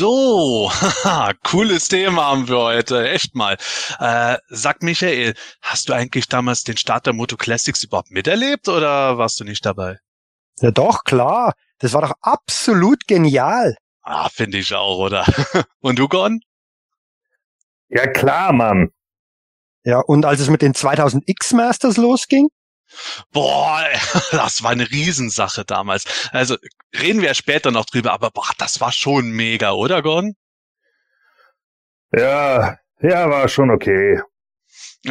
So, cooles Thema haben wir heute, echt mal. Äh, sag Michael, hast du eigentlich damals den Start der Moto Classics überhaupt miterlebt oder warst du nicht dabei? Ja doch, klar. Das war doch absolut genial. Ah, finde ich auch, oder? Und du, Gordon? Ja klar, Mann. Ja, und als es mit den 2000 X-Masters losging? Boah, das war eine Riesensache damals. Also reden wir ja später noch drüber, aber boah, das war schon mega, oder Gordon? Ja, ja, war schon okay.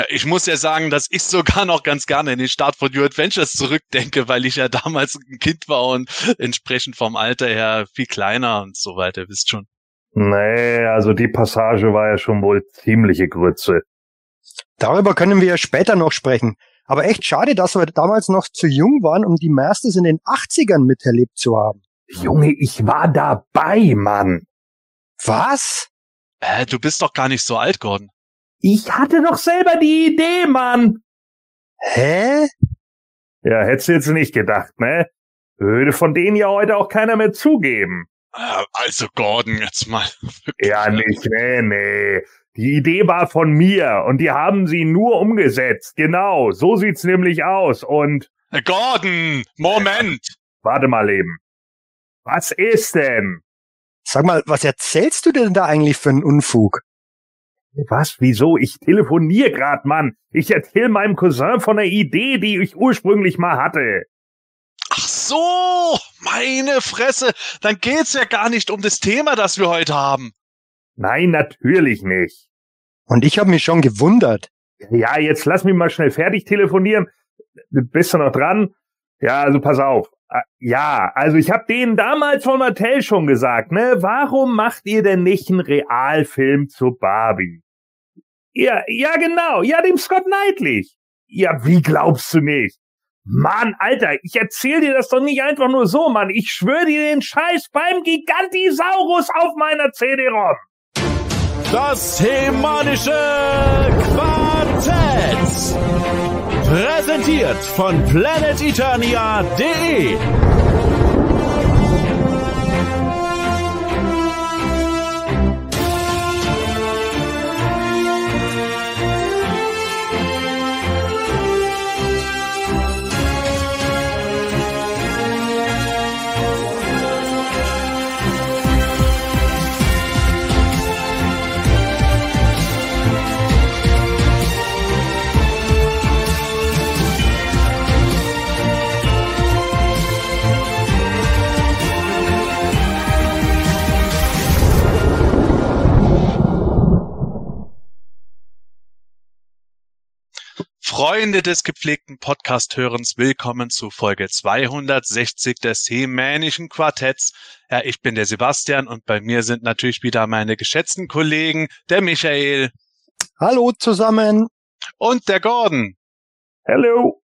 Ich muss ja sagen, dass ich sogar noch ganz gerne in den Start von New Adventures zurückdenke, weil ich ja damals ein Kind war und entsprechend vom Alter her viel kleiner und so weiter, wisst schon. Nee, also die Passage war ja schon wohl ziemliche Grütze. Darüber können wir ja später noch sprechen. Aber echt schade, dass wir damals noch zu jung waren, um die Masters in den 80ern miterlebt zu haben. Junge, ich war dabei, Mann. Was? Äh, du bist doch gar nicht so alt, Gordon. Ich hatte doch selber die Idee, Mann. Hä? Ja, hättest du jetzt nicht gedacht, ne? Würde von denen ja heute auch keiner mehr zugeben. Äh, also Gordon, jetzt mal. Ja, nicht, nee, nee. Die Idee war von mir und die haben sie nur umgesetzt. Genau, so sieht's nämlich aus. Und Gordon, Moment. warte mal eben. Was ist denn? Sag mal, was erzählst du denn da eigentlich für einen Unfug? Was? Wieso? Ich telefonier grad, Mann. Ich erzähl meinem Cousin von der Idee, die ich ursprünglich mal hatte. Ach so, meine Fresse. Dann geht's ja gar nicht um das Thema, das wir heute haben. Nein, natürlich nicht. Und ich habe mich schon gewundert. Ja, jetzt lass mich mal schnell fertig telefonieren. Bist du noch dran? Ja, also pass auf. Ah, Ja, also ich habe denen damals von Mattel schon gesagt, ne? Warum macht ihr denn nicht einen Realfilm zu Barbie? Ja, ja genau, ja dem Scott Knightley. Ja, wie glaubst du nicht? Mann, Alter, ich erzähl dir das doch nicht einfach nur so, Mann. Ich schwöre dir den Scheiß beim Gigantisaurus auf meiner CD-ROM. Das hemanische Quartett. Präsentiert von planeteternia.de. Freunde des gepflegten Podcast-Hörens, willkommen zu Folge 260 des Hemänischen Quartetts. Ja, ich bin der Sebastian und bei mir sind natürlich wieder meine geschätzten Kollegen, der Michael Hallo zusammen. und der Gordon. Hello.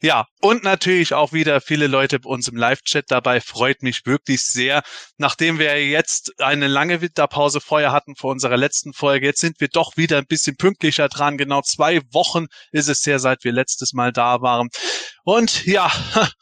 Ja, und natürlich auch wieder viele Leute bei uns im Live-Chat dabei. Freut mich wirklich sehr. Nachdem wir jetzt eine lange Winterpause vorher hatten vor unserer letzten Folge, jetzt sind wir doch wieder ein bisschen pünktlicher dran. Genau zwei Wochen ist es her, seit wir letztes Mal da waren. Und ja,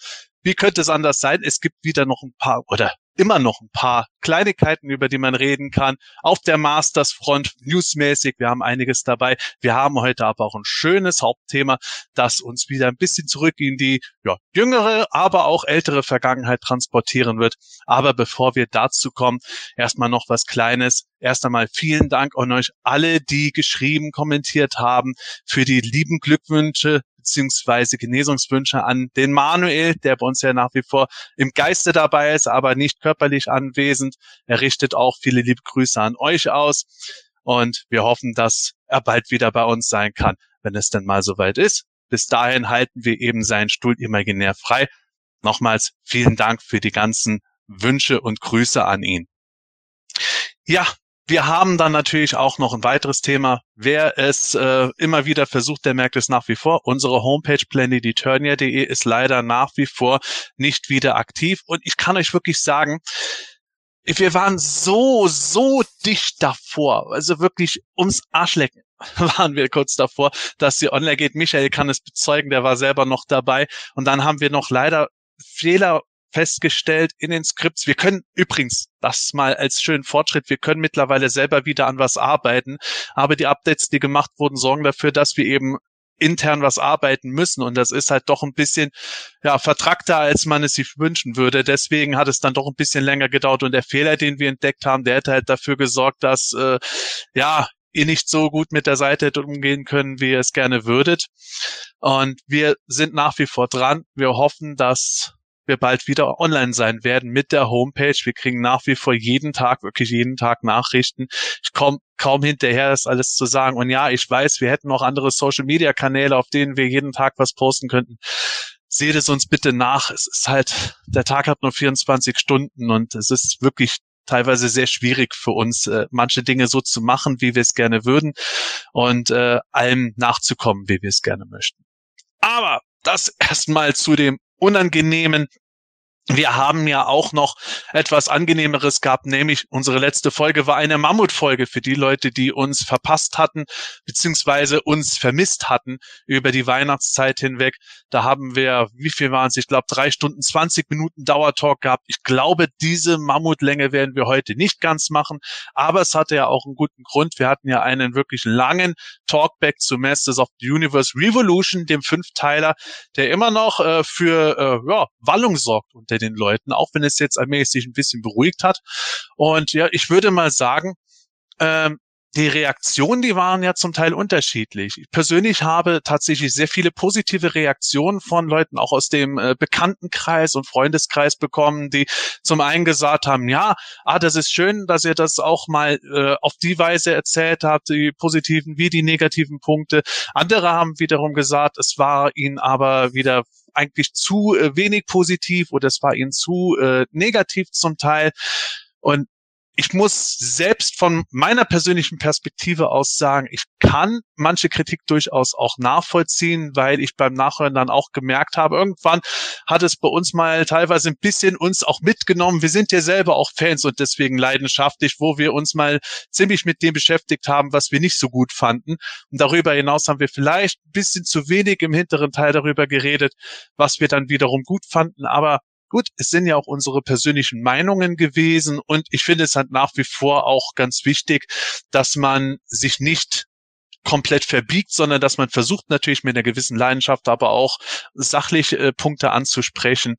wie könnte es anders sein? Es gibt wieder noch ein paar oder immer noch ein paar Kleinigkeiten, über die man reden kann. Auf der Masters Front, newsmäßig, wir haben einiges dabei. Wir haben heute aber auch ein schönes Hauptthema, das uns wieder ein bisschen zurück in die ja, jüngere, aber auch ältere Vergangenheit transportieren wird. Aber bevor wir dazu kommen, erstmal noch was Kleines. Erst einmal vielen Dank an euch alle, die geschrieben, kommentiert haben, für die lieben Glückwünsche beziehungsweise Genesungswünsche an den Manuel, der bei uns ja nach wie vor im Geiste dabei ist, aber nicht körperlich anwesend. Er richtet auch viele liebe Grüße an euch aus und wir hoffen, dass er bald wieder bei uns sein kann, wenn es denn mal soweit ist. Bis dahin halten wir eben seinen Stuhl imaginär frei. Nochmals vielen Dank für die ganzen Wünsche und Grüße an ihn. Ja, wir haben dann natürlich auch noch ein weiteres Thema. Wer es äh, immer wieder versucht, der merkt es nach wie vor. Unsere Homepage planeteturnia.de ist leider nach wie vor nicht wieder aktiv. Und ich kann euch wirklich sagen, wir waren so, so dicht davor. Also wirklich ums Arschlecken waren wir kurz davor, dass sie online geht. Michael kann es bezeugen, der war selber noch dabei. Und dann haben wir noch leider Fehler festgestellt in den Skripts. Wir können übrigens das mal als schönen Fortschritt. Wir können mittlerweile selber wieder an was arbeiten. Aber die Updates, die gemacht wurden, sorgen dafür, dass wir eben intern was arbeiten müssen. Und das ist halt doch ein bisschen ja, vertrackter, als man es sich wünschen würde. Deswegen hat es dann doch ein bisschen länger gedauert. Und der Fehler, den wir entdeckt haben, der hätte halt dafür gesorgt, dass äh, ja ihr nicht so gut mit der Seite umgehen können, wie ihr es gerne würdet. Und wir sind nach wie vor dran. Wir hoffen, dass wir bald wieder online sein werden mit der Homepage. Wir kriegen nach wie vor jeden Tag, wirklich jeden Tag Nachrichten. Ich komme kaum hinterher, das alles zu sagen. Und ja, ich weiß, wir hätten noch andere Social-Media-Kanäle, auf denen wir jeden Tag was posten könnten. Seht es uns bitte nach. Es ist halt, der Tag hat nur 24 Stunden und es ist wirklich teilweise sehr schwierig für uns, äh, manche Dinge so zu machen, wie wir es gerne würden und äh, allem nachzukommen, wie wir es gerne möchten. Aber das erstmal zu dem unangenehmen wir haben ja auch noch etwas Angenehmeres gehabt, nämlich unsere letzte Folge war eine Mammutfolge für die Leute, die uns verpasst hatten, beziehungsweise uns vermisst hatten über die Weihnachtszeit hinweg. Da haben wir, wie viel waren es? Ich glaube, drei Stunden, 20 Minuten Dauertalk gehabt. Ich glaube, diese Mammutlänge werden wir heute nicht ganz machen, aber es hatte ja auch einen guten Grund. Wir hatten ja einen wirklich langen Talkback zu Masters of the Universe Revolution, dem Fünfteiler, der immer noch äh, für äh, ja, Wallung sorgt unter unter den Leuten, auch wenn es jetzt allmählich sich ein bisschen beruhigt hat. Und ja, ich würde mal sagen, ähm, die Reaktionen, die waren ja zum Teil unterschiedlich. Ich persönlich habe tatsächlich sehr viele positive Reaktionen von Leuten auch aus dem äh, Bekanntenkreis und Freundeskreis bekommen, die zum einen gesagt haben, ja, ah, das ist schön, dass ihr das auch mal äh, auf die Weise erzählt habt, die positiven wie die negativen Punkte. Andere haben wiederum gesagt, es war ihnen aber wieder eigentlich zu äh, wenig positiv oder es war ihnen zu äh, negativ zum Teil. Und ich muss selbst von meiner persönlichen Perspektive aus sagen, ich kann manche Kritik durchaus auch nachvollziehen, weil ich beim Nachhören dann auch gemerkt habe, irgendwann hat es bei uns mal teilweise ein bisschen uns auch mitgenommen. Wir sind ja selber auch Fans und deswegen leidenschaftlich, wo wir uns mal ziemlich mit dem beschäftigt haben, was wir nicht so gut fanden. Und darüber hinaus haben wir vielleicht ein bisschen zu wenig im hinteren Teil darüber geredet, was wir dann wiederum gut fanden. Aber Gut, es sind ja auch unsere persönlichen Meinungen gewesen und ich finde es halt nach wie vor auch ganz wichtig, dass man sich nicht komplett verbiegt, sondern dass man versucht natürlich mit einer gewissen Leidenschaft, aber auch sachlich äh, Punkte anzusprechen.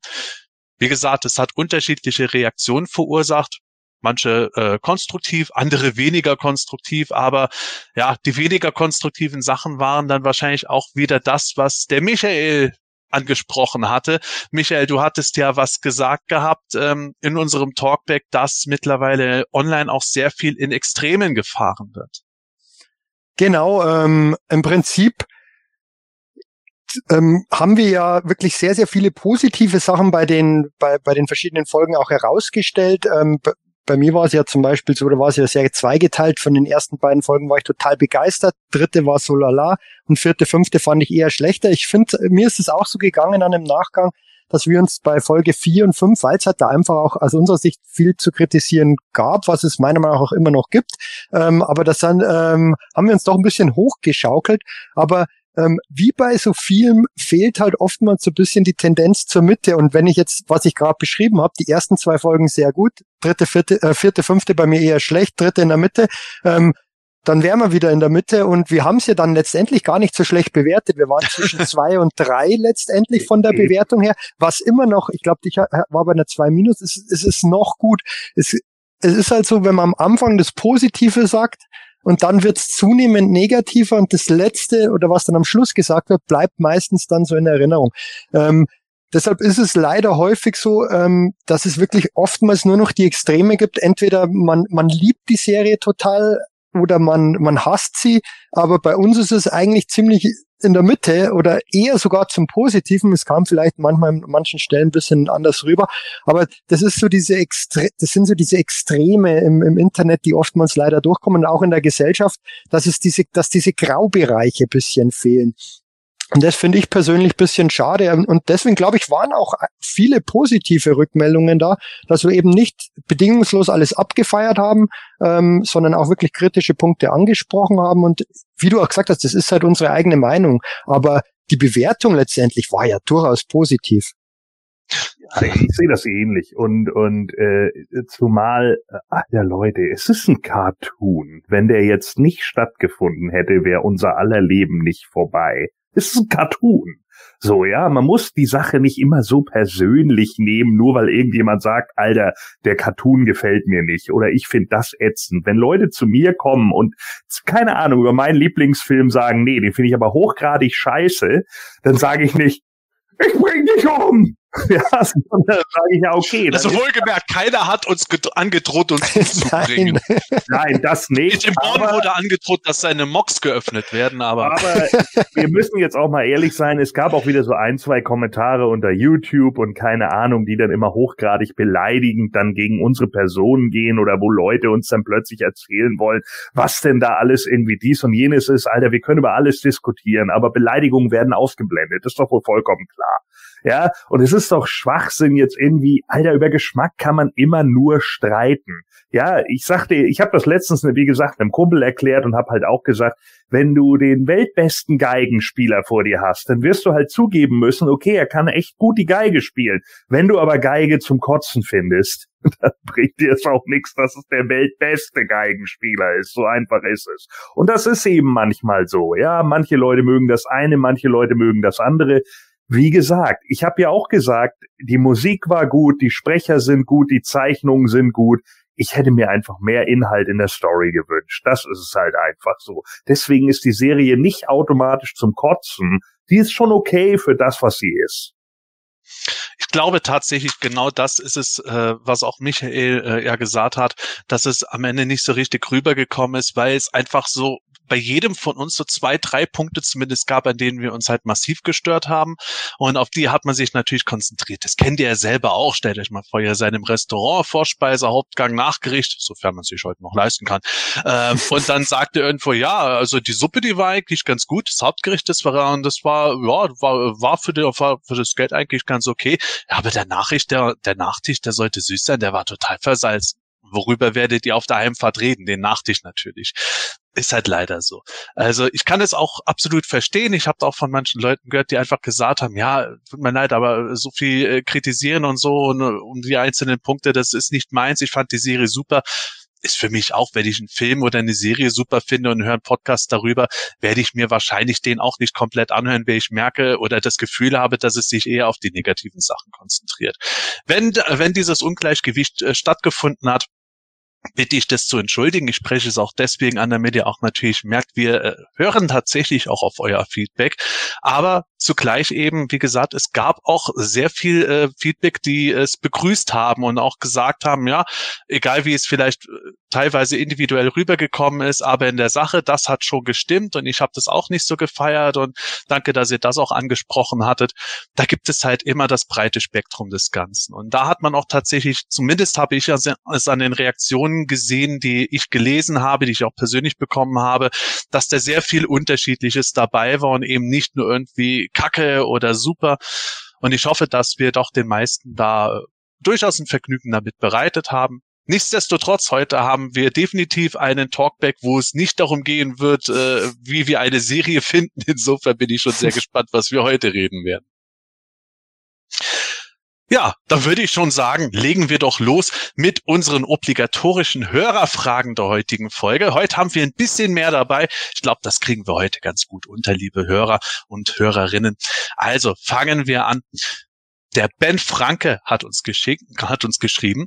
Wie gesagt, es hat unterschiedliche Reaktionen verursacht. Manche äh, konstruktiv, andere weniger konstruktiv, aber ja, die weniger konstruktiven Sachen waren dann wahrscheinlich auch wieder das, was der Michael angesprochen hatte. Michael, du hattest ja was gesagt gehabt ähm, in unserem Talkback, dass mittlerweile online auch sehr viel in Extremen gefahren wird. Genau, ähm, im Prinzip ähm, haben wir ja wirklich sehr, sehr viele positive Sachen bei den, bei, bei den verschiedenen Folgen auch herausgestellt. Ähm, bei mir war es ja zum Beispiel so, da war es ja sehr zweigeteilt. Von den ersten beiden Folgen war ich total begeistert. Dritte war so lala und vierte, fünfte fand ich eher schlechter. Ich finde, mir ist es auch so gegangen an dem Nachgang, dass wir uns bei Folge vier und fünf, weil es halt da einfach auch aus unserer Sicht viel zu kritisieren gab, was es meiner Meinung nach auch immer noch gibt. Ähm, aber das dann ähm, haben wir uns doch ein bisschen hochgeschaukelt. Aber ähm, wie bei so vielem fehlt halt oftmals so ein bisschen die Tendenz zur Mitte. Und wenn ich jetzt, was ich gerade beschrieben habe, die ersten zwei Folgen sehr gut, dritte, vierte, äh, vierte, fünfte bei mir eher schlecht, dritte in der Mitte, ähm, dann wären wir wieder in der Mitte und wir haben es ja dann letztendlich gar nicht so schlecht bewertet. Wir waren zwischen zwei und drei letztendlich von der Bewertung her, was immer noch, ich glaube, ich war bei einer zwei minus, es, es ist noch gut. Es, es ist halt so, wenn man am Anfang das Positive sagt, und dann wird es zunehmend negativer und das Letzte oder was dann am Schluss gesagt wird, bleibt meistens dann so in Erinnerung. Ähm, deshalb ist es leider häufig so, ähm, dass es wirklich oftmals nur noch die Extreme gibt. Entweder man, man liebt die Serie total oder man, man hasst sie, aber bei uns ist es eigentlich ziemlich in der Mitte oder eher sogar zum Positiven. Es kam vielleicht manchmal an manchen Stellen ein bisschen anders rüber, aber das ist so diese Extre das sind so diese Extreme im, im Internet, die oftmals leider durchkommen, auch in der Gesellschaft, dass es diese, dass diese Graubereiche bisschen fehlen. Und das finde ich persönlich bisschen schade. Und deswegen glaube ich, waren auch viele positive Rückmeldungen da, dass wir eben nicht bedingungslos alles abgefeiert haben, ähm, sondern auch wirklich kritische Punkte angesprochen haben. Und wie du auch gesagt hast, das ist halt unsere eigene Meinung. Aber die Bewertung letztendlich war ja durchaus positiv. Ich sehe das ähnlich und und äh, zumal, ach ja Leute, es ist ein Cartoon. Wenn der jetzt nicht stattgefunden hätte, wäre unser aller Leben nicht vorbei. Es ist ein Cartoon. So, ja, man muss die Sache nicht immer so persönlich nehmen, nur weil irgendjemand sagt, Alter, der Cartoon gefällt mir nicht oder ich finde das ätzend. Wenn Leute zu mir kommen und keine Ahnung über meinen Lieblingsfilm sagen, nee, den finde ich aber hochgradig scheiße, dann sage ich nicht, ich bring dich um. Ja, sage ich ja, okay. Also wohlgemerkt, keiner hat uns angedroht, uns umzubringen. Nein. Nein, das nicht. Im Norden wurde angedroht, dass seine Mocks geöffnet werden, aber. Aber wir müssen jetzt auch mal ehrlich sein, es gab auch wieder so ein, zwei Kommentare unter YouTube und keine Ahnung, die dann immer hochgradig beleidigend dann gegen unsere Personen gehen oder wo Leute uns dann plötzlich erzählen wollen, was denn da alles irgendwie dies und jenes ist. Alter, wir können über alles diskutieren, aber Beleidigungen werden ausgeblendet. Das ist doch wohl vollkommen klar. Ja, und es ist doch Schwachsinn jetzt irgendwie, Alter, über Geschmack kann man immer nur streiten. Ja, ich sagte, ich habe das letztens, wie gesagt, einem Kumpel erklärt und habe halt auch gesagt, wenn du den weltbesten Geigenspieler vor dir hast, dann wirst du halt zugeben müssen, okay, er kann echt gut die Geige spielen. Wenn du aber Geige zum Kotzen findest, dann bringt dir es auch nichts, dass es der weltbeste Geigenspieler ist. So einfach ist es. Und das ist eben manchmal so. Ja, manche Leute mögen das eine, manche Leute mögen das andere. Wie gesagt, ich habe ja auch gesagt, die Musik war gut, die Sprecher sind gut, die Zeichnungen sind gut. Ich hätte mir einfach mehr Inhalt in der Story gewünscht. Das ist es halt einfach so. Deswegen ist die Serie nicht automatisch zum Kotzen. Die ist schon okay für das, was sie ist. Ich glaube tatsächlich, genau das ist es, äh, was auch Michael äh, ja gesagt hat, dass es am Ende nicht so richtig rübergekommen ist, weil es einfach so bei jedem von uns so zwei, drei Punkte zumindest gab, an denen wir uns halt massiv gestört haben. Und auf die hat man sich natürlich konzentriert. Das kennt ihr ja selber auch. Stellt euch mal vor, ihr seid im Restaurant, Vorspeise, Hauptgang, Nachgericht, sofern man sich heute noch leisten kann. Ähm, und dann sagt ihr irgendwo, ja, also die Suppe, die war eigentlich ganz gut. Das Hauptgericht, das war, und das war, ja, war, war für, die, war für das Geld eigentlich ganz okay. Ja, aber der Nachricht, der, der Nachtisch, der sollte süß sein, der war total versalzen. Worüber werdet ihr auf der Heimfahrt reden? Den Nachtisch natürlich. Ist halt leider so. Also ich kann es auch absolut verstehen. Ich habe auch von manchen Leuten gehört, die einfach gesagt haben, ja, tut mir leid, aber so viel äh, kritisieren und so und, um die einzelnen Punkte, das ist nicht meins. Ich fand die Serie super ist für mich auch, wenn ich einen Film oder eine Serie super finde und höre einen Podcast darüber, werde ich mir wahrscheinlich den auch nicht komplett anhören, wenn ich merke oder das Gefühl habe, dass es sich eher auf die negativen Sachen konzentriert. Wenn, wenn dieses Ungleichgewicht äh, stattgefunden hat, bitte ich das zu entschuldigen. Ich spreche es auch deswegen an, damit ihr auch natürlich merkt, wir äh, hören tatsächlich auch auf euer Feedback. Aber zugleich eben, wie gesagt, es gab auch sehr viel äh, Feedback, die es begrüßt haben und auch gesagt haben, ja, egal wie es vielleicht äh, teilweise individuell rübergekommen ist, aber in der Sache, das hat schon gestimmt und ich habe das auch nicht so gefeiert und danke, dass ihr das auch angesprochen hattet. Da gibt es halt immer das breite Spektrum des Ganzen. Und da hat man auch tatsächlich, zumindest habe ich es an den Reaktionen gesehen, die ich gelesen habe, die ich auch persönlich bekommen habe, dass da sehr viel Unterschiedliches dabei war und eben nicht nur irgendwie kacke oder super. Und ich hoffe, dass wir doch den meisten da durchaus ein Vergnügen damit bereitet haben. Nichtsdestotrotz, heute haben wir definitiv einen Talkback, wo es nicht darum gehen wird, äh, wie wir eine Serie finden. Insofern bin ich schon sehr gespannt, was wir heute reden werden. Ja, dann würde ich schon sagen, legen wir doch los mit unseren obligatorischen Hörerfragen der heutigen Folge. Heute haben wir ein bisschen mehr dabei. Ich glaube, das kriegen wir heute ganz gut unter, liebe Hörer und Hörerinnen. Also fangen wir an. Der Ben Franke hat uns geschickt, hat uns geschrieben.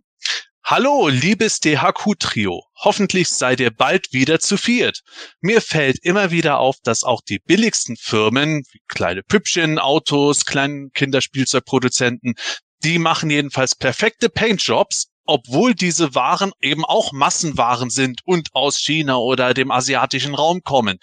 Hallo, liebes DHQ-Trio. Hoffentlich seid ihr bald wieder zu viert. Mir fällt immer wieder auf, dass auch die billigsten Firmen, wie kleine Püppchen, Autos, kleinen Kinderspielzeugproduzenten, die machen jedenfalls perfekte Paintjobs, obwohl diese Waren eben auch Massenwaren sind und aus China oder dem asiatischen Raum kommen.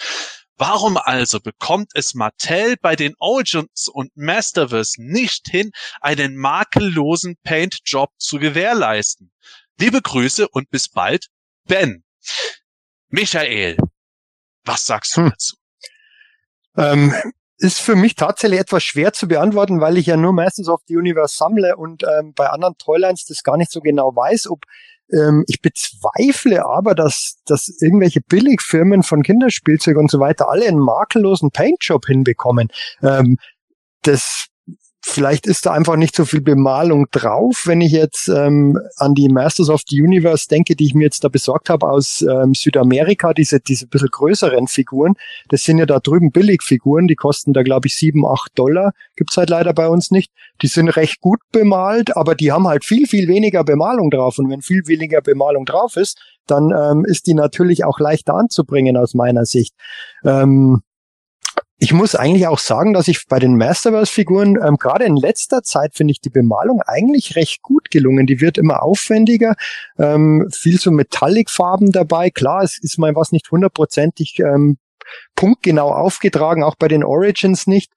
Warum also bekommt es Mattel bei den Origins und Masterverse nicht hin, einen makellosen Paintjob zu gewährleisten? Liebe Grüße und bis bald, Ben. Michael, was sagst du hm. dazu? Ähm, ist für mich tatsächlich etwas schwer zu beantworten, weil ich ja nur meistens auf die Universe sammle und ähm, bei anderen Toylines das gar nicht so genau weiß, ob ähm, ich bezweifle aber, dass, dass irgendwelche Billigfirmen von Kinderspielzeug und so weiter alle einen makellosen Paintjob hinbekommen. Ähm, das vielleicht ist da einfach nicht so viel Bemalung drauf. Wenn ich jetzt ähm, an die Masters of the Universe denke, die ich mir jetzt da besorgt habe aus ähm, Südamerika, diese, diese bisschen größeren Figuren, das sind ja da drüben Billigfiguren, die kosten da glaube ich sieben, acht Dollar, gibt's halt leider bei uns nicht. Die sind recht gut bemalt, aber die haben halt viel, viel weniger Bemalung drauf. Und wenn viel weniger Bemalung drauf ist, dann ähm, ist die natürlich auch leichter anzubringen aus meiner Sicht. Ähm, ich muss eigentlich auch sagen, dass ich bei den Masterverse-Figuren, ähm, gerade in letzter Zeit, finde ich die Bemalung eigentlich recht gut gelungen. Die wird immer aufwendiger, ähm, viel so Metallic-Farben dabei. Klar, es ist mal was nicht hundertprozentig ähm, punktgenau aufgetragen, auch bei den Origins nicht.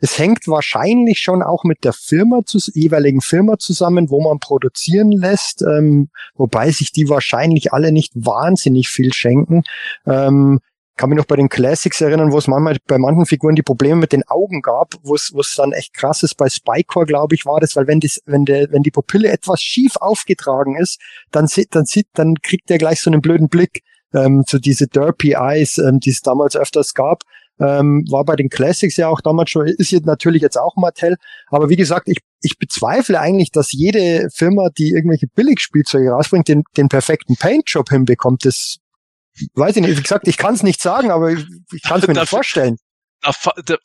Es hängt wahrscheinlich schon auch mit der Firma zu, jeweiligen Firma zusammen, wo man produzieren lässt, ähm, wobei sich die wahrscheinlich alle nicht wahnsinnig viel schenken. Ähm, kann mich noch bei den Classics erinnern, wo es manchmal bei manchen Figuren die Probleme mit den Augen gab, wo es, wo es dann echt krass ist. Bei Spycore, glaube ich, war das, weil wenn das, wenn der, wenn die Pupille etwas schief aufgetragen ist, dann sieht, dann sieht, dann kriegt der gleich so einen blöden Blick. Ähm, so diese Derpy Eyes, ähm, die es damals öfters gab. Ähm, war bei den Classics ja auch damals schon, ist jetzt natürlich jetzt auch Mattel. Aber wie gesagt, ich, ich bezweifle eigentlich, dass jede Firma, die irgendwelche Billigspielzeuge rausbringt, den, den perfekten Paintjob hinbekommt. Das weiß ich nicht, wie gesagt, ich kann es nicht sagen, aber ich, ich kann es mir nicht vorstellen.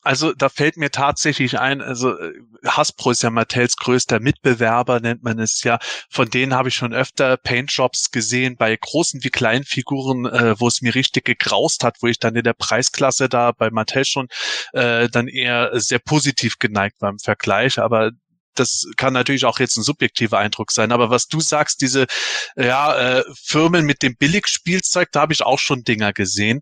Also da fällt mir tatsächlich ein, also äh, Hasbro ist ja Mattels größter Mitbewerber, nennt man es ja. Von denen habe ich schon öfter Paintjobs gesehen, bei großen wie kleinen Figuren, äh, wo es mir richtig gegraust hat, wo ich dann in der Preisklasse da bei Mattel schon äh, dann eher sehr positiv geneigt war im Vergleich. Aber das kann natürlich auch jetzt ein subjektiver Eindruck sein. Aber was du sagst, diese ja, äh, Firmen mit dem Billigspielzeug, da habe ich auch schon Dinger gesehen.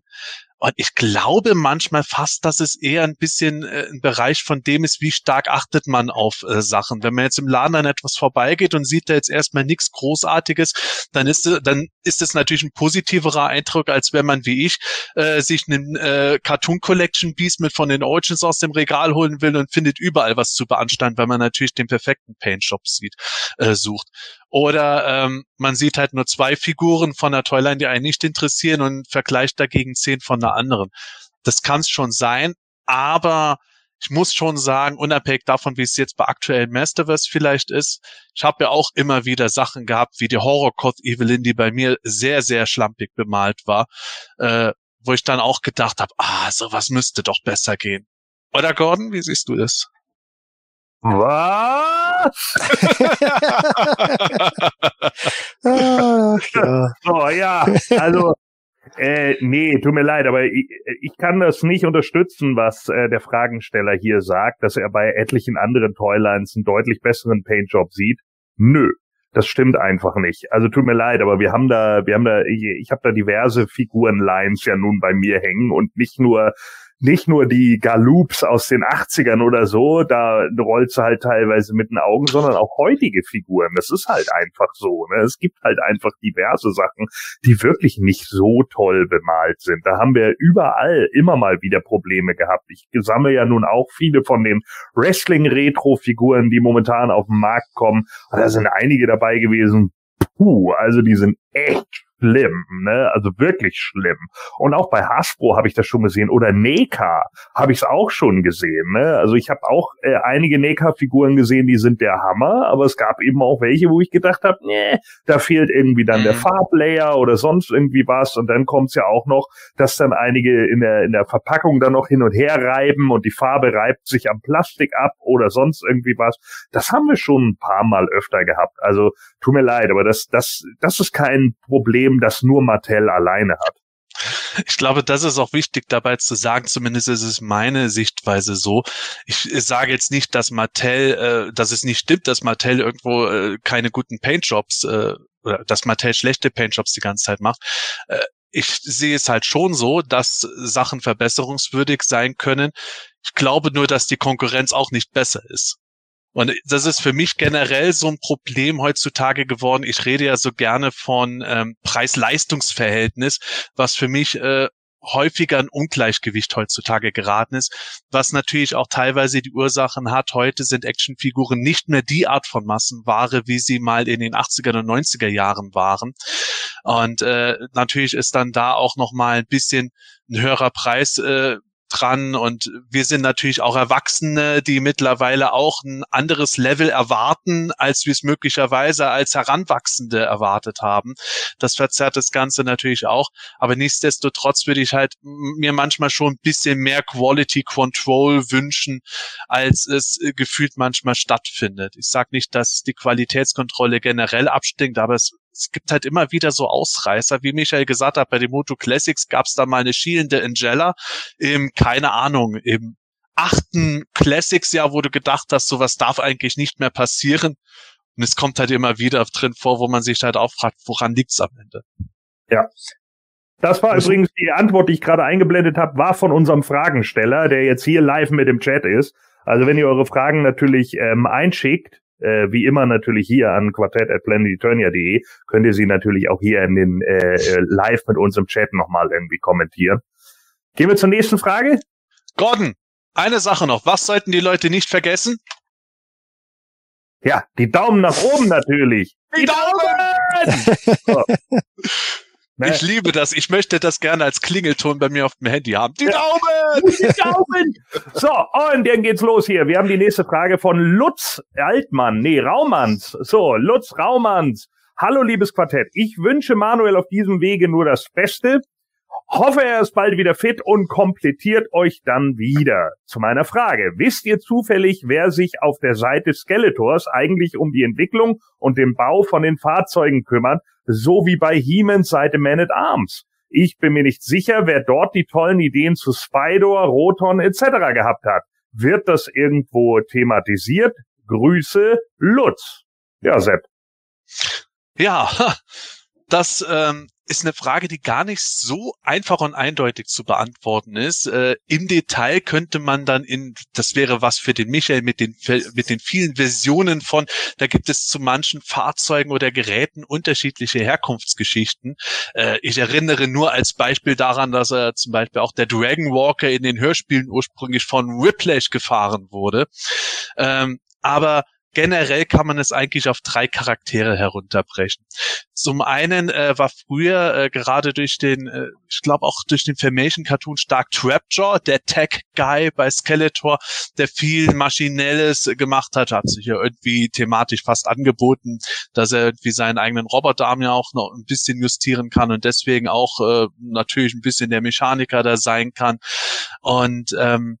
Und ich glaube manchmal fast, dass es eher ein bisschen äh, ein Bereich von dem ist, wie stark achtet man auf äh, Sachen. Wenn man jetzt im Laden an etwas vorbeigeht und sieht da jetzt erstmal nichts Großartiges, dann ist, dann ist es natürlich ein positiverer Eindruck, als wenn man wie ich äh, sich einen äh, Cartoon Collection Beast mit von den Origins aus dem Regal holen will und findet überall was zu beanstanden, weil man natürlich den perfekten Paint Shop sieht, äh, sucht. Oder ähm, man sieht halt nur zwei Figuren von der Toyline, die einen nicht interessieren und vergleicht dagegen zehn von der anderen. Das kann es schon sein, aber ich muss schon sagen, unabhängig davon, wie es jetzt bei aktuellen Masterverse vielleicht ist, ich habe ja auch immer wieder Sachen gehabt, wie die Horror-Coth Evelyn, die bei mir sehr, sehr schlampig bemalt war, äh, wo ich dann auch gedacht habe, ah, sowas müsste doch besser gehen. Oder Gordon, wie siehst du das? Was? Ach, ja. So, ja, also, äh, nee, tut mir leid, aber ich, ich kann das nicht unterstützen, was äh, der Fragensteller hier sagt, dass er bei etlichen anderen Toylines einen deutlich besseren Paintjob sieht. Nö. Das stimmt einfach nicht. Also tut mir leid, aber wir haben da, wir haben da, ich, ich habe da diverse Figurenlines ja nun bei mir hängen und nicht nur nicht nur die Galoops aus den 80ern oder so, da rollst du halt teilweise mit den Augen, sondern auch heutige Figuren. Das ist halt einfach so. Ne? Es gibt halt einfach diverse Sachen, die wirklich nicht so toll bemalt sind. Da haben wir überall immer mal wieder Probleme gehabt. Ich sammle ja nun auch viele von den Wrestling-Retro-Figuren, die momentan auf den Markt kommen. Da sind einige dabei gewesen. Puh, also die sind echt schlimm, ne? Also wirklich schlimm. Und auch bei Hasbro habe ich das schon gesehen oder Neka habe ich es auch schon gesehen, ne? Also ich habe auch äh, einige Neka-Figuren gesehen, die sind der Hammer, aber es gab eben auch welche, wo ich gedacht habe, nee, da fehlt irgendwie dann mhm. der Farblayer oder sonst irgendwie was. Und dann kommt es ja auch noch, dass dann einige in der in der Verpackung dann noch hin und her reiben und die Farbe reibt sich am Plastik ab oder sonst irgendwie was. Das haben wir schon ein paar Mal öfter gehabt. Also tut mir leid, aber das das das ist kein Problem Problem, das nur Mattel alleine hat. Ich glaube, das ist auch wichtig dabei zu sagen, zumindest ist es meine Sichtweise so. Ich sage jetzt nicht, dass Mattel, äh, dass es nicht stimmt, dass Mattel irgendwo äh, keine guten Paintjobs äh, oder dass Mattel schlechte Paintjobs die ganze Zeit macht. Äh, ich sehe es halt schon so, dass Sachen verbesserungswürdig sein können. Ich glaube nur, dass die Konkurrenz auch nicht besser ist. Und das ist für mich generell so ein Problem heutzutage geworden. Ich rede ja so gerne von ähm, Preis-Leistungs-Verhältnis, was für mich äh, häufiger ein Ungleichgewicht heutzutage geraten ist, was natürlich auch teilweise die Ursachen hat. Heute sind Actionfiguren nicht mehr die Art von Massenware, wie sie mal in den 80er und 90er Jahren waren. Und äh, natürlich ist dann da auch noch mal ein bisschen ein höherer Preis äh, dran und wir sind natürlich auch Erwachsene, die mittlerweile auch ein anderes Level erwarten, als wir es möglicherweise als Heranwachsende erwartet haben. Das verzerrt das Ganze natürlich auch, aber nichtsdestotrotz würde ich halt mir manchmal schon ein bisschen mehr Quality Control wünschen, als es gefühlt manchmal stattfindet. Ich sage nicht, dass die Qualitätskontrolle generell abstinkt, aber es es gibt halt immer wieder so Ausreißer, wie Michael gesagt hat, bei den Moto Classics gab es da mal eine schielende Angela im, keine Ahnung, im achten Classics-Jahr, wo du gedacht hast, sowas darf eigentlich nicht mehr passieren. Und es kommt halt immer wieder drin vor, wo man sich halt auch fragt, woran liegt's am Ende? Ja. Das war übrigens die Antwort, die ich gerade eingeblendet habe, war von unserem Fragensteller, der jetzt hier live mit im Chat ist. Also wenn ihr eure Fragen natürlich ähm, einschickt, äh, wie immer natürlich hier an quartett.planeteturnia.de, könnt ihr sie natürlich auch hier in den äh, äh, live mit uns im Chat nochmal irgendwie kommentieren. Gehen wir zur nächsten Frage. Gordon, eine Sache noch. Was sollten die Leute nicht vergessen? Ja, die Daumen nach oben natürlich. Die, die Daumen! Daumen! So. Ne? Ich liebe das. Ich möchte das gerne als Klingelton bei mir auf dem Handy haben. Die Daumen! Die Daumen! So, und dann geht's los hier. Wir haben die nächste Frage von Lutz Altmann. Nee, Raumanns. So, Lutz Raumanns. Hallo, liebes Quartett. Ich wünsche Manuel auf diesem Wege nur das Beste. Hoffe, er ist bald wieder fit und komplettiert euch dann wieder. Zu meiner Frage. Wisst ihr zufällig, wer sich auf der Seite Skeletors eigentlich um die Entwicklung und den Bau von den Fahrzeugen kümmert, so wie bei Hemans Seite Man at Arms? Ich bin mir nicht sicher, wer dort die tollen Ideen zu Spydor, Roton etc. gehabt hat. Wird das irgendwo thematisiert? Grüße, Lutz. Ja, Sepp. Ja, das ähm, ist eine Frage, die gar nicht so einfach und eindeutig zu beantworten ist. Äh, Im Detail könnte man dann in, das wäre was für den Michael mit den, mit den vielen Versionen von, da gibt es zu manchen Fahrzeugen oder Geräten unterschiedliche Herkunftsgeschichten. Äh, ich erinnere nur als Beispiel daran, dass er zum Beispiel auch der Dragon Walker in den Hörspielen ursprünglich von Whiplash gefahren wurde. Ähm, aber generell kann man es eigentlich auf drei Charaktere herunterbrechen. Zum einen äh, war früher äh, gerade durch den, äh, ich glaube auch durch den Filmation-Cartoon stark Trapjaw, der Tech-Guy bei Skeletor, der viel Maschinelles gemacht hat, hat sich ja irgendwie thematisch fast angeboten, dass er irgendwie seinen eigenen Roboterarm ja auch noch ein bisschen justieren kann und deswegen auch äh, natürlich ein bisschen der Mechaniker da sein kann. Und ähm,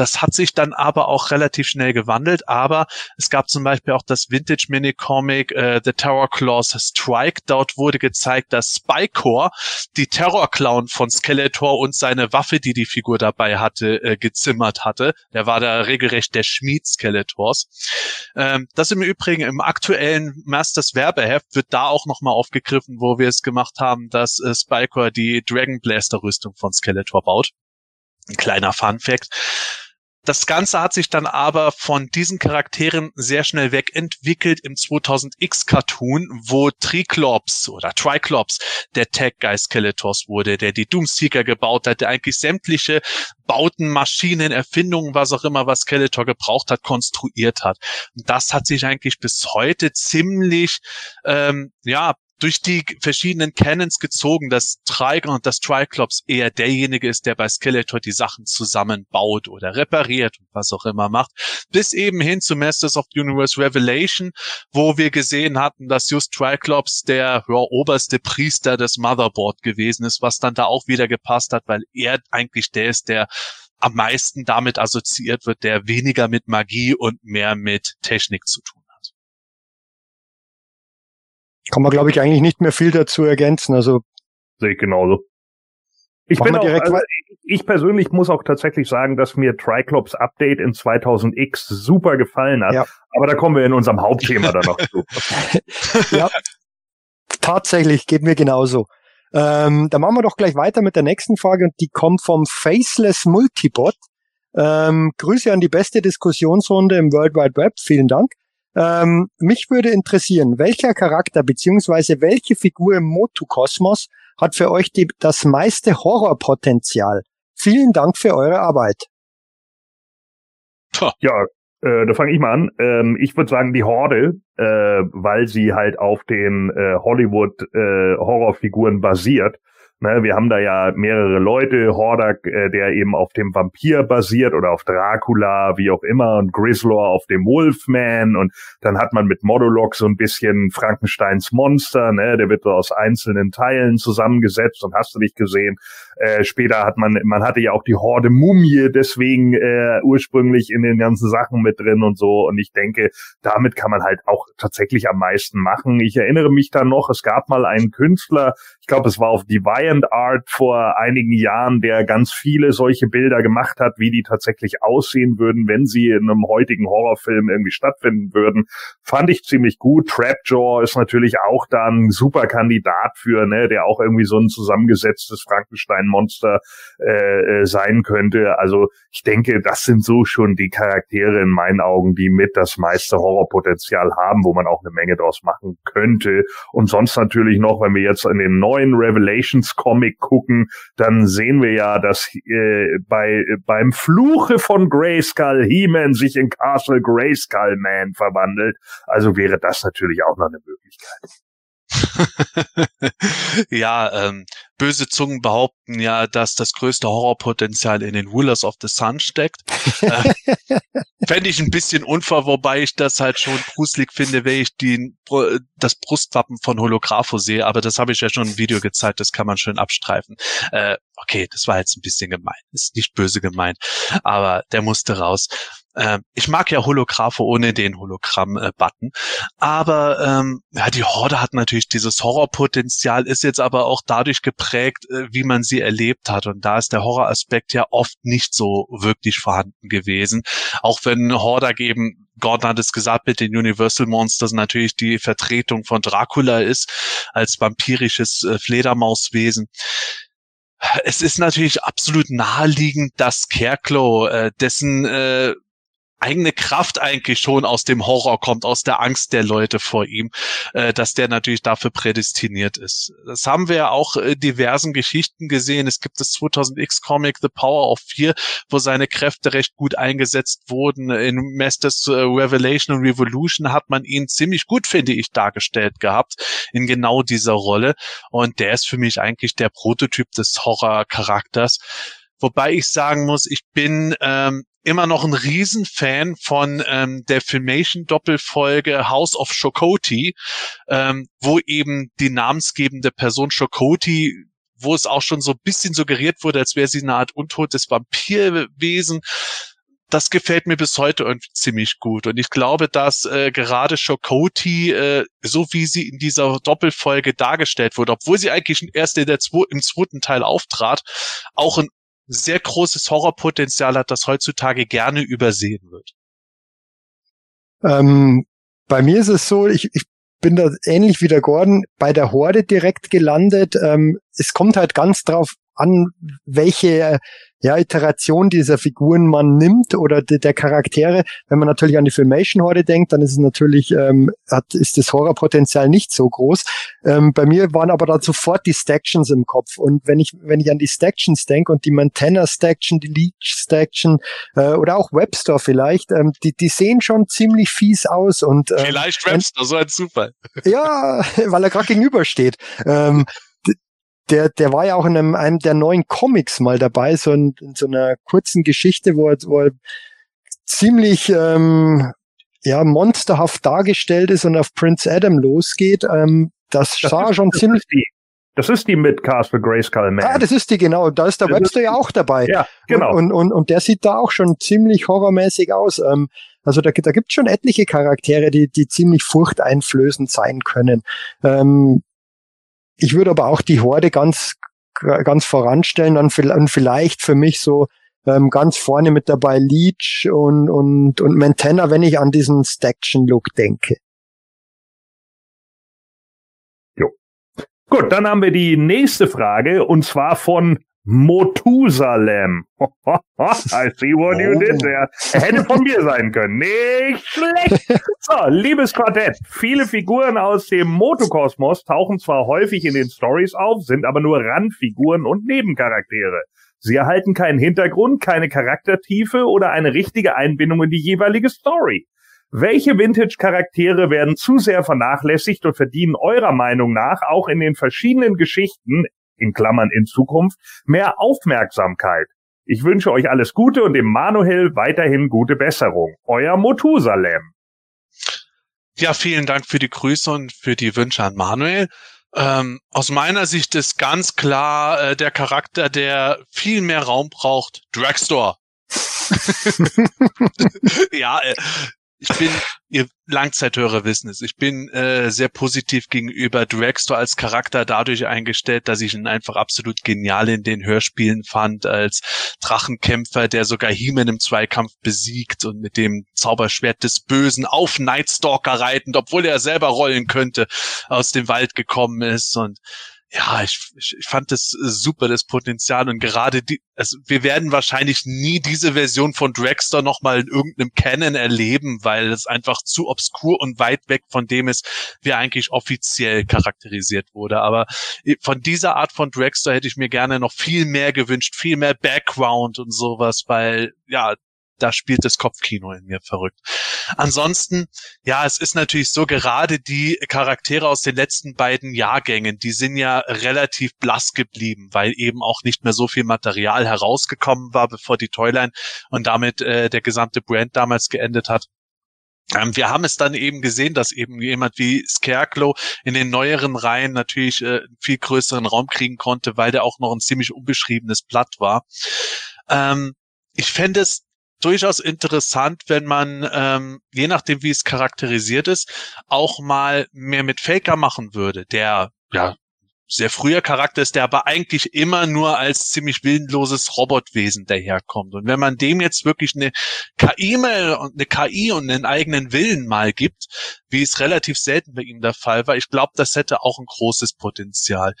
das hat sich dann aber auch relativ schnell gewandelt, aber es gab zum Beispiel auch das Vintage Mini-Comic äh, The Terror Claws Strike. Dort wurde gezeigt, dass Spycore die Terror-Clown von Skeletor und seine Waffe, die die Figur dabei hatte, äh, gezimmert hatte. Der war da regelrecht der Schmied Skeletors. Ähm, das im Übrigen im aktuellen Masters Werbeheft wird da auch nochmal aufgegriffen, wo wir es gemacht haben, dass äh, Spycore die Dragon Blaster Rüstung von Skeletor baut. Ein kleiner Fun Fact. Das Ganze hat sich dann aber von diesen Charakteren sehr schnell wegentwickelt im 2000X Cartoon, wo Triklops oder Triklops der Tag Guy Skeletors wurde, der die Doomseeker gebaut hat, der eigentlich sämtliche Bauten, Maschinen, Erfindungen, was auch immer, was Skeletor gebraucht hat, konstruiert hat. Und das hat sich eigentlich bis heute ziemlich, ähm, ja, durch die verschiedenen Canons gezogen, dass Trigon und das Triclops eher derjenige ist, der bei Skeletor die Sachen zusammenbaut oder repariert und was auch immer macht, bis eben hin zu Masters of the Universe Revelation, wo wir gesehen hatten, dass just Triclops der ja, oberste Priester des Motherboard gewesen ist, was dann da auch wieder gepasst hat, weil er eigentlich der ist, der am meisten damit assoziiert wird, der weniger mit Magie und mehr mit Technik zu tun kann man, glaube ich, eigentlich nicht mehr viel dazu ergänzen. Also sehe ich genauso. Ich bin auch, also, ich persönlich muss auch tatsächlich sagen, dass mir Triclops Update in 2000X super gefallen hat. Ja. Aber da kommen wir in unserem Hauptthema dann noch zu. ja, tatsächlich geht mir genauso. Ähm, da machen wir doch gleich weiter mit der nächsten Frage und die kommt vom Faceless Multibot. Ähm, Grüße an die beste Diskussionsrunde im World Wide Web. Vielen Dank. Ähm, mich würde interessieren, welcher Charakter beziehungsweise welche Figur im Motu-Kosmos hat für euch die, das meiste Horrorpotenzial? Vielen Dank für eure Arbeit. Ja, äh, da fange ich mal an. Ähm, ich würde sagen die Horde, äh, weil sie halt auf den äh, Hollywood äh, Horrorfiguren basiert. Ne, wir haben da ja mehrere Leute, Hordak, äh, der eben auf dem Vampir basiert oder auf Dracula, wie auch immer, und Grislor auf dem Wolfman und dann hat man mit Modulok so ein bisschen Frankensteins Monster, ne, der wird so aus einzelnen Teilen zusammengesetzt und hast du nicht gesehen. Äh, später hat man, man hatte ja auch die Horde Mumie deswegen äh, ursprünglich in den ganzen Sachen mit drin und so und ich denke, damit kann man halt auch tatsächlich am meisten machen. Ich erinnere mich da noch, es gab mal einen Künstler, glaube, es war auf Deviant Art vor einigen Jahren, der ganz viele solche Bilder gemacht hat, wie die tatsächlich aussehen würden, wenn sie in einem heutigen Horrorfilm irgendwie stattfinden würden. Fand ich ziemlich gut. Trapjaw ist natürlich auch da ein super Kandidat für, ne, der auch irgendwie so ein zusammengesetztes Frankenstein-Monster äh, äh sein könnte. Also ich denke, das sind so schon die Charaktere in meinen Augen, die mit das meiste Horrorpotenzial haben, wo man auch eine Menge draus machen könnte. Und sonst natürlich noch, wenn wir jetzt in den neuen Revelations Comic gucken, dann sehen wir ja, dass äh, bei beim Fluche von Grayskull He-Man sich in Castle Grayskull Man verwandelt. Also wäre das natürlich auch noch eine Möglichkeit. ja, ähm, böse Zungen behaupten ja, dass das größte Horrorpotenzial in den Rulers of the Sun steckt. äh, Fände ich ein bisschen unfair, wobei ich das halt schon gruselig finde, wenn ich die, das Brustwappen von Holographo sehe, aber das habe ich ja schon im Video gezeigt, das kann man schön abstreifen. Äh, okay, das war jetzt ein bisschen gemein, ist nicht böse gemeint, aber der musste raus. Äh, ich mag ja Holographe ohne den Hologramm-Button. aber ähm, ja, die Horde hat natürlich dieses Horrorpotenzial, ist jetzt aber auch dadurch geprägt, äh, wie man sie erlebt hat. Und da ist der Horroraspekt ja oft nicht so wirklich vorhanden gewesen. Auch wenn Hordak eben Gordon hat es gesagt, mit den Universal Monsters natürlich die Vertretung von Dracula ist, als vampirisches äh, Fledermauswesen es ist natürlich absolut naheliegend, dass Scarecrow, äh, dessen äh, eigene Kraft eigentlich schon aus dem Horror kommt, aus der Angst der Leute vor ihm, äh, dass der natürlich dafür prädestiniert ist. Das haben wir ja auch in diversen Geschichten gesehen. Es gibt das 2000X Comic The Power of Fear, wo seine Kräfte recht gut eingesetzt wurden. In Masters äh, Revelation und Revolution hat man ihn ziemlich gut, finde ich, dargestellt gehabt in genau dieser Rolle. Und der ist für mich eigentlich der Prototyp des Horror-Charakters. Wobei ich sagen muss, ich bin ähm, immer noch ein Riesenfan von ähm, der Filmation-Doppelfolge House of Shokoti, ähm, wo eben die namensgebende Person Shokoti wo es auch schon so ein bisschen suggeriert wurde, als wäre sie eine Art untotes Vampirwesen. Das gefällt mir bis heute irgendwie ziemlich gut. Und ich glaube, dass äh, gerade Shokoti, äh, so wie sie in dieser Doppelfolge dargestellt wurde, obwohl sie eigentlich erst in der zwo im zweiten Teil auftrat, auch ein sehr großes Horrorpotenzial hat, das heutzutage gerne übersehen wird. Ähm, bei mir ist es so, ich, ich bin da ähnlich wie der Gordon bei der Horde direkt gelandet. Ähm, es kommt halt ganz drauf an, welche ja, Iteration dieser Figuren man nimmt oder de, der Charaktere. Wenn man natürlich an die Filmation-Horde denkt, dann ist es natürlich, ähm, hat, ist das Horrorpotenzial nicht so groß. Ähm, bei mir waren aber da sofort die Stactions im Kopf. Und wenn ich, wenn ich an die Stactions denke und die Montana Staction, die Leech Staction äh, oder auch Webster vielleicht, ähm, die, die sehen schon ziemlich fies aus. Und, ähm, vielleicht Webster, so ein Zufall. Ja, weil er gerade gegenübersteht. Ähm, der, der war ja auch in einem, einem der neuen Comics mal dabei, so in, in so einer kurzen Geschichte, wo er, wo er ziemlich ähm, ja, monsterhaft dargestellt ist und auf Prince Adam losgeht. Ähm, das, das sah ist, schon das ziemlich. die, das ist die mit Castle Grayskull Man. Ah, das ist die, genau. Da ist der das Webster ist ja auch dabei. Ja, genau. Und, und, und der sieht da auch schon ziemlich horrormäßig aus. Ähm, also da, da gibt schon etliche Charaktere, die, die ziemlich furchteinflößend sein können. Ähm, ich würde aber auch die Horde ganz, ganz voranstellen und vielleicht für mich so ähm, ganz vorne mit dabei Leech und, und, und Montana, wenn ich an diesen Staction-Look denke. Jo. Gut, dann haben wir die nächste Frage und zwar von Motusalem. I see what you did there. Er hätte von mir sein können. Nicht schlecht. So, liebes Quartett. Viele Figuren aus dem Motokosmos tauchen zwar häufig in den Stories auf, sind aber nur Randfiguren und Nebencharaktere. Sie erhalten keinen Hintergrund, keine Charaktertiefe oder eine richtige Einbindung in die jeweilige Story. Welche Vintage-Charaktere werden zu sehr vernachlässigt und verdienen eurer Meinung nach auch in den verschiedenen Geschichten in Klammern in Zukunft, mehr Aufmerksamkeit. Ich wünsche euch alles Gute und dem Manuel weiterhin gute Besserung. Euer Motusalem. Ja, vielen Dank für die Grüße und für die Wünsche an Manuel. Ähm, aus meiner Sicht ist ganz klar äh, der Charakter, der viel mehr Raum braucht, Dragstore. ja, äh, ich bin, ihr Langzeithörer wissen es, ich bin äh, sehr positiv gegenüber Dragstore als Charakter dadurch eingestellt, dass ich ihn einfach absolut genial in den Hörspielen fand, als Drachenkämpfer, der sogar He-Man im Zweikampf besiegt und mit dem Zauberschwert des Bösen auf Nightstalker reitend, obwohl er selber rollen könnte, aus dem Wald gekommen ist. Und ja, ich, ich, ich fand das äh, super, das Potenzial und gerade die, also wir werden wahrscheinlich nie diese Version von Dragster nochmal in irgendeinem Canon erleben, weil es einfach zu obskur und weit weg von dem ist, wie eigentlich offiziell charakterisiert wurde. Aber äh, von dieser Art von Dragster hätte ich mir gerne noch viel mehr gewünscht, viel mehr Background und sowas, weil ja, da spielt das Kopfkino in mir verrückt. Ansonsten, ja, es ist natürlich so, gerade die Charaktere aus den letzten beiden Jahrgängen, die sind ja relativ blass geblieben, weil eben auch nicht mehr so viel Material herausgekommen war, bevor die Toyline und damit äh, der gesamte Brand damals geendet hat. Ähm, wir haben es dann eben gesehen, dass eben jemand wie Scarecrow in den neueren Reihen natürlich äh, viel größeren Raum kriegen konnte, weil der auch noch ein ziemlich unbeschriebenes Blatt war. Ähm, ich fände es durchaus interessant, wenn man, ähm, je nachdem wie es charakterisiert ist, auch mal mehr mit Faker machen würde, der ja sehr früher Charakter ist, der aber eigentlich immer nur als ziemlich willenloses Robotwesen daherkommt. Und wenn man dem jetzt wirklich eine KI und eine KI und einen eigenen Willen mal gibt, wie es relativ selten bei ihm der Fall war, ich glaube, das hätte auch ein großes Potenzial.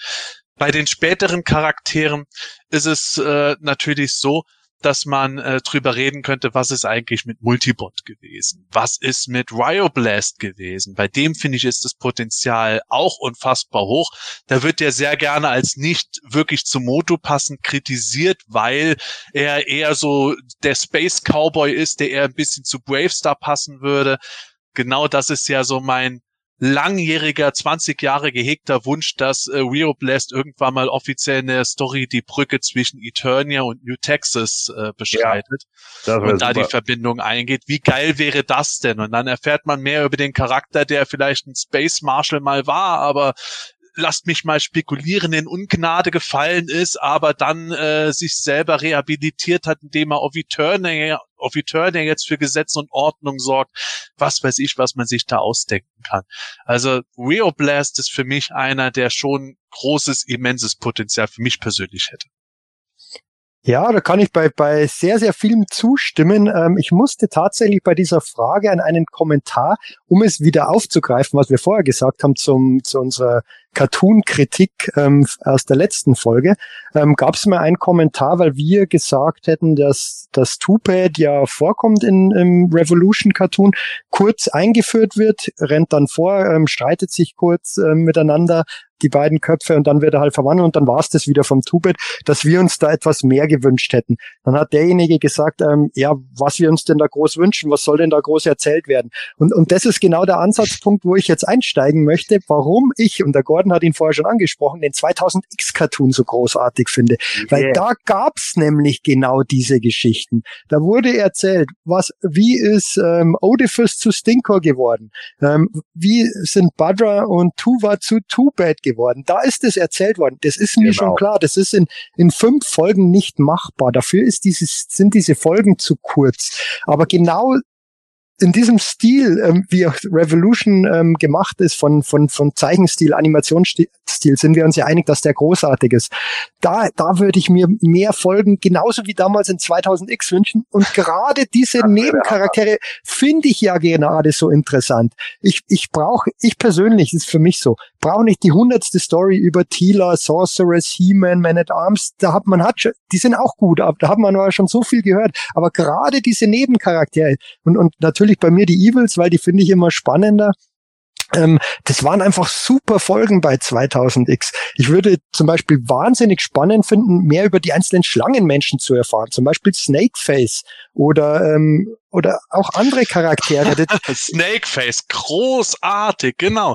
Bei den späteren Charakteren ist es äh, natürlich so, dass man äh, drüber reden könnte, was ist eigentlich mit Multibot gewesen? Was ist mit Ryoblast gewesen? Bei dem finde ich ist das Potenzial auch unfassbar hoch. Da wird er sehr gerne als nicht wirklich zum Moto passend kritisiert, weil er eher so der Space Cowboy ist, der eher ein bisschen zu Bravestar passen würde. Genau das ist ja so mein langjähriger, 20 Jahre gehegter Wunsch, dass äh, Rio Blast irgendwann mal offiziell eine Story die Brücke zwischen Eternia und New Texas äh, beschreitet ja, und da die Verbindung eingeht. Wie geil wäre das denn? Und dann erfährt man mehr über den Charakter, der vielleicht ein Space Marshal mal war, aber lasst mich mal spekulieren, in Ungnade gefallen ist, aber dann äh, sich selber rehabilitiert hat, indem er auf Eternia, auf Eternia jetzt für Gesetz und Ordnung sorgt. Was weiß ich, was man sich da ausdenken kann. Also Rio Blast ist für mich einer, der schon großes, immenses Potenzial für mich persönlich hätte. Ja, da kann ich bei, bei sehr, sehr vielem zustimmen. Ähm, ich musste tatsächlich bei dieser Frage an einen Kommentar, um es wieder aufzugreifen, was wir vorher gesagt haben zum, zu unserer Cartoon-Kritik ähm, aus der letzten Folge, ähm, gab es mal einen Kommentar, weil wir gesagt hätten, dass das Tupad ja vorkommt in, im Revolution-Cartoon, kurz eingeführt wird, rennt dann vor, ähm, streitet sich kurz ähm, miteinander, die beiden Köpfe und dann wird er halt verwandelt und dann war es das wieder vom Tubet, dass wir uns da etwas mehr gewünscht hätten. Dann hat derjenige gesagt, ähm, ja, was wir uns denn da groß wünschen, was soll denn da groß erzählt werden? Und, und das ist genau der Ansatzpunkt, wo ich jetzt einsteigen möchte, warum ich, und der Gordon hat ihn vorher schon angesprochen, den 2000X-Cartoon so großartig finde. Yeah. Weil da gab's nämlich genau diese Geschichten. Da wurde erzählt, was, wie ist ähm, Oedipus zu Stinkor geworden? Ähm, wie sind Badra und Tuva zu Tubet geworden. Da ist es erzählt worden. Das ist mir genau. schon klar. Das ist in, in fünf Folgen nicht machbar. Dafür ist dieses, sind diese Folgen zu kurz. Aber genau in diesem Stil, ähm, wie auch Revolution ähm, gemacht ist, von, von, von Zeichenstil, Animationsstil, sind wir uns ja einig, dass der großartig ist. Da, da würde ich mir mehr Folgen, genauso wie damals in 2000X wünschen. Und gerade diese Nebencharaktere finde ich ja gerade so interessant. Ich, ich brauche, ich persönlich, ist für mich so, brauche nicht die hundertste Story über Tila, Sorceress, He-Man, Man at Arms. Da hat man hat schon, die sind auch gut, da hat man aber schon so viel gehört. Aber gerade diese Nebencharaktere und, und natürlich bei mir die Evils, weil die finde ich immer spannender. Ähm, das waren einfach super Folgen bei 2000X. Ich würde zum Beispiel wahnsinnig spannend finden, mehr über die einzelnen Schlangenmenschen zu erfahren. Zum Beispiel Snakeface oder, ähm, oder auch andere Charaktere. Snakeface, großartig, genau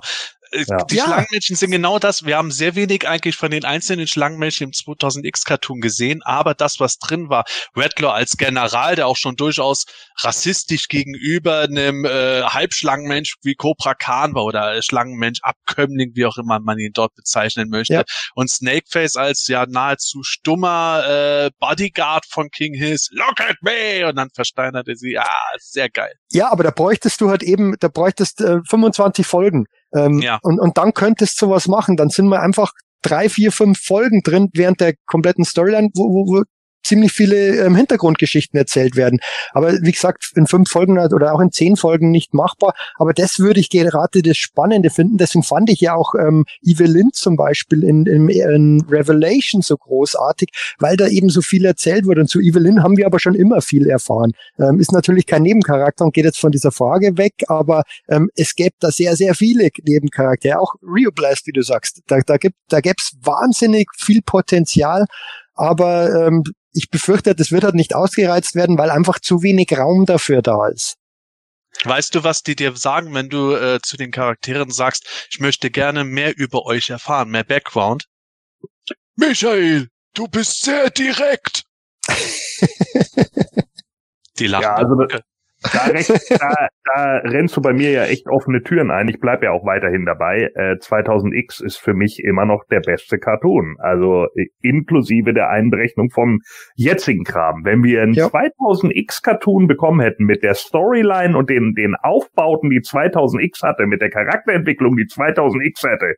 ja. Die ja. Schlangenmännchen sind genau das. Wir haben sehr wenig eigentlich von den einzelnen Schlangenmännchen im 2000X-Cartoon gesehen, aber das, was drin war, Redlaw als General, der auch schon durchaus rassistisch gegenüber einem äh, Halbschlangenmensch wie Cobra Khan war oder Schlangenmensch, Abkömmling, wie auch immer man ihn dort bezeichnen möchte. Ja. Und Snakeface als ja nahezu stummer äh, Bodyguard von King Hills. Look at me! Und dann versteinert er sie. Ah, sehr geil. Ja, aber da bräuchtest du halt eben, da bräuchtest äh, 25 Folgen. Ähm, ja. und, und dann könntest du was machen. Dann sind wir einfach drei, vier, fünf Folgen drin während der kompletten Storyline, wo, wo, wo ziemlich viele ähm, Hintergrundgeschichten erzählt werden. Aber wie gesagt, in fünf Folgen oder auch in zehn Folgen nicht machbar. Aber das würde ich gerade das Spannende finden. Deswegen fand ich ja auch ähm, Evelyn zum Beispiel in, in, in Revelation so großartig, weil da eben so viel erzählt wurde. Und zu Evelyn haben wir aber schon immer viel erfahren. Ähm, ist natürlich kein Nebencharakter und geht jetzt von dieser Frage weg, aber ähm, es gäbe da sehr, sehr viele Nebencharaktere. Auch Rio Blast, wie du sagst. Da, da gibt da gäb's wahnsinnig viel Potenzial. Aber ähm, ich befürchte, das wird halt nicht ausgereizt werden, weil einfach zu wenig Raum dafür da ist. Weißt du, was die dir sagen, wenn du äh, zu den Charakteren sagst, ich möchte gerne mehr über euch erfahren, mehr Background? Michael, du bist sehr direkt. die lachen. Ja, also da, recht, da, da rennst du bei mir ja echt offene Türen ein. Ich bleib ja auch weiterhin dabei. Äh, 2000X ist für mich immer noch der beste Cartoon. Also äh, inklusive der Einberechnung vom jetzigen Kram. Wenn wir einen ja. 2000X Cartoon bekommen hätten mit der Storyline und den, den Aufbauten, die 2000X hatte, mit der Charakterentwicklung, die 2000X hätte,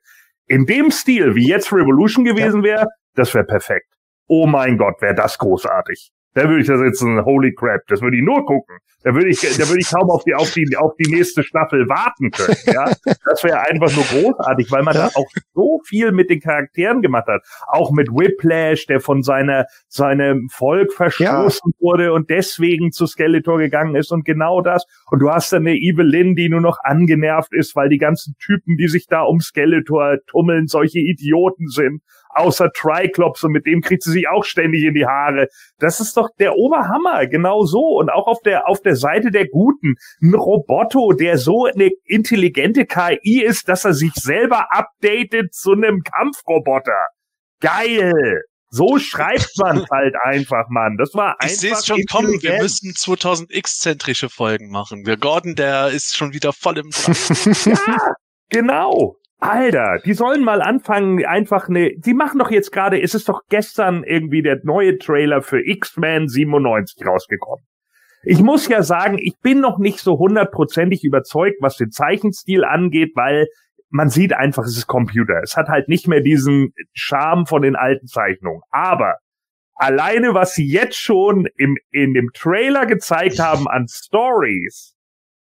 in dem Stil, wie jetzt Revolution gewesen wäre, das wäre perfekt. Oh mein Gott, wäre das großartig. Da würde ich da sitzen, holy crap, das würde ich nur gucken. Da würde ich, da würde ich kaum auf die, auf die, auf die nächste Staffel warten können. Ja, das wäre einfach nur großartig, weil man ja. da auch so viel mit den Charakteren gemacht hat. Auch mit Whiplash, der von seiner, seinem Volk verstoßen ja. wurde und deswegen zu Skeletor gegangen ist und genau das. Und du hast dann eine Evelyn, die nur noch angenervt ist, weil die ganzen Typen, die sich da um Skeletor tummeln, solche Idioten sind außer Triclops und mit dem kriegt sie sich auch ständig in die Haare. Das ist doch der Oberhammer, genau so. Und auch auf der, auf der Seite der Guten. Ein Roboto, der so eine intelligente KI ist, dass er sich selber updatet zu einem Kampfroboter. Geil! So schreibt man halt einfach, Mann. Das war einfach. Ich sehe es schon kommen. Wir müssen 2000X-zentrische Folgen machen. Der Gordon, der ist schon wieder voll im ja, genau. Alter, die sollen mal anfangen, einfach ne, die machen doch jetzt gerade, ist es doch gestern irgendwie der neue Trailer für X-Men 97 rausgekommen. Ich muss ja sagen, ich bin noch nicht so hundertprozentig überzeugt, was den Zeichenstil angeht, weil man sieht einfach, es ist Computer. Es hat halt nicht mehr diesen Charme von den alten Zeichnungen. Aber alleine, was sie jetzt schon im, in dem Trailer gezeigt haben an Stories,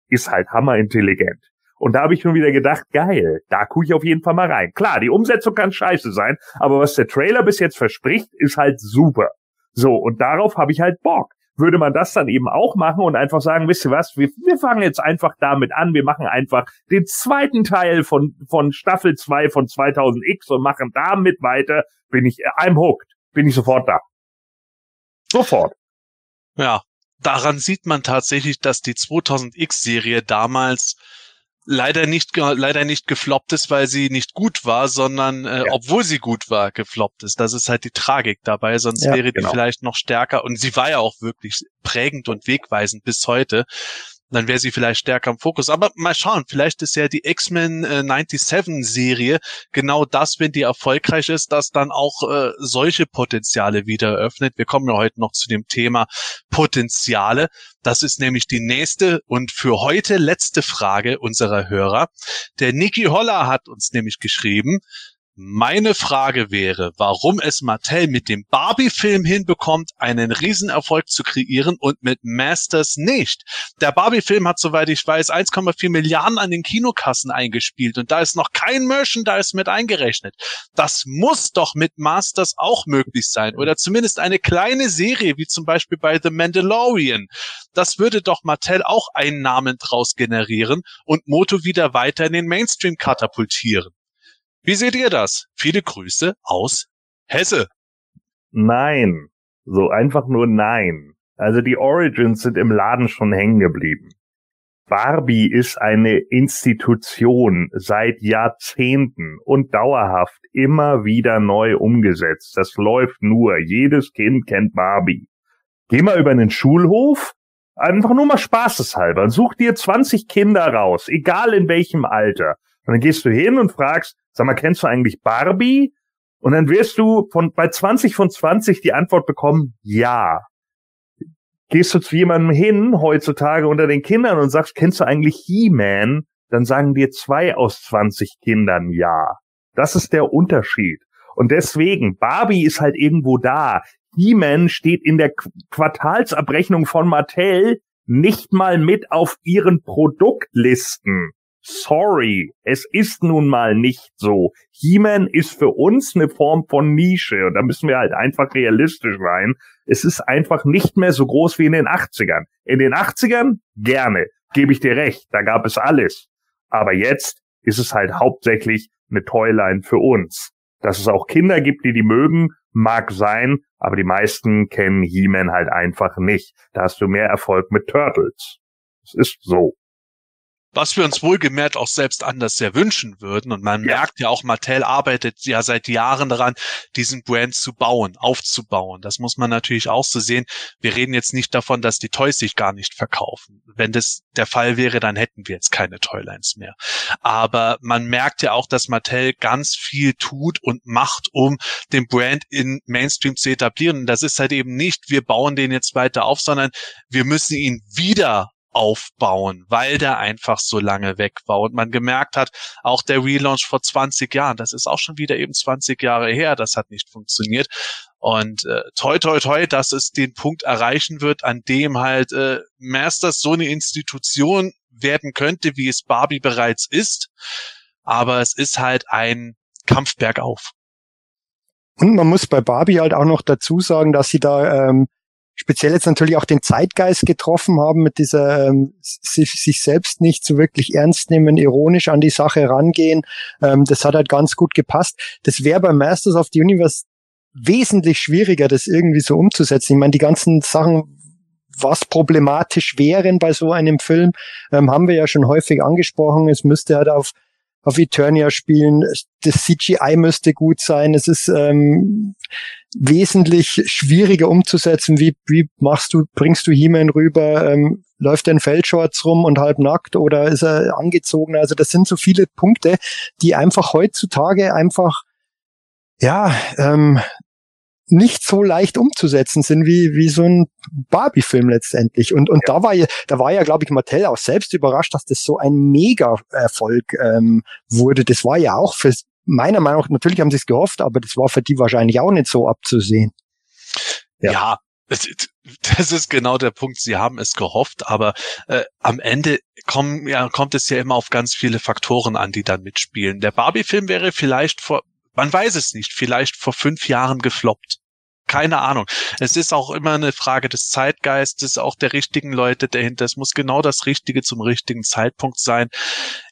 ist halt hammerintelligent. Und da habe ich schon wieder gedacht, geil, da gucke ich auf jeden Fall mal rein. Klar, die Umsetzung kann scheiße sein, aber was der Trailer bis jetzt verspricht, ist halt super. So, und darauf habe ich halt Bock. Würde man das dann eben auch machen und einfach sagen, wisst ihr was, wir, wir fangen jetzt einfach damit an, wir machen einfach den zweiten Teil von, von Staffel 2 von 2000X und machen damit weiter, bin ich, I'm hooked, bin ich sofort da. Sofort. Ja, daran sieht man tatsächlich, dass die 2000X-Serie damals leider nicht leider nicht gefloppt ist, weil sie nicht gut war, sondern äh, ja. obwohl sie gut war, gefloppt ist. Das ist halt die Tragik dabei, sonst ja, wäre die genau. vielleicht noch stärker und sie war ja auch wirklich prägend und wegweisend bis heute dann wäre sie vielleicht stärker im Fokus. Aber mal schauen, vielleicht ist ja die X-Men äh, 97-Serie genau das, wenn die erfolgreich ist, dass dann auch äh, solche Potenziale wieder eröffnet. Wir kommen ja heute noch zu dem Thema Potenziale. Das ist nämlich die nächste und für heute letzte Frage unserer Hörer. Der Niki Holler hat uns nämlich geschrieben, meine Frage wäre, warum es Mattel mit dem Barbie-Film hinbekommt, einen Riesenerfolg zu kreieren und mit Masters nicht. Der Barbie-Film hat, soweit ich weiß, 1,4 Milliarden an den Kinokassen eingespielt und da ist noch kein Merchandise mit eingerechnet. Das muss doch mit Masters auch möglich sein oder zumindest eine kleine Serie wie zum Beispiel bei The Mandalorian. Das würde doch Mattel auch Einnahmen draus generieren und Moto wieder weiter in den Mainstream katapultieren. Wie seht ihr das? Viele Grüße aus Hesse. Nein. So einfach nur nein. Also die Origins sind im Laden schon hängen geblieben. Barbie ist eine Institution seit Jahrzehnten und dauerhaft immer wieder neu umgesetzt. Das läuft nur. Jedes Kind kennt Barbie. Geh mal über einen Schulhof, einfach nur mal spaßeshalber, such dir 20 Kinder raus, egal in welchem Alter. Und dann gehst du hin und fragst, sag mal, kennst du eigentlich Barbie? Und dann wirst du von, bei 20 von 20 die Antwort bekommen, ja. Gehst du zu jemandem hin, heutzutage unter den Kindern und sagst, kennst du eigentlich He-Man? Dann sagen dir zwei aus 20 Kindern ja. Das ist der Unterschied. Und deswegen, Barbie ist halt irgendwo da. He-Man steht in der Quartalsabrechnung von Mattel nicht mal mit auf ihren Produktlisten. Sorry, es ist nun mal nicht so. He-Man ist für uns eine Form von Nische und da müssen wir halt einfach realistisch sein. Es ist einfach nicht mehr so groß wie in den 80ern. In den 80ern gerne, gebe ich dir recht, da gab es alles. Aber jetzt ist es halt hauptsächlich eine Toyline für uns. Dass es auch Kinder gibt, die die mögen, mag sein, aber die meisten kennen He-Man halt einfach nicht. Da hast du mehr Erfolg mit Turtles. Es ist so was wir uns wohlgemerkt auch selbst anders sehr wünschen würden. Und man ja. merkt ja auch, Mattel arbeitet ja seit Jahren daran, diesen Brand zu bauen, aufzubauen. Das muss man natürlich auch so sehen. Wir reden jetzt nicht davon, dass die Toys sich gar nicht verkaufen. Wenn das der Fall wäre, dann hätten wir jetzt keine Toylines mehr. Aber man merkt ja auch, dass Mattel ganz viel tut und macht, um den Brand in Mainstream zu etablieren. Und das ist halt eben nicht, wir bauen den jetzt weiter auf, sondern wir müssen ihn wieder aufbauen, weil der einfach so lange weg war. Und man gemerkt hat, auch der Relaunch vor 20 Jahren, das ist auch schon wieder eben 20 Jahre her, das hat nicht funktioniert. Und äh, toi, toi, toi, dass es den Punkt erreichen wird, an dem halt äh, Masters so eine Institution werden könnte, wie es Barbie bereits ist. Aber es ist halt ein Kampf bergauf. Und man muss bei Barbie halt auch noch dazu sagen, dass sie da ähm, speziell jetzt natürlich auch den Zeitgeist getroffen haben mit dieser ähm, sich, sich selbst nicht so wirklich ernst nehmen, ironisch an die Sache rangehen. Ähm, das hat halt ganz gut gepasst. Das wäre bei Masters of the Universe wesentlich schwieriger, das irgendwie so umzusetzen. Ich meine, die ganzen Sachen, was problematisch wären bei so einem Film, ähm, haben wir ja schon häufig angesprochen. Es müsste halt auf auf Eternia spielen. Das CGI müsste gut sein. Es ist ähm, wesentlich schwieriger umzusetzen. Wie, wie machst du, bringst du He-Man rüber? Ähm, läuft er in Feldshorts rum und halb nackt oder ist er angezogen? Also das sind so viele Punkte, die einfach heutzutage einfach ja, ähm, nicht so leicht umzusetzen sind wie, wie so ein Barbie-Film letztendlich. Und, und ja. da war ja, da war ja, glaube ich, Mattel auch selbst überrascht, dass das so ein Mega-Erfolg ähm, wurde. Das war ja auch für meiner Meinung nach, natürlich haben sie es gehofft, aber das war für die wahrscheinlich auch nicht so abzusehen. Ja, ja das, das ist genau der Punkt. Sie haben es gehofft, aber äh, am Ende kommen, ja, kommt es ja immer auf ganz viele Faktoren an, die dann mitspielen. Der Barbie-Film wäre vielleicht vor man weiß es nicht, vielleicht vor fünf Jahren gefloppt. Keine Ahnung. Es ist auch immer eine Frage des Zeitgeistes, auch der richtigen Leute dahinter. Es muss genau das Richtige zum richtigen Zeitpunkt sein.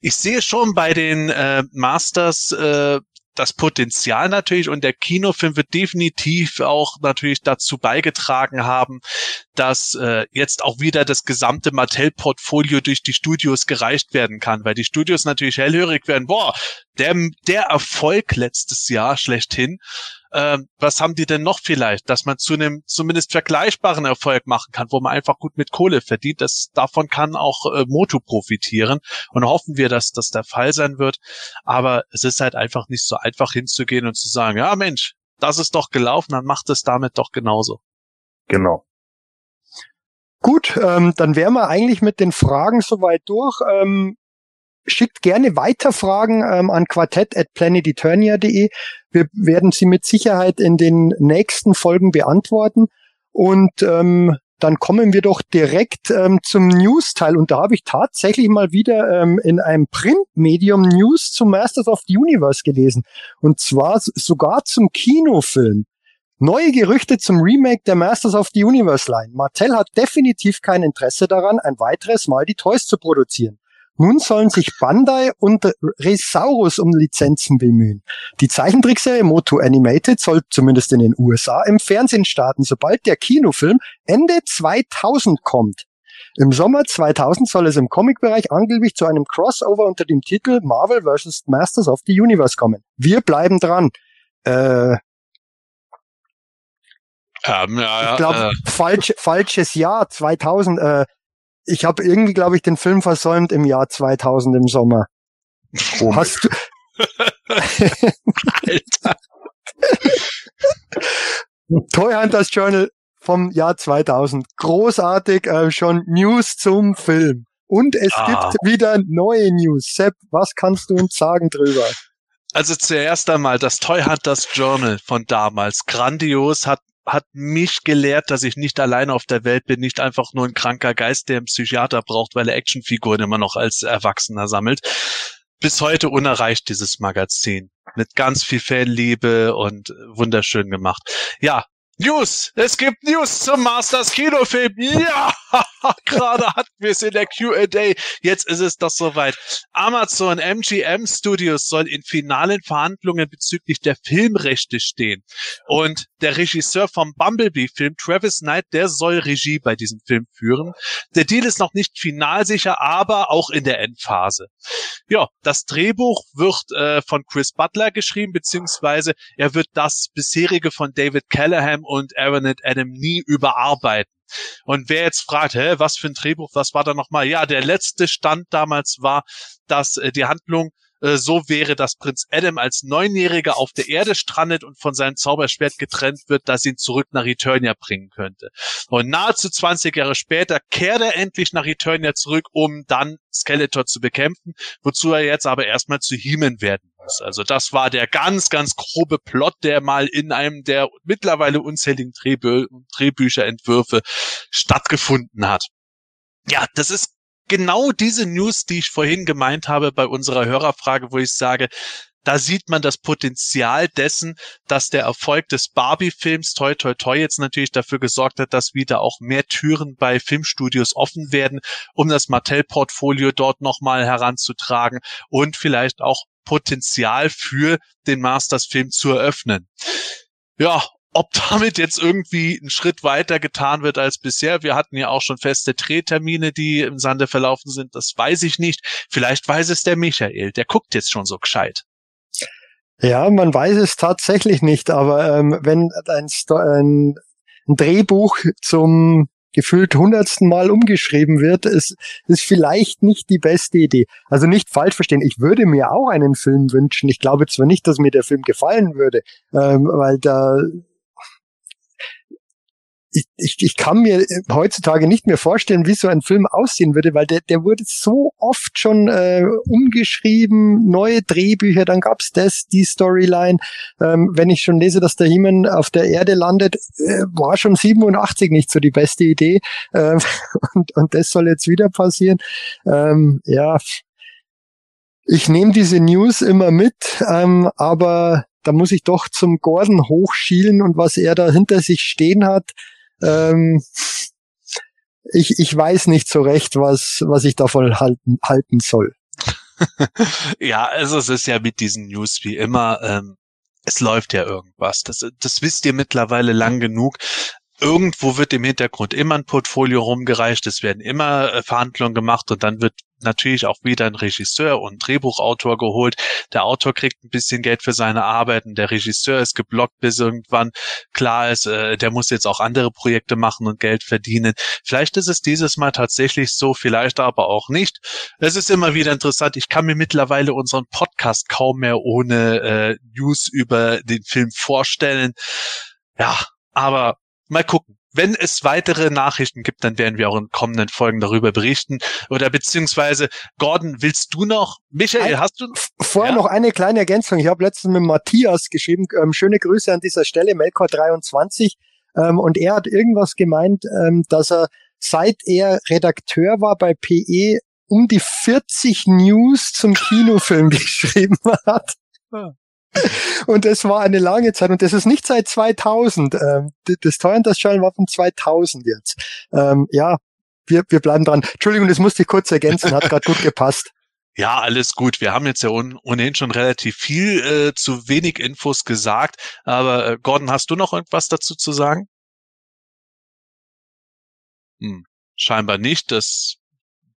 Ich sehe schon bei den äh, Masters äh, das Potenzial natürlich und der Kinofilm wird definitiv auch natürlich dazu beigetragen haben, dass äh, jetzt auch wieder das gesamte Mattel-Portfolio durch die Studios gereicht werden kann, weil die Studios natürlich hellhörig werden. Boah, der, der Erfolg letztes Jahr schlechthin ähm, was haben die denn noch vielleicht, dass man zu einem zumindest vergleichbaren Erfolg machen kann, wo man einfach gut mit Kohle verdient. Das, davon kann auch äh, Moto profitieren und hoffen wir, dass das der Fall sein wird. Aber es ist halt einfach nicht so einfach hinzugehen und zu sagen, ja Mensch, das ist doch gelaufen, dann macht es damit doch genauso. Genau. Gut, ähm, dann wären wir eigentlich mit den Fragen soweit durch. Ähm, schickt gerne weiter Fragen ähm, an quartett.planeteternia.de. Wir werden sie mit Sicherheit in den nächsten Folgen beantworten. Und ähm, dann kommen wir doch direkt ähm, zum News-Teil. Und da habe ich tatsächlich mal wieder ähm, in einem Printmedium News zum Masters of the Universe gelesen. Und zwar sogar zum Kinofilm. Neue Gerüchte zum Remake der Masters of the Universe Line. Mattel hat definitiv kein Interesse daran, ein weiteres Mal die Toys zu produzieren. Nun sollen sich Bandai und Resaurus um Lizenzen bemühen. Die Zeichentrickserie Moto Animated soll zumindest in den USA im Fernsehen starten, sobald der Kinofilm Ende 2000 kommt. Im Sommer 2000 soll es im Comic-Bereich angeblich zu einem Crossover unter dem Titel Marvel vs. Masters of the Universe kommen. Wir bleiben dran. Äh, ähm, ja, ich glaube, äh. falsch, falsches Jahr 2000. Äh, ich habe irgendwie, glaube ich, den Film versäumt im Jahr 2000 im Sommer. Wo hast du? Alter. Toy Hunters Journal vom Jahr 2000. Großartig, äh, schon News zum Film. Und es ah. gibt wieder neue News. Sepp, was kannst du uns sagen drüber? Also zuerst einmal das Toy Hunters Journal von damals. Grandios, hat hat mich gelehrt, dass ich nicht alleine auf der Welt bin, nicht einfach nur ein kranker Geist, der einen Psychiater braucht, weil er Actionfiguren immer noch als Erwachsener sammelt. Bis heute unerreicht dieses Magazin. Mit ganz viel Fanliebe und wunderschön gemacht. Ja, News! Es gibt News zum Masters Kinofilm. Ja! Gerade hatten wir es in der Q&A. Jetzt ist es doch soweit. Amazon MGM Studios soll in finalen Verhandlungen bezüglich der Filmrechte stehen. Und der Regisseur vom Bumblebee-Film, Travis Knight, der soll Regie bei diesem Film führen. Der Deal ist noch nicht final sicher, aber auch in der Endphase. Ja, das Drehbuch wird äh, von Chris Butler geschrieben, beziehungsweise er wird das bisherige von David Callahan und Aaron Adam nie überarbeiten. Und wer jetzt fragt, hä, was für ein Drehbuch, was war da nochmal? Ja, der letzte Stand damals war, dass äh, die Handlung äh, so wäre, dass Prinz Adam als Neunjähriger auf der Erde strandet und von seinem Zauberschwert getrennt wird, das ihn zurück nach Eternia bringen könnte. Und nahezu 20 Jahre später kehrt er endlich nach Eternia zurück, um dann Skeletor zu bekämpfen, wozu er jetzt aber erstmal zu Heeman werden muss. Also das war der ganz, ganz grobe Plot, der mal in einem der mittlerweile unzähligen Drehbü Drehbücherentwürfe stattgefunden hat. Ja, das ist genau diese News, die ich vorhin gemeint habe bei unserer Hörerfrage, wo ich sage, da sieht man das Potenzial dessen, dass der Erfolg des Barbie-Films Toi Toi Toi jetzt natürlich dafür gesorgt hat, dass wieder auch mehr Türen bei Filmstudios offen werden, um das Mattel-Portfolio dort nochmal heranzutragen und vielleicht auch Potenzial für den Masters-Film zu eröffnen. Ja, ob damit jetzt irgendwie ein Schritt weiter getan wird als bisher. Wir hatten ja auch schon feste Drehtermine, die im Sande verlaufen sind. Das weiß ich nicht. Vielleicht weiß es der Michael. Der guckt jetzt schon so gescheit. Ja, man weiß es tatsächlich nicht, aber ähm, wenn ein, ein, Drehbuch zum gefühlt hundertsten Mal umgeschrieben wird, ist, ist vielleicht nicht die beste Idee. Also nicht falsch verstehen, ich würde mir auch einen Film wünschen. Ich glaube zwar nicht, dass mir der Film gefallen würde, ähm, weil da ich, ich, ich kann mir heutzutage nicht mehr vorstellen, wie so ein Film aussehen würde, weil der, der wurde so oft schon äh, umgeschrieben, neue Drehbücher, dann gab's das, die Storyline. Ähm, wenn ich schon lese, dass der Himmel auf der Erde landet, äh, war schon 87 nicht so die beste Idee. Ähm, und, und das soll jetzt wieder passieren. Ähm, ja, ich nehme diese News immer mit, ähm, aber da muss ich doch zum Gordon hochschielen und was er da hinter sich stehen hat, ähm, ich, ich weiß nicht so recht, was, was ich davon halten, halten soll. ja, also es ist ja mit diesen News wie immer, ähm, es läuft ja irgendwas. Das, das wisst ihr mittlerweile lang genug. Irgendwo wird im Hintergrund immer ein Portfolio rumgereicht, es werden immer äh, Verhandlungen gemacht und dann wird natürlich auch wieder ein Regisseur und ein Drehbuchautor geholt. Der Autor kriegt ein bisschen Geld für seine Arbeiten, der Regisseur ist geblockt, bis irgendwann klar ist, äh, der muss jetzt auch andere Projekte machen und Geld verdienen. Vielleicht ist es dieses Mal tatsächlich so, vielleicht aber auch nicht. Es ist immer wieder interessant. Ich kann mir mittlerweile unseren Podcast kaum mehr ohne äh, News über den Film vorstellen. Ja, aber mal gucken wenn es weitere Nachrichten gibt, dann werden wir auch in kommenden Folgen darüber berichten. Oder beziehungsweise, Gordon, willst du noch? Michael, Ein, hast du? Vorher ja? noch eine kleine Ergänzung. Ich habe letztens mit Matthias geschrieben. Ähm, schöne Grüße an dieser Stelle, Melkor 23. Ähm, und er hat irgendwas gemeint, ähm, dass er seit er Redakteur war bei PE um die 40 News zum Kinofilm geschrieben hat. Ah. Und das war eine lange Zeit und das ist nicht seit 2000. Ähm, das das Journal war von 2000 jetzt. Ähm, ja, wir, wir bleiben dran. Entschuldigung, das musste ich kurz ergänzen, hat gerade gut gepasst. Ja, alles gut. Wir haben jetzt ja ohnehin schon relativ viel äh, zu wenig Infos gesagt. Aber äh, Gordon, hast du noch irgendwas dazu zu sagen? Hm. scheinbar nicht. Das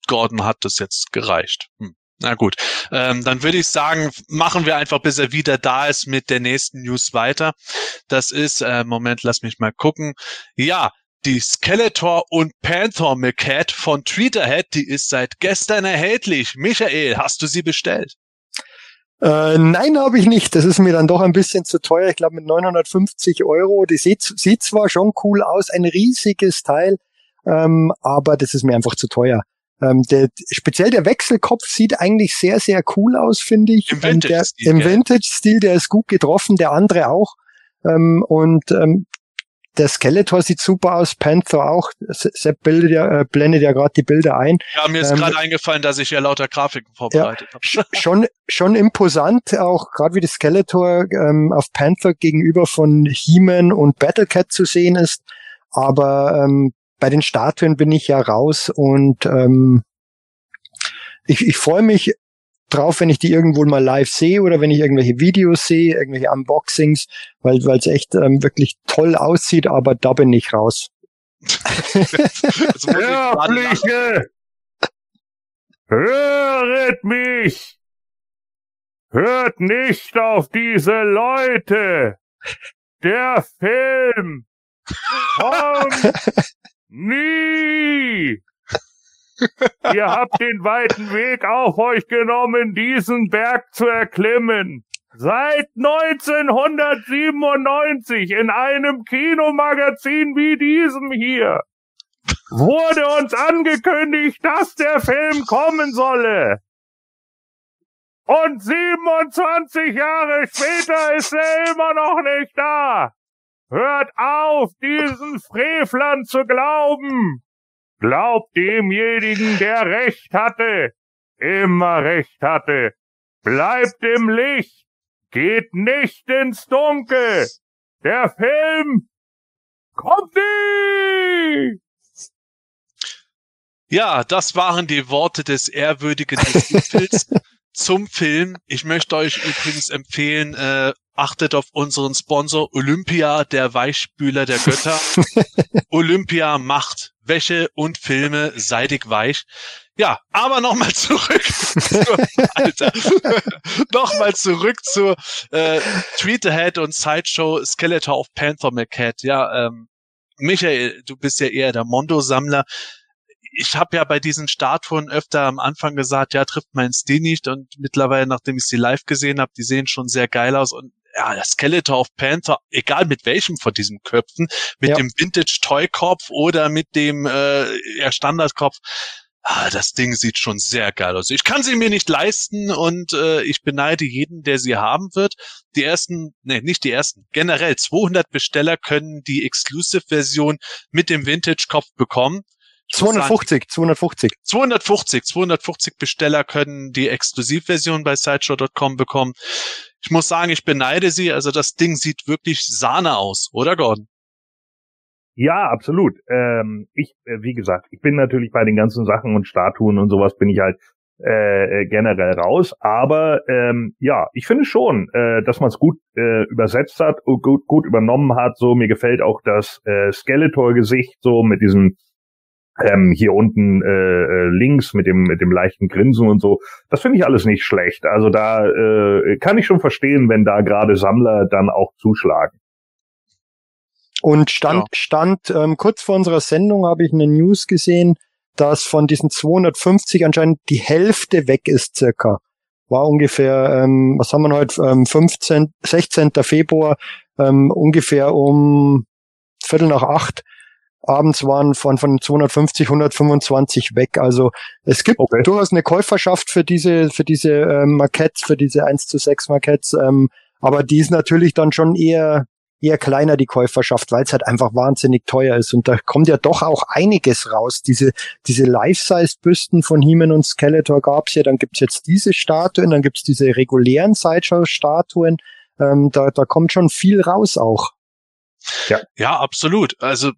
Gordon hat das jetzt gereicht. Hm. Na gut, ähm, dann würde ich sagen, machen wir einfach, bis er wieder da ist, mit der nächsten News weiter. Das ist, äh, Moment, lass mich mal gucken. Ja, die Skeletor und Panther Macat von Tweeterhead, die ist seit gestern erhältlich. Michael, hast du sie bestellt? Äh, nein, habe ich nicht. Das ist mir dann doch ein bisschen zu teuer. Ich glaube mit 950 Euro. Die sieht, sieht zwar schon cool aus, ein riesiges Teil, ähm, aber das ist mir einfach zu teuer. Ähm, der, speziell der Wechselkopf sieht eigentlich sehr, sehr cool aus, finde ich. Im Vintage-Stil. Im Vintage-Stil, der ist gut getroffen, der andere auch. Ähm, und ähm, der Skeletor sieht super aus, Panther auch. Sepp bildet ja, äh, blendet ja gerade die Bilder ein. Ja, mir ist ähm, gerade eingefallen, dass ich ja lauter Grafiken vorbereitet ja, habe. schon, schon imposant, auch gerade wie die Skeletor ähm, auf Panther gegenüber von He-Man und Battlecat zu sehen ist. Aber ähm, bei den Statuen bin ich ja raus und ähm, ich, ich freue mich drauf, wenn ich die irgendwo mal live sehe oder wenn ich irgendwelche Videos sehe, irgendwelche Unboxings, weil es echt ähm, wirklich toll aussieht, aber da bin ich raus. Sterbliche! Höret mich! Hört nicht auf diese Leute! Der Film kommt nie! Ihr habt den weiten Weg auf euch genommen, diesen Berg zu erklimmen. Seit 1997 in einem Kinomagazin wie diesem hier wurde uns angekündigt, dass der Film kommen solle. Und 27 Jahre später ist er immer noch nicht da. Hört auf, diesen Frevlern zu glauben. Glaubt demjenigen, der Recht hatte, immer Recht hatte. Bleibt im Licht, geht nicht ins Dunkel. Der Film kommt nie! Ja, das waren die Worte des ehrwürdigen Gipfels zum Film. Ich möchte euch übrigens empfehlen, äh, achtet auf unseren Sponsor Olympia, der Weichspüler der Götter. Olympia macht Wäsche und Filme seidig weich. Ja, aber nochmal zurück. Alter. nochmal zurück zu äh, Tweet Ahead und Sideshow Skeletor of Panther McCat. Ja, ähm, Michael, du bist ja eher der Mondo-Sammler. Ich habe ja bei diesen Statuen öfter am Anfang gesagt, ja, trifft mein Stil nicht. Und mittlerweile, nachdem ich sie live gesehen habe, die sehen schon sehr geil aus. Und ja, der Skeletor of Panther, egal mit welchem von diesen Köpfen, mit ja. dem Vintage Toy Kopf oder mit dem äh, Standardkopf. Ah, das Ding sieht schon sehr geil aus. Ich kann sie mir nicht leisten und äh, ich beneide jeden, der sie haben wird. Die ersten, nee, nicht die ersten, generell 200 Besteller können die Exclusive-Version mit dem Vintage-Kopf bekommen. 250, 250. 250, 250 Besteller können die Exklusivversion bei Sideshow.com bekommen. Ich muss sagen, ich beneide sie. Also das Ding sieht wirklich Sahne aus, oder Gordon? Ja, absolut. Ähm, ich, äh, wie gesagt, ich bin natürlich bei den ganzen Sachen und Statuen und sowas bin ich halt äh, äh generell raus. Aber ähm, ja, ich finde schon, äh, dass man es gut äh, übersetzt hat, gut, gut übernommen hat. So mir gefällt auch das äh, Skeletor-Gesicht so mit diesem ähm, hier unten äh, äh, links mit dem mit dem leichten Grinsen und so. Das finde ich alles nicht schlecht. Also da äh, kann ich schon verstehen, wenn da gerade Sammler dann auch zuschlagen. Und stand ja. stand ähm, kurz vor unserer Sendung habe ich eine News gesehen, dass von diesen 250 anscheinend die Hälfte weg ist circa. War ungefähr, ähm, was haben wir heute, ähm, 15, 16. Februar, ähm, ungefähr um Viertel nach acht abends waren von, von 250, 125 weg. Also es gibt okay. durchaus eine Käuferschaft für diese, für diese ähm, Markets, für diese 1 zu 6 Markets, ähm, aber die ist natürlich dann schon eher eher kleiner die Käuferschaft, weil es halt einfach wahnsinnig teuer ist und da kommt ja doch auch einiges raus. Diese diese Life-Size-Büsten von He-Man und Skeletor gab's ja, dann gibt's jetzt diese Statuen, dann gibt's diese regulären Sideshow-Statuen. Ähm, da, da kommt schon viel raus auch. Ja. ja, absolut. Also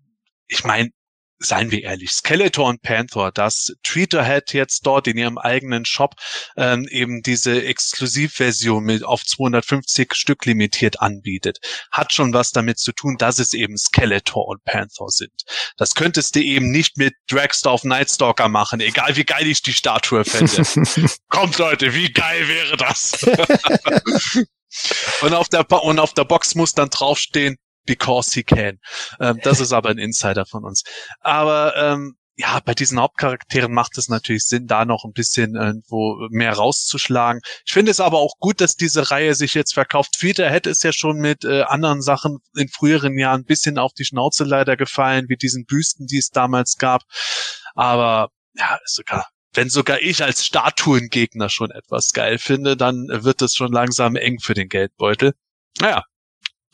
ich meine, seien wir ehrlich, Skeletor und Panther, dass Tweeterhead jetzt dort in ihrem eigenen Shop ähm, eben diese Exklusivversion mit auf 250 Stück limitiert anbietet, hat schon was damit zu tun, dass es eben Skeletor und Panther sind. Das könntest du eben nicht mit Dragster of Nightstalker machen, egal wie geil ich die Statue fände. Kommt Leute, wie geil wäre das? und auf der und auf der Box muss dann draufstehen because he can. Ähm, das ist aber ein Insider von uns. Aber ähm, ja, bei diesen Hauptcharakteren macht es natürlich Sinn, da noch ein bisschen irgendwo mehr rauszuschlagen. Ich finde es aber auch gut, dass diese Reihe sich jetzt verkauft. Peter hätte es ja schon mit äh, anderen Sachen in früheren Jahren ein bisschen auf die Schnauze leider gefallen, wie diesen Büsten, die es damals gab. Aber ja, sogar wenn sogar ich als Statuengegner schon etwas geil finde, dann wird es schon langsam eng für den Geldbeutel. Naja,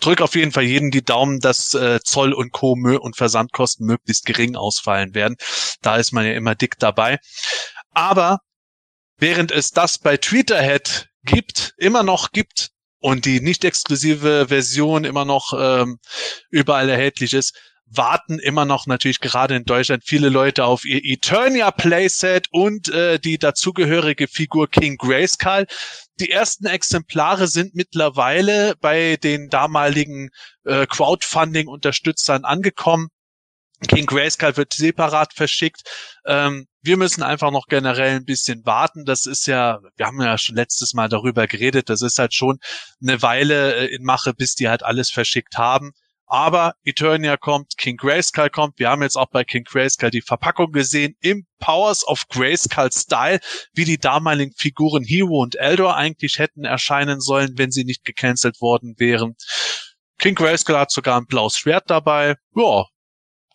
drück auf jeden Fall jeden die Daumen, dass äh, Zoll und Co. und Versandkosten möglichst gering ausfallen werden. Da ist man ja immer dick dabei. Aber während es das bei Tweeterhead gibt, immer noch gibt und die nicht exklusive Version immer noch ähm, überall erhältlich ist, warten immer noch natürlich gerade in Deutschland viele Leute auf ihr Eternia Playset und äh, die dazugehörige Figur King Grayskull. Die ersten Exemplare sind mittlerweile bei den damaligen äh, Crowdfunding-Unterstützern angekommen. King Grayskull wird separat verschickt. Ähm, wir müssen einfach noch generell ein bisschen warten. Das ist ja, wir haben ja schon letztes Mal darüber geredet, das ist halt schon eine Weile äh, in Mache, bis die halt alles verschickt haben. Aber Eternia kommt, King Grayskull kommt. Wir haben jetzt auch bei King Grayskull die Verpackung gesehen im Powers of Grayskull Style, wie die damaligen Figuren Hero und Eldor eigentlich hätten erscheinen sollen, wenn sie nicht gecancelt worden wären. King Grayskull hat sogar ein blaues Schwert dabei. Ja,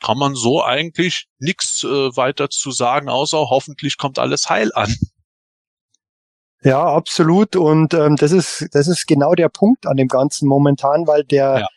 kann man so eigentlich nichts äh, weiter zu sagen, außer hoffentlich kommt alles heil an. Ja, absolut. Und ähm, das ist das ist genau der Punkt an dem Ganzen momentan, weil der ja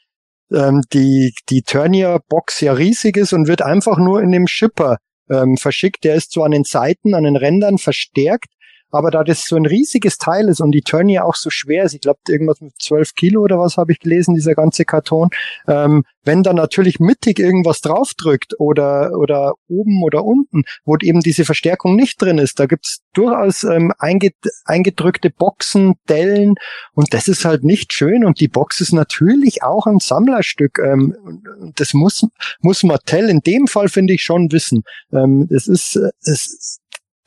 ähm, die, die Turnier-Box ja riesig ist und wird einfach nur in dem Shipper ähm, verschickt. Der ist so an den Seiten, an den Rändern verstärkt, aber da das so ein riesiges Teil ist und die Turnier auch so schwer ist, ich glaube irgendwas mit 12 Kilo oder was habe ich gelesen, dieser ganze Karton, ähm, wenn da natürlich mittig irgendwas draufdrückt oder, oder oben oder unten, wo eben diese Verstärkung nicht drin ist, da gibt's durchaus ähm, eingedrückte Boxen, Dellen und das ist halt nicht schön und die Box ist natürlich auch ein Sammlerstück. Ähm, das muss, muss Mattel in dem Fall, finde ich, schon wissen. Ähm, es ist, es,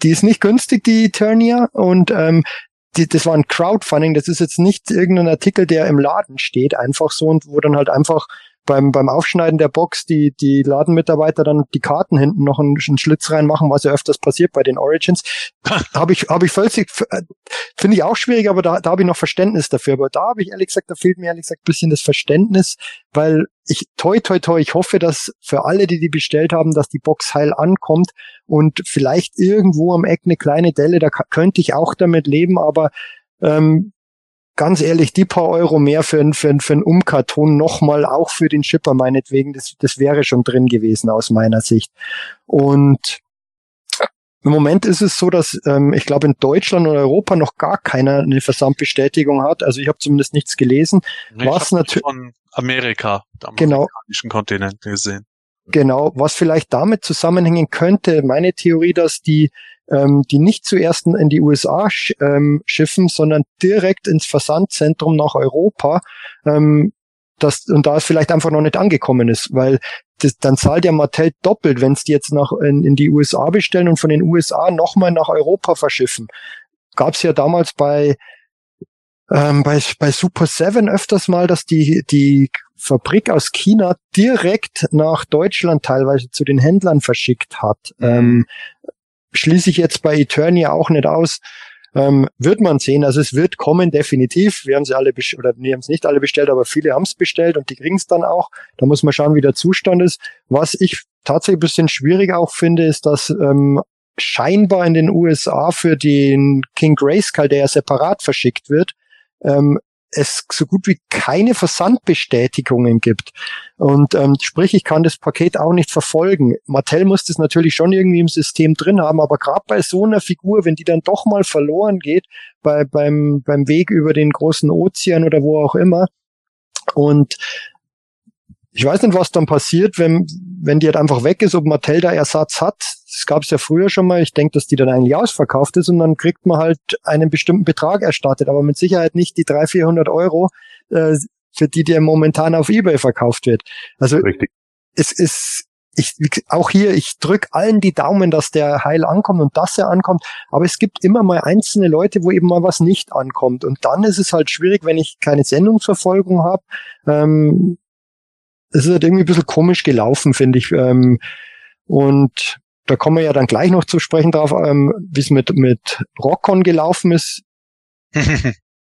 die ist nicht günstig, die Eternia, und ähm, die, das war ein Crowdfunding, das ist jetzt nicht irgendein Artikel, der im Laden steht, einfach so und wo dann halt einfach beim, beim Aufschneiden der Box die, die Ladenmitarbeiter dann die Karten hinten noch einen, einen Schlitz reinmachen, was ja öfters passiert bei den Origins. habe ich, habe ich völlig, äh, finde ich auch schwierig, aber da, da habe ich noch Verständnis dafür. Aber da habe ich ehrlich gesagt, da fehlt mir ehrlich gesagt ein bisschen das Verständnis, weil ich, toi, toi, toi, ich hoffe, dass für alle, die die bestellt haben, dass die Box heil ankommt und vielleicht irgendwo am Eck eine kleine Delle, da könnte ich auch damit leben, aber ähm, ganz ehrlich, die paar Euro mehr für, für, für einen Umkarton nochmal, auch für den Shipper meinetwegen, das, das wäre schon drin gewesen aus meiner Sicht. Und im Moment ist es so, dass ähm, ich glaube in Deutschland und Europa noch gar keiner eine Versandbestätigung hat. Also ich habe zumindest nichts gelesen. Nee, was natürlich von Amerika, am genau, amerikanischen Kontinent gesehen. Genau, was vielleicht damit zusammenhängen könnte, meine Theorie, dass die ähm, die nicht zuerst in die USA sch ähm, schiffen, sondern direkt ins Versandzentrum nach Europa. Ähm, das, und da es vielleicht einfach noch nicht angekommen ist, weil das, dann zahlt ja Mattel doppelt, wenn es die jetzt nach in, in, die USA bestellen und von den USA nochmal nach Europa verschiffen. Gab es ja damals bei ähm, bei, bei Super 7 öfters mal, dass die, die Fabrik aus China direkt nach Deutschland teilweise zu den Händlern verschickt hat. Mhm. Ähm, schließe ich jetzt bei Eternia auch nicht aus. Ähm, wird man sehen. Also es wird kommen, definitiv. Wir haben sie alle oder wir haben es nicht alle bestellt, aber viele haben es bestellt und die kriegen es dann auch. Da muss man schauen, wie der Zustand ist. Was ich tatsächlich ein bisschen schwierig auch finde, ist, dass ähm, scheinbar in den USA für den King Grayskull, der ja separat verschickt wird, ähm, es so gut wie keine Versandbestätigungen gibt. Und ähm, sprich, ich kann das Paket auch nicht verfolgen. Mattel muss das natürlich schon irgendwie im System drin haben, aber gerade bei so einer Figur, wenn die dann doch mal verloren geht, bei, beim, beim Weg über den großen Ozean oder wo auch immer, und ich weiß nicht, was dann passiert, wenn, wenn die halt einfach weg ist, ob Mattel da Ersatz hat. Das gab es ja früher schon mal. Ich denke, dass die dann eigentlich ausverkauft ist und dann kriegt man halt einen bestimmten Betrag erstattet, aber mit Sicherheit nicht die 300, 400 Euro, äh, für die der momentan auf eBay verkauft wird. Also Richtig. es ist ich, auch hier, ich drück allen die Daumen, dass der heil ankommt und dass er ankommt. Aber es gibt immer mal einzelne Leute, wo eben mal was nicht ankommt. Und dann ist es halt schwierig, wenn ich keine Sendungsverfolgung habe. Ähm, es ist halt irgendwie ein bisschen komisch gelaufen, finde ich. Ähm, und da kommen wir ja dann gleich noch zu sprechen drauf, ähm, wie es mit, mit Rockon gelaufen ist.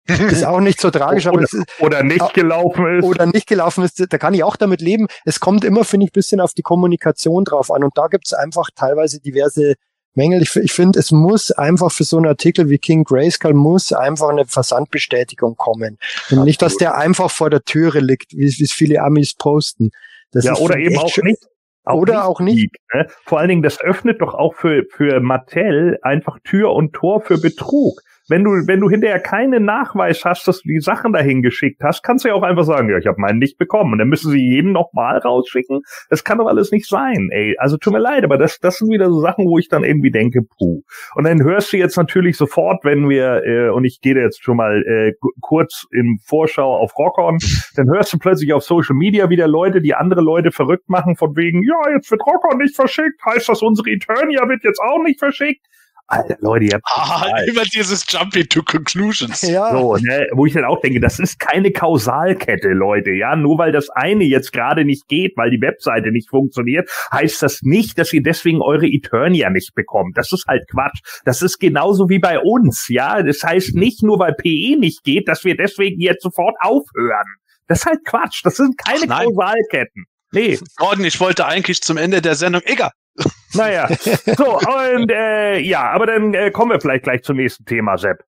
ist auch nicht so tragisch, oder, aber es, oder nicht gelaufen ist. Oder nicht gelaufen ist, da kann ich auch damit leben. Es kommt immer, finde ich, bisschen auf die Kommunikation drauf an. Und da gibt es einfach teilweise diverse Mängel. Ich, ich finde, es muss einfach für so einen Artikel wie King Grayskull muss einfach eine Versandbestätigung kommen. Und nicht, dass der einfach vor der Türe liegt, wie es viele Amis posten. Das ja, oder eben auch nicht. Auch oder auch nicht. Ne? Vor allen Dingen, das öffnet doch auch für, für Mattel einfach Tür und Tor für Betrug wenn du, wenn du hinterher keinen Nachweis hast, dass du die Sachen dahin geschickt hast, kannst du ja auch einfach sagen, ja, ich habe meinen nicht bekommen. Und dann müssen sie jeden nochmal rausschicken. Das kann doch alles nicht sein, ey. Also tut mir leid, aber das, das sind wieder so Sachen, wo ich dann irgendwie denke, puh. Und dann hörst du jetzt natürlich sofort, wenn wir, äh, und ich gehe jetzt schon mal äh, kurz in Vorschau auf Rockon, dann hörst du plötzlich auf Social Media wieder Leute, die andere Leute verrückt machen, von wegen, ja, jetzt wird Rockon nicht verschickt, heißt das, unsere Eternia wird jetzt auch nicht verschickt. Alter, Leute, ihr habt ah, immer dieses Jumping to Conclusions. Ja. So, ne, wo ich dann auch denke, das ist keine Kausalkette, Leute. Ja, nur weil das eine jetzt gerade nicht geht, weil die Webseite nicht funktioniert, heißt das nicht, dass ihr deswegen eure Eternia nicht bekommt. Das ist halt Quatsch. Das ist genauso wie bei uns. Ja, das heißt nicht nur, weil PE nicht geht, dass wir deswegen jetzt sofort aufhören. Das ist halt Quatsch. Das sind keine Kausalketten. Nee. Gordon, ich wollte eigentlich zum Ende der Sendung, egal, naja, so, und äh, ja, aber dann äh, kommen wir vielleicht gleich zum nächsten Thema, Sepp.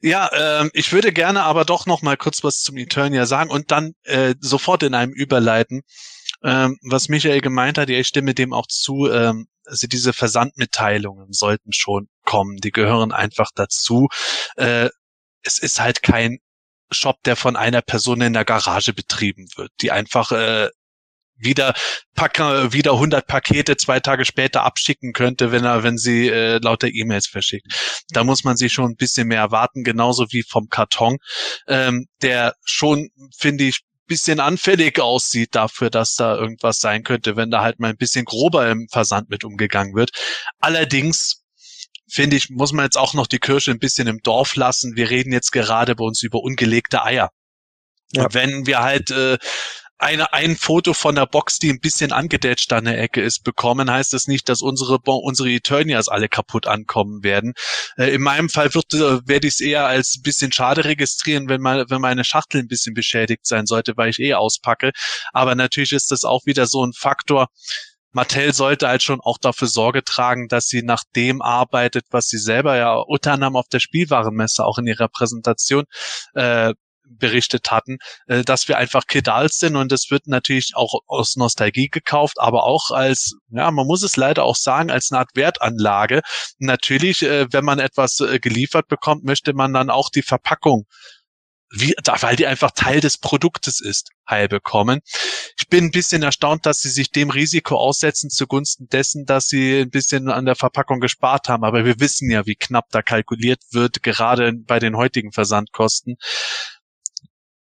Ja, ähm, ich würde gerne aber doch noch mal kurz was zum Eternia sagen und dann äh, sofort in einem überleiten, ähm, was Michael gemeint hat, ja, ich stimme dem auch zu, ähm, also diese Versandmitteilungen sollten schon kommen, die gehören einfach dazu. Äh, es ist halt kein Shop, der von einer Person in der Garage betrieben wird, die einfach äh, wieder Packer, wieder 100 Pakete zwei Tage später abschicken könnte, wenn er, wenn sie äh, lauter E-Mails verschickt. Da muss man sich schon ein bisschen mehr erwarten, genauso wie vom Karton, ähm, der schon, finde ich, bisschen anfällig aussieht dafür, dass da irgendwas sein könnte, wenn da halt mal ein bisschen grober im Versand mit umgegangen wird. Allerdings finde ich, muss man jetzt auch noch die Kirsche ein bisschen im Dorf lassen. Wir reden jetzt gerade bei uns über ungelegte Eier. Ja. wenn wir halt äh, eine, ein Foto von der Box, die ein bisschen angedetscht an der Ecke ist, bekommen, heißt das nicht, dass unsere, unsere Eternias alle kaputt ankommen werden. Äh, in meinem Fall wird, äh, werde ich es eher als ein bisschen schade registrieren, wenn, mal, wenn meine Schachtel ein bisschen beschädigt sein sollte, weil ich eh auspacke. Aber natürlich ist das auch wieder so ein Faktor, Mattel sollte halt schon auch dafür Sorge tragen, dass sie nach dem arbeitet, was sie selber ja unter anderem auf der Spielwarenmesse auch in ihrer Präsentation äh, berichtet hatten, äh, dass wir einfach Kedals sind und das wird natürlich auch aus Nostalgie gekauft, aber auch als, ja, man muss es leider auch sagen, als eine Art Wertanlage. Natürlich, äh, wenn man etwas äh, geliefert bekommt, möchte man dann auch die Verpackung wie, weil die einfach Teil des Produktes ist, heil bekommen. Ich bin ein bisschen erstaunt, dass sie sich dem Risiko aussetzen zugunsten dessen, dass sie ein bisschen an der Verpackung gespart haben. Aber wir wissen ja, wie knapp da kalkuliert wird, gerade bei den heutigen Versandkosten.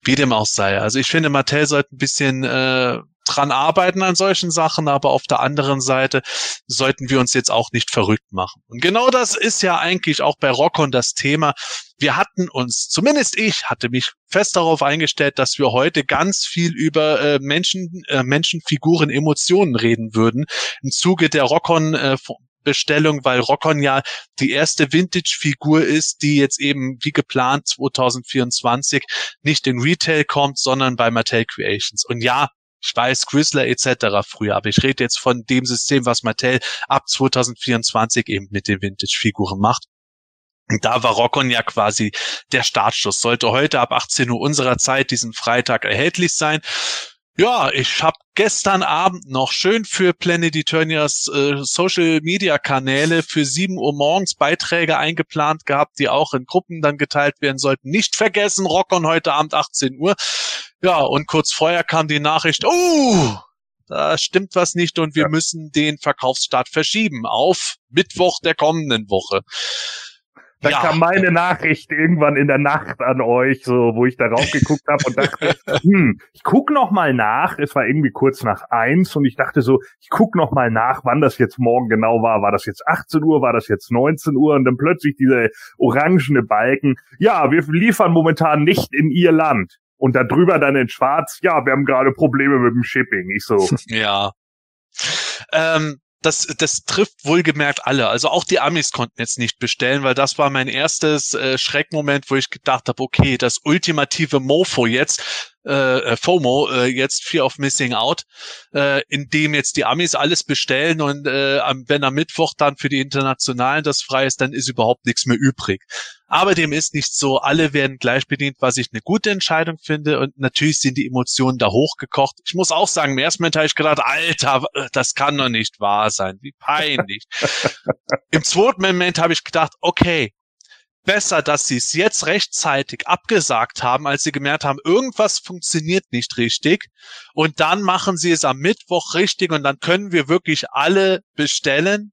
Wie dem auch sei. Also ich finde, Mattel sollte ein bisschen äh, dran arbeiten an solchen Sachen, aber auf der anderen Seite sollten wir uns jetzt auch nicht verrückt machen. Und genau das ist ja eigentlich auch bei Rockon das Thema. Wir hatten uns, zumindest ich, hatte mich fest darauf eingestellt, dass wir heute ganz viel über äh, Menschen, äh, Menschenfiguren, Emotionen reden würden. Im Zuge der Rockon äh, Bestellung, weil Rockon ja die erste Vintage-Figur ist, die jetzt eben wie geplant 2024 nicht in Retail kommt, sondern bei Mattel Creations. Und ja, ich weiß, Chrysler etc. früher, aber ich rede jetzt von dem System, was Mattel ab 2024 eben mit den Vintage-Figuren macht. Und da war Rockon ja quasi der Startschuss. Sollte heute ab 18 Uhr unserer Zeit diesen Freitag erhältlich sein. Ja, ich habe gestern Abend noch schön für Planet Eternias äh, Social Media Kanäle für 7 Uhr morgens Beiträge eingeplant gehabt, die auch in Gruppen dann geteilt werden sollten. Nicht vergessen, Rockon heute Abend 18 Uhr. Ja, und kurz vorher kam die Nachricht, oh, da stimmt was nicht und wir ja. müssen den Verkaufsstart verschieben auf Mittwoch der kommenden Woche. Da ja. kam meine Nachricht irgendwann in der Nacht an euch, so wo ich darauf geguckt habe und dachte, hm, ich guck noch mal nach. Es war irgendwie kurz nach eins und ich dachte so, ich guck noch mal nach, wann das jetzt morgen genau war. War das jetzt 18 Uhr? War das jetzt 19 Uhr? Und dann plötzlich diese orangene Balken. Ja, wir liefern momentan nicht in ihr Land. Und da drüber dann in Schwarz. Ja, wir haben gerade Probleme mit dem Shipping. Ich so. Ja. Ähm, das, das trifft wohlgemerkt alle. Also auch die Amis konnten jetzt nicht bestellen, weil das war mein erstes äh, Schreckmoment, wo ich gedacht habe, okay, das ultimative Mofo jetzt, äh, äh, FOMO, äh, jetzt Fear of Missing Out, äh, in dem jetzt die Amis alles bestellen und äh, wenn am Mittwoch dann für die Internationalen das frei ist, dann ist überhaupt nichts mehr übrig. Aber dem ist nicht so. Alle werden gleich bedient, was ich eine gute Entscheidung finde. Und natürlich sind die Emotionen da hochgekocht. Ich muss auch sagen, im ersten Moment habe ich gedacht, Alter, das kann doch nicht wahr sein. Wie peinlich. Im zweiten Moment habe ich gedacht, okay, besser, dass sie es jetzt rechtzeitig abgesagt haben, als sie gemerkt haben, irgendwas funktioniert nicht richtig. Und dann machen sie es am Mittwoch richtig und dann können wir wirklich alle bestellen,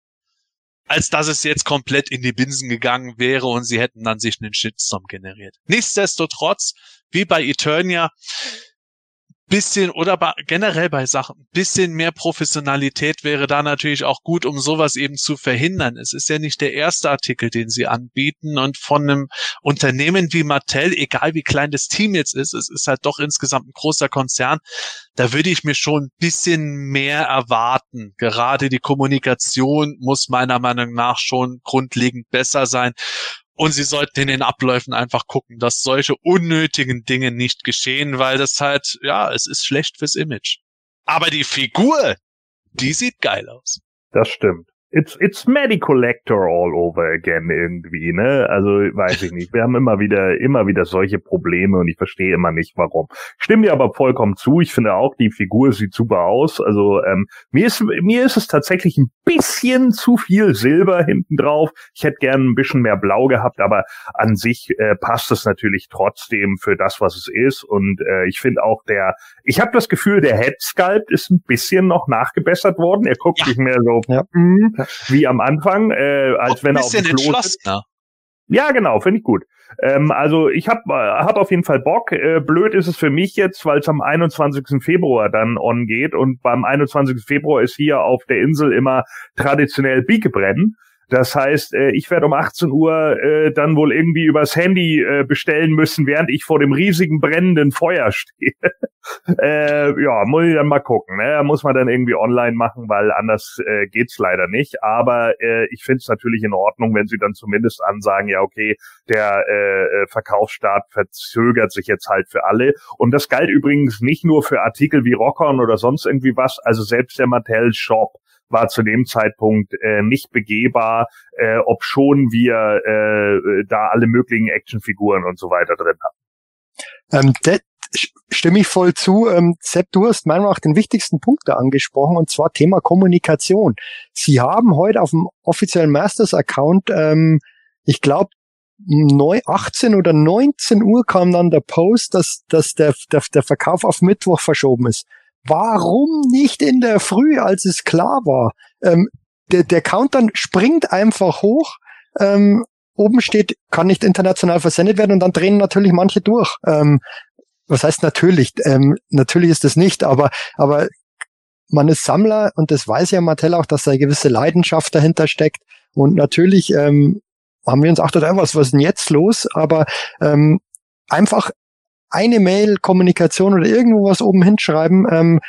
als dass es jetzt komplett in die Binsen gegangen wäre und sie hätten dann sich einen Shitstorm generiert. Nichtsdestotrotz, wie bei Eternia, bisschen oder bei, generell bei Sachen, bisschen mehr Professionalität wäre da natürlich auch gut, um sowas eben zu verhindern. Es ist ja nicht der erste Artikel, den sie anbieten und von einem Unternehmen wie Mattel, egal wie klein das Team jetzt ist, es ist halt doch insgesamt ein großer Konzern, da würde ich mir schon ein bisschen mehr erwarten. Gerade die Kommunikation muss meiner Meinung nach schon grundlegend besser sein. Und sie sollten in den Abläufen einfach gucken, dass solche unnötigen Dinge nicht geschehen, weil das halt, ja, es ist schlecht fürs Image. Aber die Figur, die sieht geil aus. Das stimmt it's it's Medicollector all over again irgendwie, ne? Also weiß ich nicht. Wir haben immer wieder immer wieder solche Probleme und ich verstehe immer nicht, warum. Stimme dir aber vollkommen zu. Ich finde auch die Figur sieht super aus. Also ähm, mir ist mir ist es tatsächlich ein bisschen zu viel Silber hinten drauf. Ich hätte gern ein bisschen mehr Blau gehabt, aber an sich äh, passt es natürlich trotzdem für das, was es ist. Und äh, ich finde auch der, ich habe das Gefühl, der Head Sculpt ist ein bisschen noch nachgebessert worden. Er guckt ja. nicht mehr so. Ja. Mm, wie am Anfang, äh, als Auch wenn er auf dem Klo sitzt. Ja, genau, finde ich gut. Ähm, also ich habe hab auf jeden Fall Bock. Äh, blöd ist es für mich jetzt, weil es am 21. Februar dann on geht und beim 21. Februar ist hier auf der Insel immer traditionell Biegebrennen. Das heißt, äh, ich werde um 18 Uhr äh, dann wohl irgendwie übers Handy äh, bestellen müssen, während ich vor dem riesigen brennenden Feuer stehe. äh, ja, muss ich dann mal gucken. Ne? Muss man dann irgendwie online machen, weil anders äh, geht's leider nicht. Aber äh, ich finde es natürlich in Ordnung, wenn sie dann zumindest ansagen, ja okay, der äh, Verkaufsstart verzögert sich jetzt halt für alle. Und das galt übrigens nicht nur für Artikel wie Rockon oder sonst irgendwie was. Also selbst der Mattel Shop war zu dem Zeitpunkt äh, nicht begehbar, äh, ob schon wir äh, da alle möglichen Actionfiguren und so weiter drin haben. Ähm, das stimme ich voll zu. Ähm, Sepp, du hast meiner Meinung nach den wichtigsten Punkt da angesprochen, und zwar Thema Kommunikation. Sie haben heute auf dem offiziellen Masters-Account, ähm, ich glaube, 18 oder 19 Uhr kam dann der Post, dass, dass der, der, der Verkauf auf Mittwoch verschoben ist. Warum nicht in der Früh, als es klar war? Ähm, der, der Countdown springt einfach hoch. Ähm, oben steht, kann nicht international versendet werden und dann drehen natürlich manche durch. Ähm, was heißt natürlich? Ähm, natürlich ist das nicht, aber, aber man ist Sammler und das weiß ja Mattel auch, dass da eine gewisse Leidenschaft dahinter steckt. Und natürlich ähm, haben wir uns auch gedacht, was, was ist denn jetzt los? Aber ähm, einfach eine Mail, Kommunikation oder irgendwo was oben hinschreiben, ähm,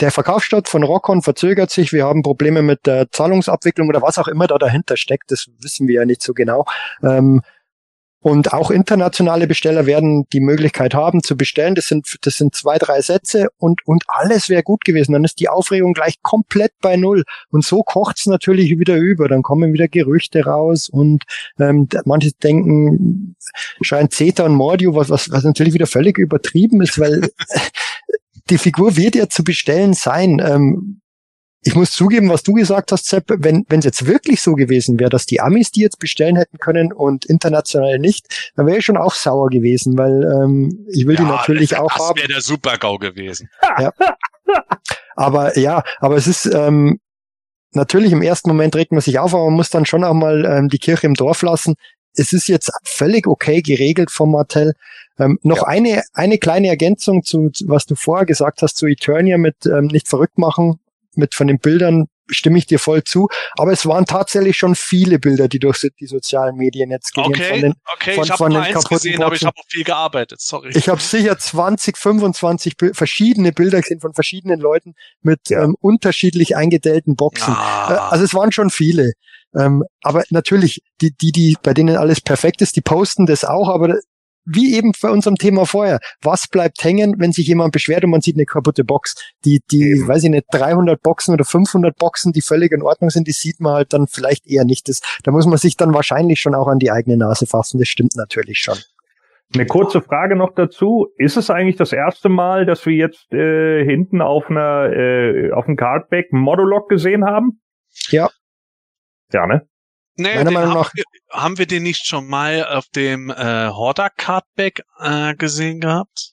der Verkaufsstart von Rockon verzögert sich, wir haben Probleme mit der Zahlungsabwicklung oder was auch immer da dahinter steckt, das wissen wir ja nicht so genau. Ähm, und auch internationale Besteller werden die Möglichkeit haben zu bestellen. Das sind, das sind zwei, drei Sätze und, und alles wäre gut gewesen. Dann ist die Aufregung gleich komplett bei Null. Und so kocht's natürlich wieder über. Dann kommen wieder Gerüchte raus und ähm, manche denken, scheint Zeta und Mordio, was, was, was natürlich wieder völlig übertrieben ist, weil die Figur wird ja zu bestellen sein. Ähm, ich muss zugeben, was du gesagt hast, Sepp, wenn es jetzt wirklich so gewesen wäre, dass die Amis die jetzt bestellen hätten können und international nicht, dann wäre ich schon auch sauer gewesen, weil ähm, ich will ja, die natürlich das, auch das haben. Das wäre der Super-GAU gewesen. Ja. Aber ja, aber es ist ähm, natürlich im ersten Moment regt man sich auf, aber man muss dann schon auch mal ähm, die Kirche im Dorf lassen. Es ist jetzt völlig okay geregelt vom Martell. Ähm, noch ja. eine, eine kleine Ergänzung zu, was du vorher gesagt hast zu Eternia mit ähm, nicht verrückt machen, mit von den Bildern stimme ich dir voll zu. Aber es waren tatsächlich schon viele Bilder, die durch die sozialen Medien jetzt gehen. Okay, von den, okay, von, ich habe nur eins gesehen, Boxen. aber ich habe auch viel gearbeitet. Sorry. Ich habe sicher 20, 25 verschiedene Bilder gesehen von verschiedenen Leuten mit ja. ähm, unterschiedlich eingedellten Boxen. Ah. Äh, also es waren schon viele. Ähm, aber natürlich, die, die, die, bei denen alles perfekt ist, die posten das auch, aber wie eben bei unserem Thema vorher, was bleibt hängen, wenn sich jemand beschwert und man sieht eine kaputte Box? Die, die, eben. weiß ich nicht, 300 Boxen oder 500 Boxen, die völlig in Ordnung sind, die sieht man halt dann vielleicht eher nicht. Das, da muss man sich dann wahrscheinlich schon auch an die eigene Nase fassen. Das stimmt natürlich schon. Eine kurze Frage noch dazu. Ist es eigentlich das erste Mal, dass wir jetzt äh, hinten auf einer äh, auf dem Cardback Modulog gesehen haben? Ja. Ja, ne? Nee, Meiner Meinung nach haben, haben wir den nicht schon mal auf dem äh, Horder Cardback äh, gesehen gehabt?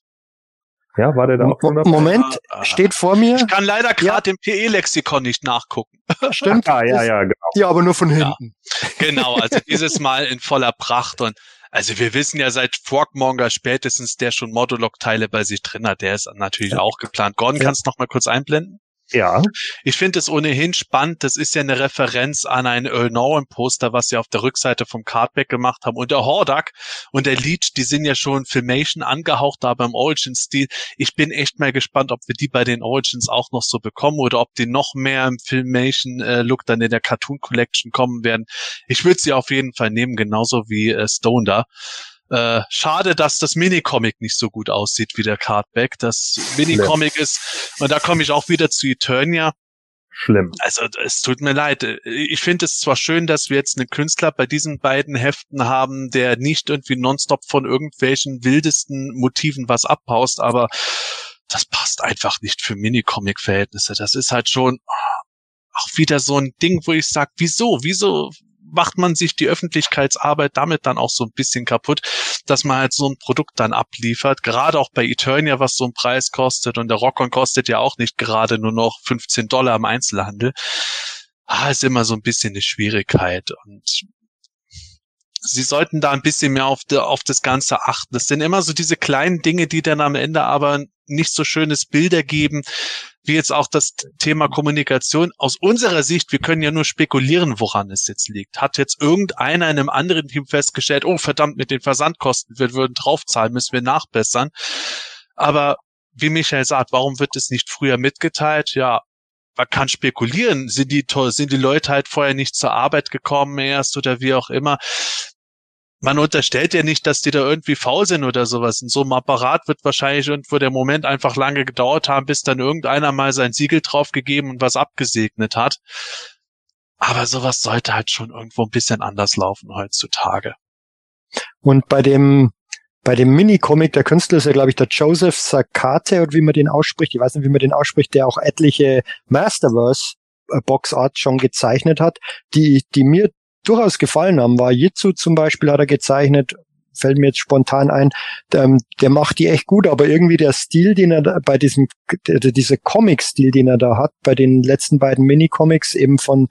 Ja, war der da auch Moment, ah, steht vor mir. Ich kann leider gerade ja. im PE-Lexikon nicht nachgucken. Stimmt. ah, ja, ja, genau. Ja, aber nur von hinten. Ja, genau, also dieses Mal in voller Pracht und also wir wissen ja seit Forkmonger spätestens, der schon Modulok-Teile bei sich drin hat, der ist natürlich ja. auch geplant. Gordon, ja. kannst du noch mal kurz einblenden? Ja. Ich finde es ohnehin spannend. Das ist ja eine Referenz an ein Earl Norman Poster, was sie auf der Rückseite vom Cardback gemacht haben. Und der Hordak und der Leech, die sind ja schon Filmation angehaucht, aber im Origin-Stil. Ich bin echt mal gespannt, ob wir die bei den Origins auch noch so bekommen oder ob die noch mehr im Filmation-Look dann in der Cartoon Collection kommen werden. Ich würde sie auf jeden Fall nehmen, genauso wie äh, Stone da. Äh, schade, dass das Minicomic nicht so gut aussieht wie der Cardback. Das Minicomic ist, und da komme ich auch wieder zu Eternia. Schlimm. Also es tut mir leid. Ich finde es zwar schön, dass wir jetzt einen Künstler bei diesen beiden Heften haben, der nicht irgendwie nonstop von irgendwelchen wildesten Motiven was abpaust, aber das passt einfach nicht für Minicomic-Verhältnisse. Das ist halt schon auch wieder so ein Ding, wo ich sage, wieso, wieso macht man sich die Öffentlichkeitsarbeit damit dann auch so ein bisschen kaputt, dass man halt so ein Produkt dann abliefert. Gerade auch bei Eternia, was so ein Preis kostet. Und der Rockon kostet ja auch nicht gerade nur noch 15 Dollar im Einzelhandel. Ah, ist immer so ein bisschen eine Schwierigkeit. Und sie sollten da ein bisschen mehr auf, de, auf das Ganze achten. Das sind immer so diese kleinen Dinge, die dann am Ende aber nicht so schönes Bilder geben, wie jetzt auch das Thema Kommunikation. Aus unserer Sicht, wir können ja nur spekulieren, woran es jetzt liegt. Hat jetzt irgendeiner in einem anderen Team festgestellt, oh verdammt, mit den Versandkosten, wir würden draufzahlen, müssen wir nachbessern. Aber wie Michael sagt, warum wird es nicht früher mitgeteilt? Ja, man kann spekulieren, sind die, sind die Leute halt vorher nicht zur Arbeit gekommen erst oder wie auch immer man unterstellt ja nicht, dass die da irgendwie faul sind oder sowas. In so einem Apparat wird wahrscheinlich irgendwo der Moment einfach lange gedauert haben, bis dann irgendeiner mal sein Siegel draufgegeben und was abgesegnet hat. Aber sowas sollte halt schon irgendwo ein bisschen anders laufen heutzutage. Und bei dem, bei dem Mini-Comic, der Künstler ist ja, glaube ich, der Joseph Sakate, und wie man den ausspricht. Ich weiß nicht, wie man den ausspricht, der auch etliche Masterverse Boxart schon gezeichnet hat, die, die mir durchaus gefallen haben, war Jitsu zum Beispiel, hat er gezeichnet, fällt mir jetzt spontan ein, der, ähm, der macht die echt gut, aber irgendwie der Stil, den er da, bei diesem, dieser Comic-Stil, den er da hat, bei den letzten beiden Mini-Comics eben von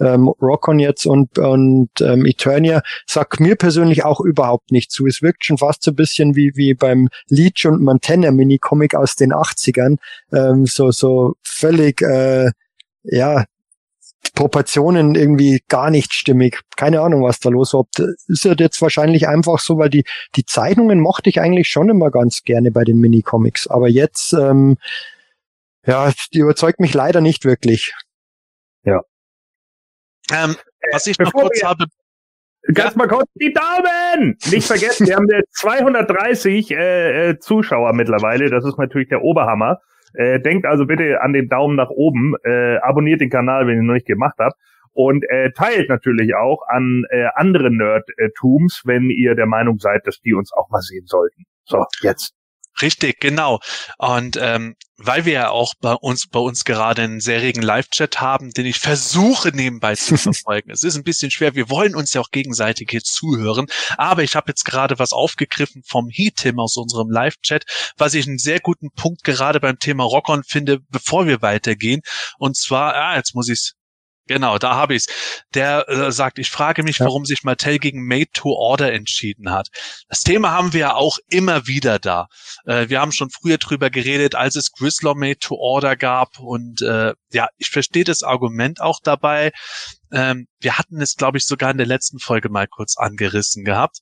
ähm, Rockon jetzt und, und ähm, Eternia, sagt mir persönlich auch überhaupt nicht zu. Es wirkt schon fast so ein bisschen wie, wie beim Leech und Montana Mini-Comic aus den 80ern, ähm, so, so völlig, äh, ja, Proportionen irgendwie gar nicht stimmig. Keine Ahnung, was da los war. Ist ja jetzt wahrscheinlich einfach so, weil die, die Zeichnungen mochte ich eigentlich schon immer ganz gerne bei den Minicomics. Aber jetzt, ähm, ja, die überzeugt mich leider nicht wirklich. Ja. Ähm, was ich noch kurz habe, Ganz mal kurz die Daumen! Nicht vergessen, wir haben jetzt 230 äh, äh, Zuschauer mittlerweile. Das ist natürlich der Oberhammer. Äh, denkt also bitte an den Daumen nach oben, äh, abonniert den Kanal, wenn ihr noch nicht gemacht habt und äh, teilt natürlich auch an äh, andere Nerdtums, wenn ihr der Meinung seid, dass die uns auch mal sehen sollten. So, jetzt. Richtig, genau. Und ähm, weil wir ja auch bei uns bei uns gerade einen sehr regen Live-Chat haben, den ich versuche nebenbei zu verfolgen. es ist ein bisschen schwer. Wir wollen uns ja auch gegenseitig hier zuhören, aber ich habe jetzt gerade was aufgegriffen vom Heat-Tim aus unserem Live-Chat, was ich einen sehr guten Punkt gerade beim Thema Rockon finde, bevor wir weitergehen. Und zwar, ah, jetzt muss ich Genau, da habe ich's. Der äh, sagt, ich frage mich, ja. warum sich Mattel gegen Made to Order entschieden hat. Das Thema haben wir ja auch immer wieder da. Äh, wir haben schon früher drüber geredet, als es Grislaw Made to Order gab. Und äh, ja, ich verstehe das Argument auch dabei. Ähm, wir hatten es, glaube ich, sogar in der letzten Folge mal kurz angerissen gehabt.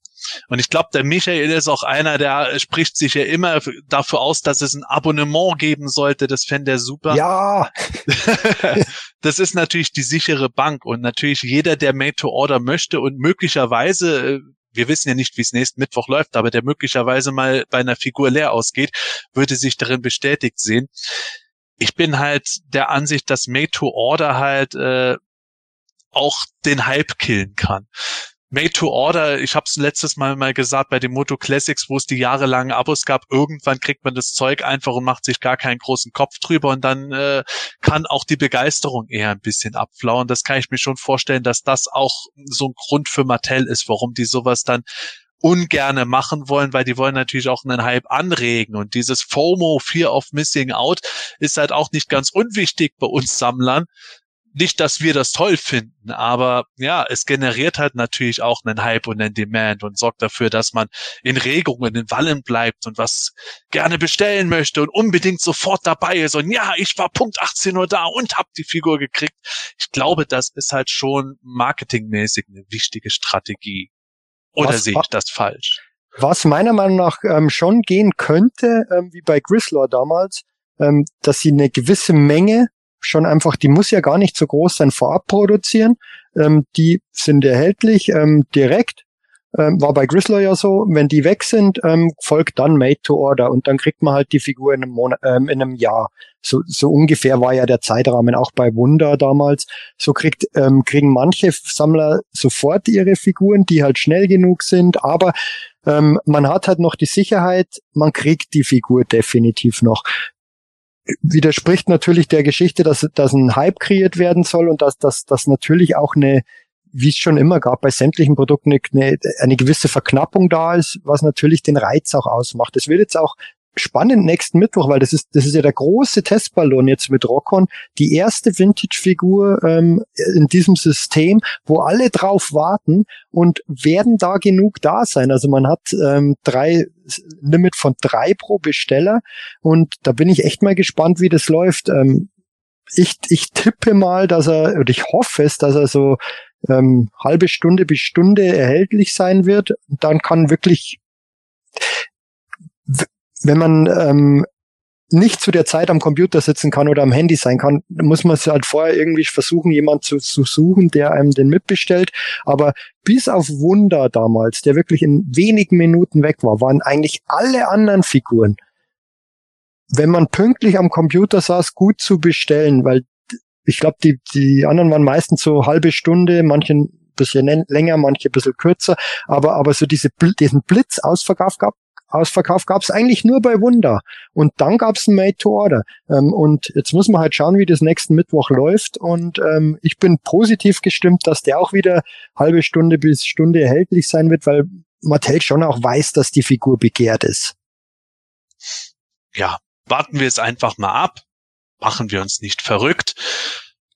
Und ich glaube, der Michael ist auch einer, der spricht sich ja immer dafür aus, dass es ein Abonnement geben sollte. Das fände er super. Ja. das ist natürlich die sichere Bank und natürlich jeder, der Made to Order möchte und möglicherweise äh, wir wissen ja nicht, wie es nächsten Mittwoch läuft, aber der möglicherweise mal bei einer Figur leer ausgeht, würde sich darin bestätigt sehen. Ich bin halt der Ansicht, dass Made to Order halt äh, auch den Hype killen kann. Made to Order, ich habe es letztes Mal mal gesagt bei den Moto Classics, wo es die jahrelangen Abos gab, irgendwann kriegt man das Zeug einfach und macht sich gar keinen großen Kopf drüber und dann äh, kann auch die Begeisterung eher ein bisschen abflauen. Das kann ich mir schon vorstellen, dass das auch so ein Grund für Mattel ist, warum die sowas dann ungerne machen wollen, weil die wollen natürlich auch einen Hype anregen und dieses FOMO, Fear of Missing Out, ist halt auch nicht ganz unwichtig bei uns Sammlern, nicht, dass wir das toll finden, aber ja, es generiert halt natürlich auch einen Hype und einen Demand und sorgt dafür, dass man in Regungen, in Wallen bleibt und was gerne bestellen möchte und unbedingt sofort dabei ist und ja, ich war Punkt 18 Uhr da und hab die Figur gekriegt. Ich glaube, das ist halt schon marketingmäßig eine wichtige Strategie. Oder was, sehe ich das falsch? Was meiner Meinung nach ähm, schon gehen könnte, ähm, wie bei Grislaw damals, ähm, dass sie eine gewisse Menge schon einfach, die muss ja gar nicht so groß sein, vorab produzieren. Ähm, die sind erhältlich ähm, direkt. Ähm, war bei Grizzler ja so, wenn die weg sind, ähm, folgt dann Made to Order und dann kriegt man halt die Figur in einem, Monat, ähm, in einem Jahr. So, so ungefähr war ja der Zeitrahmen auch bei Wunder damals. So kriegt, ähm, kriegen manche Sammler sofort ihre Figuren, die halt schnell genug sind, aber ähm, man hat halt noch die Sicherheit, man kriegt die Figur definitiv noch widerspricht natürlich der Geschichte, dass, dass ein Hype kreiert werden soll und dass, dass, dass natürlich auch eine, wie es schon immer gab, bei sämtlichen Produkten eine, eine gewisse Verknappung da ist, was natürlich den Reiz auch ausmacht. Es wird jetzt auch spannend nächsten Mittwoch, weil das ist, das ist ja der große Testballon jetzt mit Rockon. Die erste Vintage-Figur ähm, in diesem System, wo alle drauf warten und werden da genug da sein. Also man hat ähm, drei Limit von drei pro Besteller und da bin ich echt mal gespannt, wie das läuft. Ähm, ich, ich tippe mal, dass er, oder ich hoffe es, dass er so ähm, halbe Stunde bis Stunde erhältlich sein wird. Dann kann wirklich wenn man ähm, nicht zu der Zeit am Computer sitzen kann oder am Handy sein kann, muss man es halt vorher irgendwie versuchen, jemand zu, zu suchen, der einem den mitbestellt. Aber bis auf Wunder damals, der wirklich in wenigen Minuten weg war, waren eigentlich alle anderen Figuren, wenn man pünktlich am Computer saß, gut zu bestellen, weil ich glaube, die, die anderen waren meistens so halbe Stunde, manche ein bisschen länger, manche ein bisschen kürzer, aber, aber so diese, diesen Blitzausverkauf gab, Ausverkauf gab es eigentlich nur bei Wunder. Und dann gab es ein Made to Order. Ähm, und jetzt muss man halt schauen, wie das nächsten Mittwoch läuft. Und ähm, ich bin positiv gestimmt, dass der auch wieder halbe Stunde bis Stunde erhältlich sein wird, weil Mattel schon auch weiß, dass die Figur begehrt ist. Ja, warten wir es einfach mal ab. Machen wir uns nicht verrückt.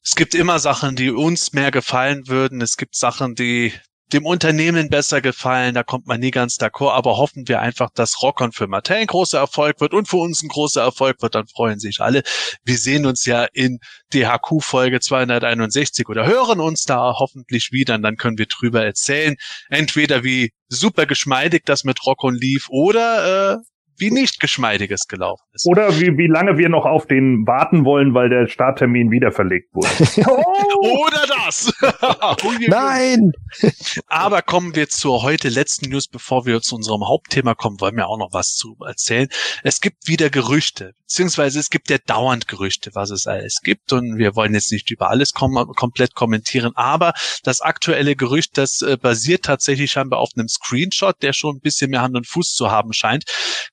Es gibt immer Sachen, die uns mehr gefallen würden. Es gibt Sachen, die dem Unternehmen besser gefallen, da kommt man nie ganz d'accord, aber hoffen wir einfach, dass Rockon für Mattel ein großer Erfolg wird und für uns ein großer Erfolg wird, dann freuen sich alle. Wir sehen uns ja in DHQ Folge 261 oder hören uns da hoffentlich wieder und dann können wir drüber erzählen, entweder wie super geschmeidig das mit Rockon lief oder äh, wie nicht geschmeidiges gelaufen ist. Oder wie, wie lange wir noch auf den warten wollen, weil der Starttermin wieder verlegt wurde. oh! Oder das! Nein! Aber kommen wir zur heute letzten News, bevor wir zu unserem Hauptthema kommen, wollen wir auch noch was zu erzählen. Es gibt wieder Gerüchte, beziehungsweise es gibt ja dauernd Gerüchte, was es alles gibt und wir wollen jetzt nicht über alles kom komplett kommentieren, aber das aktuelle Gerücht, das äh, basiert tatsächlich scheinbar auf einem Screenshot, der schon ein bisschen mehr Hand und Fuß zu haben scheint,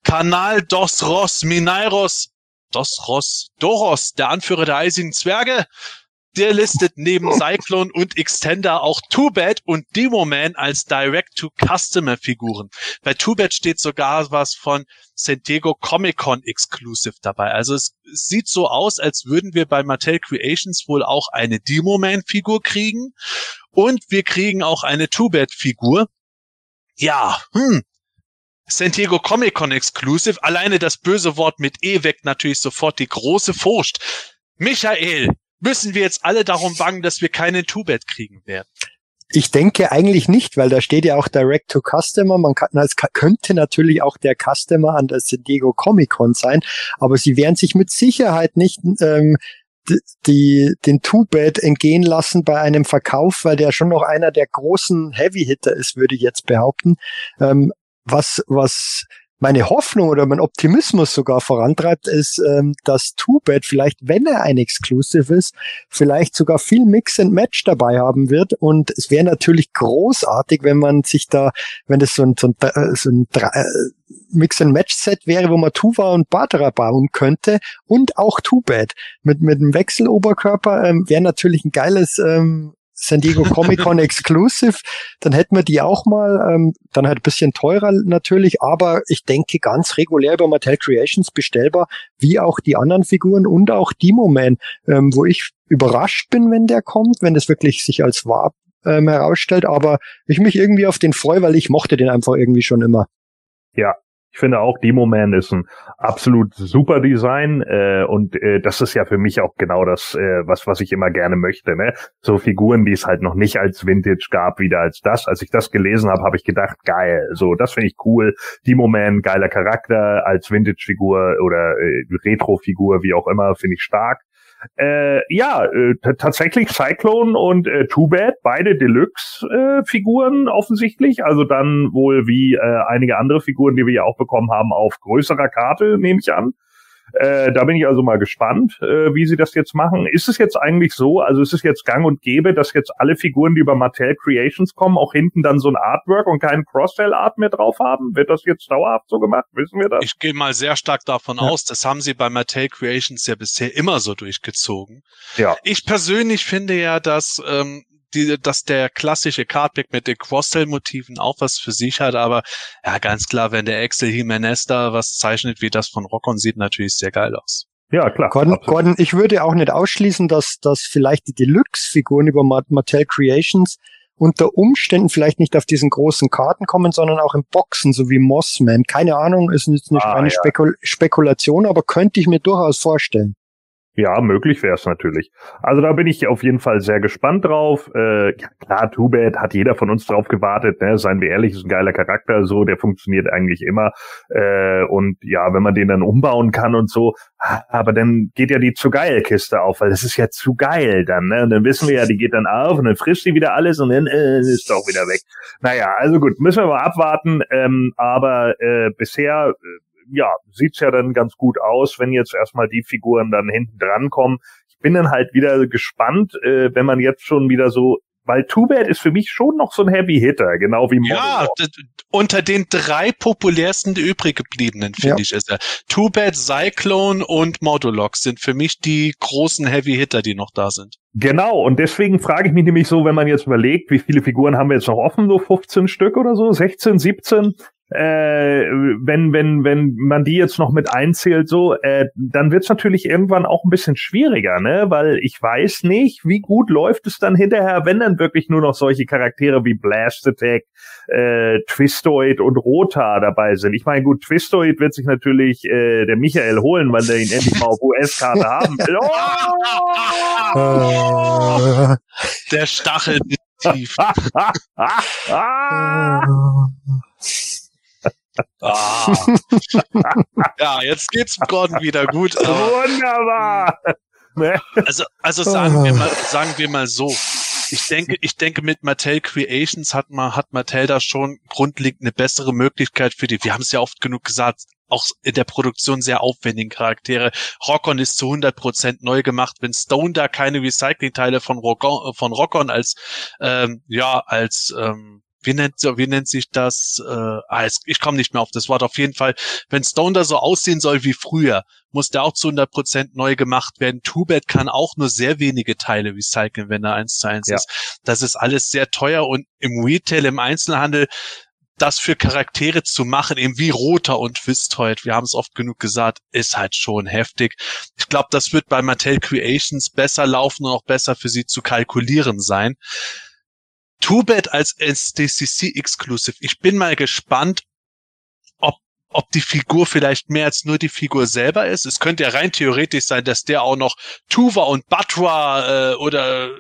Kanal Dos Ros Minairos, Dos Ros Doros, der Anführer der eisigen Zwerge, der listet neben Cyclone und Extender auch Too Bad und Demo Man als Direct-to-Customer-Figuren. Bei Too Bad steht sogar was von San Diego Comic Con Exclusive dabei. Also es, sieht so aus, als würden wir bei Mattel Creations wohl auch eine Demo Man Figur kriegen und wir kriegen auch eine Too Bad Figur. Ja, hm, San Diego Comic Con Exclusive. Alleine das böse Wort mit E weckt natürlich sofort die große Furcht. Michael, müssen wir jetzt alle darum bangen, dass wir keine Two-Bed kriegen werden? Ich denke eigentlich nicht, weil da steht ja auch Direct to Customer. Man kann, es könnte natürlich auch der Customer an der San Diego Comic Con sein, aber sie werden sich mit Sicherheit nicht ähm, die, den Two-Bed entgehen lassen bei einem Verkauf, weil der schon noch einer der großen Heavy-Hitter ist, würde ich jetzt behaupten. Ähm, was, was meine Hoffnung oder mein Optimismus sogar vorantreibt, ist, ähm, dass Two-Bad vielleicht, wenn er ein Exclusive ist, vielleicht sogar viel Mix and Match dabei haben wird. Und es wäre natürlich großartig, wenn man sich da, wenn das so ein, so ein, äh, so ein äh, Mix and Match Set wäre, wo man Tuva und Batra bauen könnte und auch Two-Bad mit mit dem Wechseloberkörper ähm, wäre natürlich ein geiles ähm, San Diego Comic Con Exclusive, dann hätten wir die auch mal, ähm, dann halt ein bisschen teurer natürlich, aber ich denke ganz regulär über Mattel Creations bestellbar, wie auch die anderen Figuren und auch Demo Man, ähm, wo ich überrascht bin, wenn der kommt, wenn das wirklich sich als wahr ähm, herausstellt, aber ich mich irgendwie auf den freue, weil ich mochte den einfach irgendwie schon immer. Ja, ich finde auch Demo Man ist ein absolut super Design äh, und äh, das ist ja für mich auch genau das, äh, was was ich immer gerne möchte. Ne? So Figuren, die es halt noch nicht als Vintage gab, wieder als das. Als ich das gelesen habe, habe ich gedacht, geil. So, das finde ich cool. Demo Man, geiler Charakter als Vintage-Figur oder äh, Retro-Figur, wie auch immer, finde ich stark. Äh, ja, äh, tatsächlich Cyclone und äh, Too Bad, beide Deluxe-Figuren äh, offensichtlich. Also dann wohl wie äh, einige andere Figuren, die wir ja auch bekommen haben, auf größerer Karte, nehme ich an. Äh, da bin ich also mal gespannt, äh, wie sie das jetzt machen. Ist es jetzt eigentlich so, also ist es jetzt gang und gäbe, dass jetzt alle Figuren, die über Mattel Creations kommen, auch hinten dann so ein Artwork und keinen Cross-Sell-Art mehr drauf haben? Wird das jetzt dauerhaft so gemacht? Wissen wir das? Ich gehe mal sehr stark davon ja. aus, das haben sie bei Mattel Creations ja bisher immer so durchgezogen. Ja. Ich persönlich finde ja, dass ähm, die, dass der klassische Cardback mit den Cross-Sell-Motiven auch was für sich hat, aber ja, ganz klar, wenn der Axel Jimenez da was zeichnet wie das von Rockon, sieht natürlich sehr geil aus. Ja, klar. Gordon, Gordon, ich würde auch nicht ausschließen, dass, dass vielleicht die Deluxe-Figuren über Mattel Creations unter Umständen vielleicht nicht auf diesen großen Karten kommen, sondern auch in Boxen, so wie Mossman. Keine Ahnung, ist jetzt nicht ah, eine ja. Spekul Spekulation, aber könnte ich mir durchaus vorstellen. Ja, möglich wäre es natürlich. Also da bin ich auf jeden Fall sehr gespannt drauf. Äh, ja, klar, Too Bad hat jeder von uns drauf gewartet. Ne? Seien wir ehrlich, ist ein geiler Charakter, so der funktioniert eigentlich immer. Äh, und ja, wenn man den dann umbauen kann und so, aber dann geht ja die zu geil Kiste auf, weil das ist ja zu geil dann. Ne? Und dann wissen wir ja, die geht dann auf und dann frisst die wieder alles und dann äh, ist doch wieder weg. Naja, also gut, müssen wir mal abwarten. Ähm, aber äh, bisher äh, ja, sieht's ja dann ganz gut aus, wenn jetzt erstmal die Figuren dann hinten dran kommen. Ich bin dann halt wieder gespannt, äh, wenn man jetzt schon wieder so weil Too Bad ist für mich schon noch so ein Heavy Hitter, genau wie Model Ja, unter den drei populärsten übrig gebliebenen, finde ja. ich, ist er. Too Bad, Cyclone und Modulok sind für mich die großen Heavy Hitter, die noch da sind. Genau, und deswegen frage ich mich nämlich so, wenn man jetzt überlegt, wie viele Figuren haben wir jetzt noch offen, so 15 Stück oder so, 16, 17, äh, wenn, wenn, wenn man die jetzt noch mit einzählt, so, äh, dann wird's natürlich irgendwann auch ein bisschen schwieriger, ne? Weil ich weiß nicht, wie gut läuft es dann hinterher, wenn dann wirklich nur noch solche Charaktere wie Blast Attack, äh, Twistoid und Rota dabei sind. Ich meine, gut, Twistoid wird sich natürlich äh, der Michael holen, weil der ihn endlich mal auf US-Karte haben will. Oh! Der Stachel tief. Ah. ja, jetzt geht's Gordon wieder gut. Wunderbar. Also, also sagen wir mal, sagen wir mal so. Ich denke, ich denke, mit Mattel Creations hat man, hat Mattel da schon grundlegend eine bessere Möglichkeit für die, wir haben es ja oft genug gesagt, auch in der Produktion sehr aufwendigen Charaktere. Rockon ist zu 100 Prozent neu gemacht. Wenn Stone da keine Recycling-Teile von Rockon, von Rockon als, ähm, ja, als, ähm, wie nennt, wie nennt sich das? Äh, ah, ich komme nicht mehr auf das Wort. Auf jeden Fall, wenn Stone da so aussehen soll wie früher, muss der auch zu 100 Prozent neu gemacht werden. Two-Bed kann auch nur sehr wenige Teile recyceln, wenn er eins zu eins ja. ist. Das ist alles sehr teuer und im Retail, im Einzelhandel das für Charaktere zu machen, eben wie Roter und Twistoid, wir haben es oft genug gesagt, ist halt schon heftig. Ich glaube, das wird bei Mattel Creations besser laufen und auch besser für sie zu kalkulieren sein. Too Bad als SDCC Exclusive. Ich bin mal gespannt, ob ob die Figur vielleicht mehr als nur die Figur selber ist. Es könnte ja rein theoretisch sein, dass der auch noch Tuva und Batra äh, oder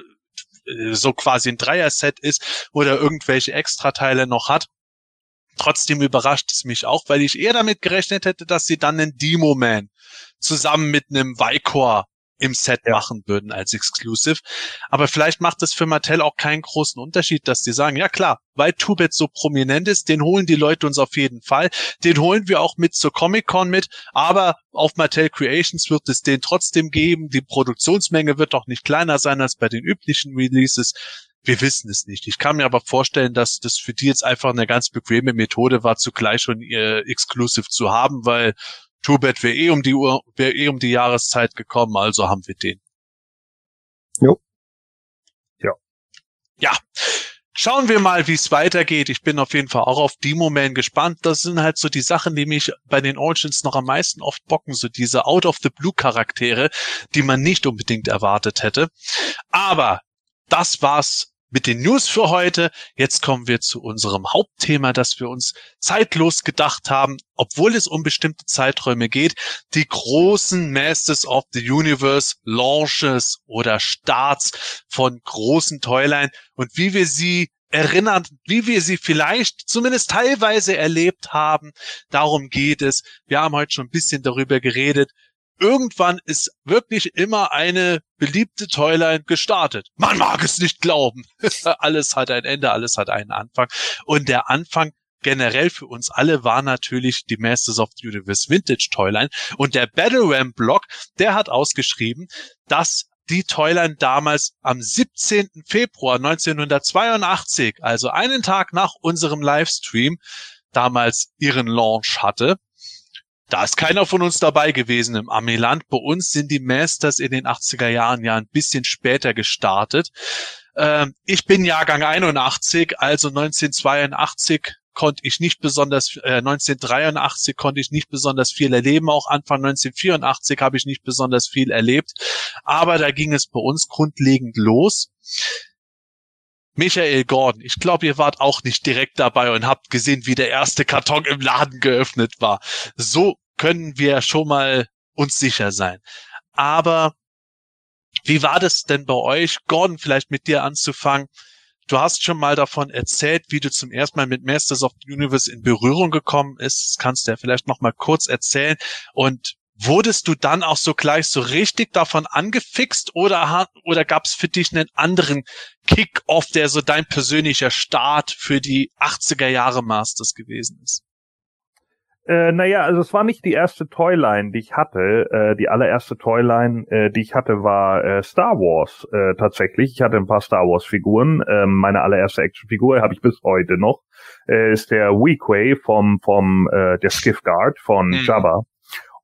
äh, so quasi ein Dreier-Set ist oder irgendwelche Extrateile noch hat. Trotzdem überrascht es mich auch, weil ich eher damit gerechnet hätte, dass sie dann einen Demo-Man zusammen mit einem Vicor im Set ja. machen würden als Exclusive. Aber vielleicht macht es für Mattel auch keinen großen Unterschied, dass die sagen, ja klar, weil Two-Bit so prominent ist, den holen die Leute uns auf jeden Fall. Den holen wir auch mit zur Comic-Con mit, aber auf Mattel Creations wird es den trotzdem geben. Die Produktionsmenge wird auch nicht kleiner sein als bei den üblichen Releases. Wir wissen es nicht. Ich kann mir aber vorstellen, dass das für die jetzt einfach eine ganz bequeme Methode war, zugleich schon ihr Exclusive zu haben, weil Tubet wäre eh um die Uhr, wäre eh um die Jahreszeit gekommen, also haben wir den. Jo. Ja. Ja. Schauen wir mal, wie es weitergeht. Ich bin auf jeden Fall auch auf Demo Man gespannt. Das sind halt so die Sachen, die mich bei den Origins noch am meisten oft bocken. So diese Out of the Blue Charaktere, die man nicht unbedingt erwartet hätte. Aber das war's mit den News für heute. Jetzt kommen wir zu unserem Hauptthema, das wir uns zeitlos gedacht haben, obwohl es um bestimmte Zeiträume geht. Die großen Masters of the Universe Launches oder Starts von großen Toyline und wie wir sie erinnern, wie wir sie vielleicht zumindest teilweise erlebt haben. Darum geht es. Wir haben heute schon ein bisschen darüber geredet irgendwann ist wirklich immer eine beliebte Toyline gestartet. Man mag es nicht glauben. alles hat ein Ende, alles hat einen Anfang. Und der Anfang generell für uns alle war natürlich die Masters of the Universe Vintage Toyline. Und der Battle Ram Blog, der hat ausgeschrieben, dass die Toyline damals am 17. Februar 1982, also einen Tag nach unserem Livestream, damals ihren Launch hatte. Da ist keiner von uns dabei gewesen im Amiland. Bei uns sind die Masters in den 80er Jahren ja ein bisschen später gestartet. Ähm, ich bin Jahrgang 81, also 1982 konnte ich nicht besonders, äh, 1983 konnte ich nicht besonders viel erleben. Auch Anfang 1984 habe ich nicht besonders viel erlebt. Aber da ging es bei uns grundlegend los. Michael Gordon, ich glaube, ihr wart auch nicht direkt dabei und habt gesehen, wie der erste Karton im Laden geöffnet war. So können wir schon mal uns sicher sein. Aber wie war das denn bei euch? Gordon, vielleicht mit dir anzufangen. Du hast schon mal davon erzählt, wie du zum ersten Mal mit Masters of the Universe in Berührung gekommen ist. Das kannst du ja vielleicht noch mal kurz erzählen. Und Wurdest du dann auch so gleich so richtig davon angefixt oder, oder gab es für dich einen anderen Kick-Off, der so dein persönlicher Start für die 80er Jahre Masters gewesen ist? Äh, naja, also es war nicht die erste Toyline, die ich hatte. Äh, die allererste Toyline, äh, die ich hatte, war äh, Star Wars äh, tatsächlich. Ich hatte ein paar Star Wars Figuren. Ähm, meine allererste Actionfigur habe ich bis heute noch. Äh, ist der Weequay vom vom äh, der Skiff Guard von mhm. Jabba.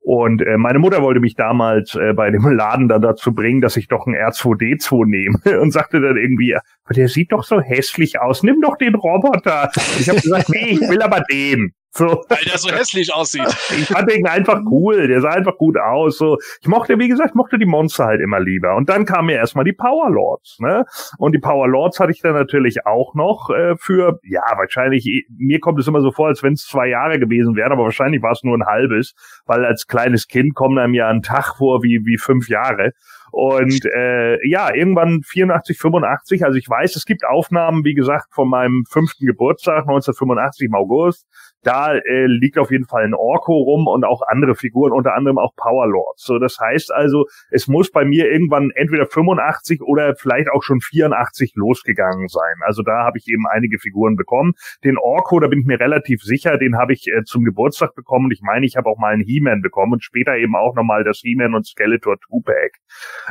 Und äh, meine Mutter wollte mich damals äh, bei dem Laden dann dazu bringen, dass ich doch ein R2D2 nehme und sagte dann irgendwie, aber der sieht doch so hässlich aus, nimm doch den Roboter. Ich habe gesagt, nee, ich will aber den. So. Weil der so hässlich aussieht. Ich fand den einfach cool. Der sah einfach gut aus. So, ich mochte, wie gesagt, mochte die Monster halt immer lieber. Und dann kamen mir erstmal die Power Lords, ne? Und die Power Lords hatte ich dann natürlich auch noch äh, für, ja, wahrscheinlich, mir kommt es immer so vor, als wenn es zwei Jahre gewesen wären, aber wahrscheinlich war es nur ein halbes, weil als kleines Kind kommt einem ja ein Tag vor wie, wie fünf Jahre. Und äh, ja, irgendwann 84, 85, also ich weiß, es gibt Aufnahmen, wie gesagt, von meinem fünften Geburtstag, 1985 im August. Da äh, liegt auf jeden Fall ein Orko rum und auch andere Figuren, unter anderem auch Power Lords. So, das heißt also, es muss bei mir irgendwann entweder 85 oder vielleicht auch schon 84 losgegangen sein. Also da habe ich eben einige Figuren bekommen. Den Orko, da bin ich mir relativ sicher, den habe ich äh, zum Geburtstag bekommen. Und ich meine, ich habe auch mal einen He-Man bekommen und später eben auch nochmal das He-Man und Skeletor Two-Pack.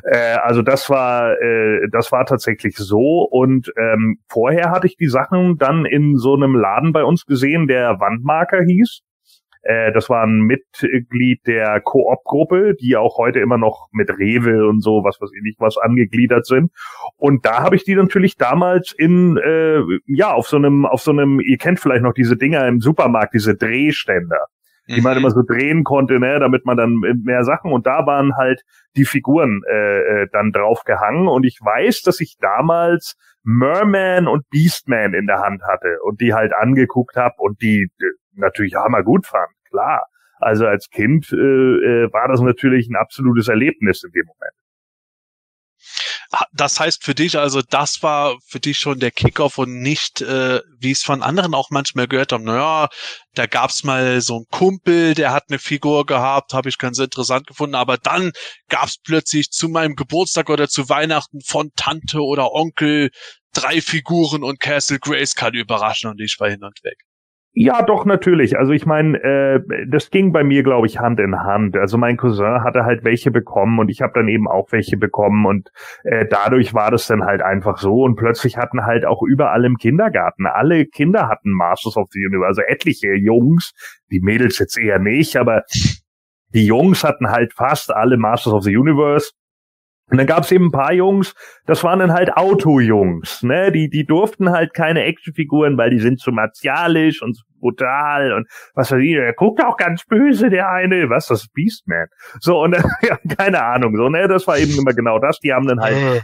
Äh, also das war, äh, das war tatsächlich so. Und ähm, vorher hatte ich die Sachen dann in so einem Laden bei uns gesehen, der Wandmarker hieß. Äh, das war ein Mitglied der Koop-Gruppe, die auch heute immer noch mit Rewe und so, was weiß ich nicht, was angegliedert sind. Und da habe ich die natürlich damals in, äh, ja, auf so einem, auf so einem, ihr kennt vielleicht noch diese Dinger im Supermarkt, diese Drehständer die man mhm. immer so drehen konnte, ne, damit man dann mehr Sachen und da waren halt die Figuren äh, äh, dann drauf gehangen und ich weiß, dass ich damals Merman und Beastman in der Hand hatte und die halt angeguckt habe und die natürlich hammer gut fand, klar. Also als Kind äh, äh, war das natürlich ein absolutes Erlebnis in dem Moment. Das heißt für dich also, das war für dich schon der Kickoff und nicht, äh, wie es von anderen auch manchmal gehört haben, naja, da gab's mal so einen Kumpel, der hat eine Figur gehabt, habe ich ganz interessant gefunden, aber dann gab's plötzlich zu meinem Geburtstag oder zu Weihnachten von Tante oder Onkel drei Figuren und Castle Grace kann überraschen und ich war hin und weg. Ja, doch, natürlich. Also ich meine, äh, das ging bei mir, glaube ich, Hand in Hand. Also mein Cousin hatte halt welche bekommen und ich habe dann eben auch welche bekommen und äh, dadurch war das dann halt einfach so und plötzlich hatten halt auch überall im Kindergarten, alle Kinder hatten Masters of the Universe, also etliche Jungs, die Mädels jetzt eher nicht, aber die Jungs hatten halt fast alle Masters of the Universe und dann gab es eben ein paar Jungs, das waren dann halt Auto-Jungs, ne? Die, die durften halt keine Actionfiguren, weil die sind zu martialisch und zu brutal und was weiß ich, der guckt auch ganz böse, der eine, was, das ist Beastman. So, und ja, keine Ahnung, so, ne? Das war eben immer genau das. Die haben dann halt äh.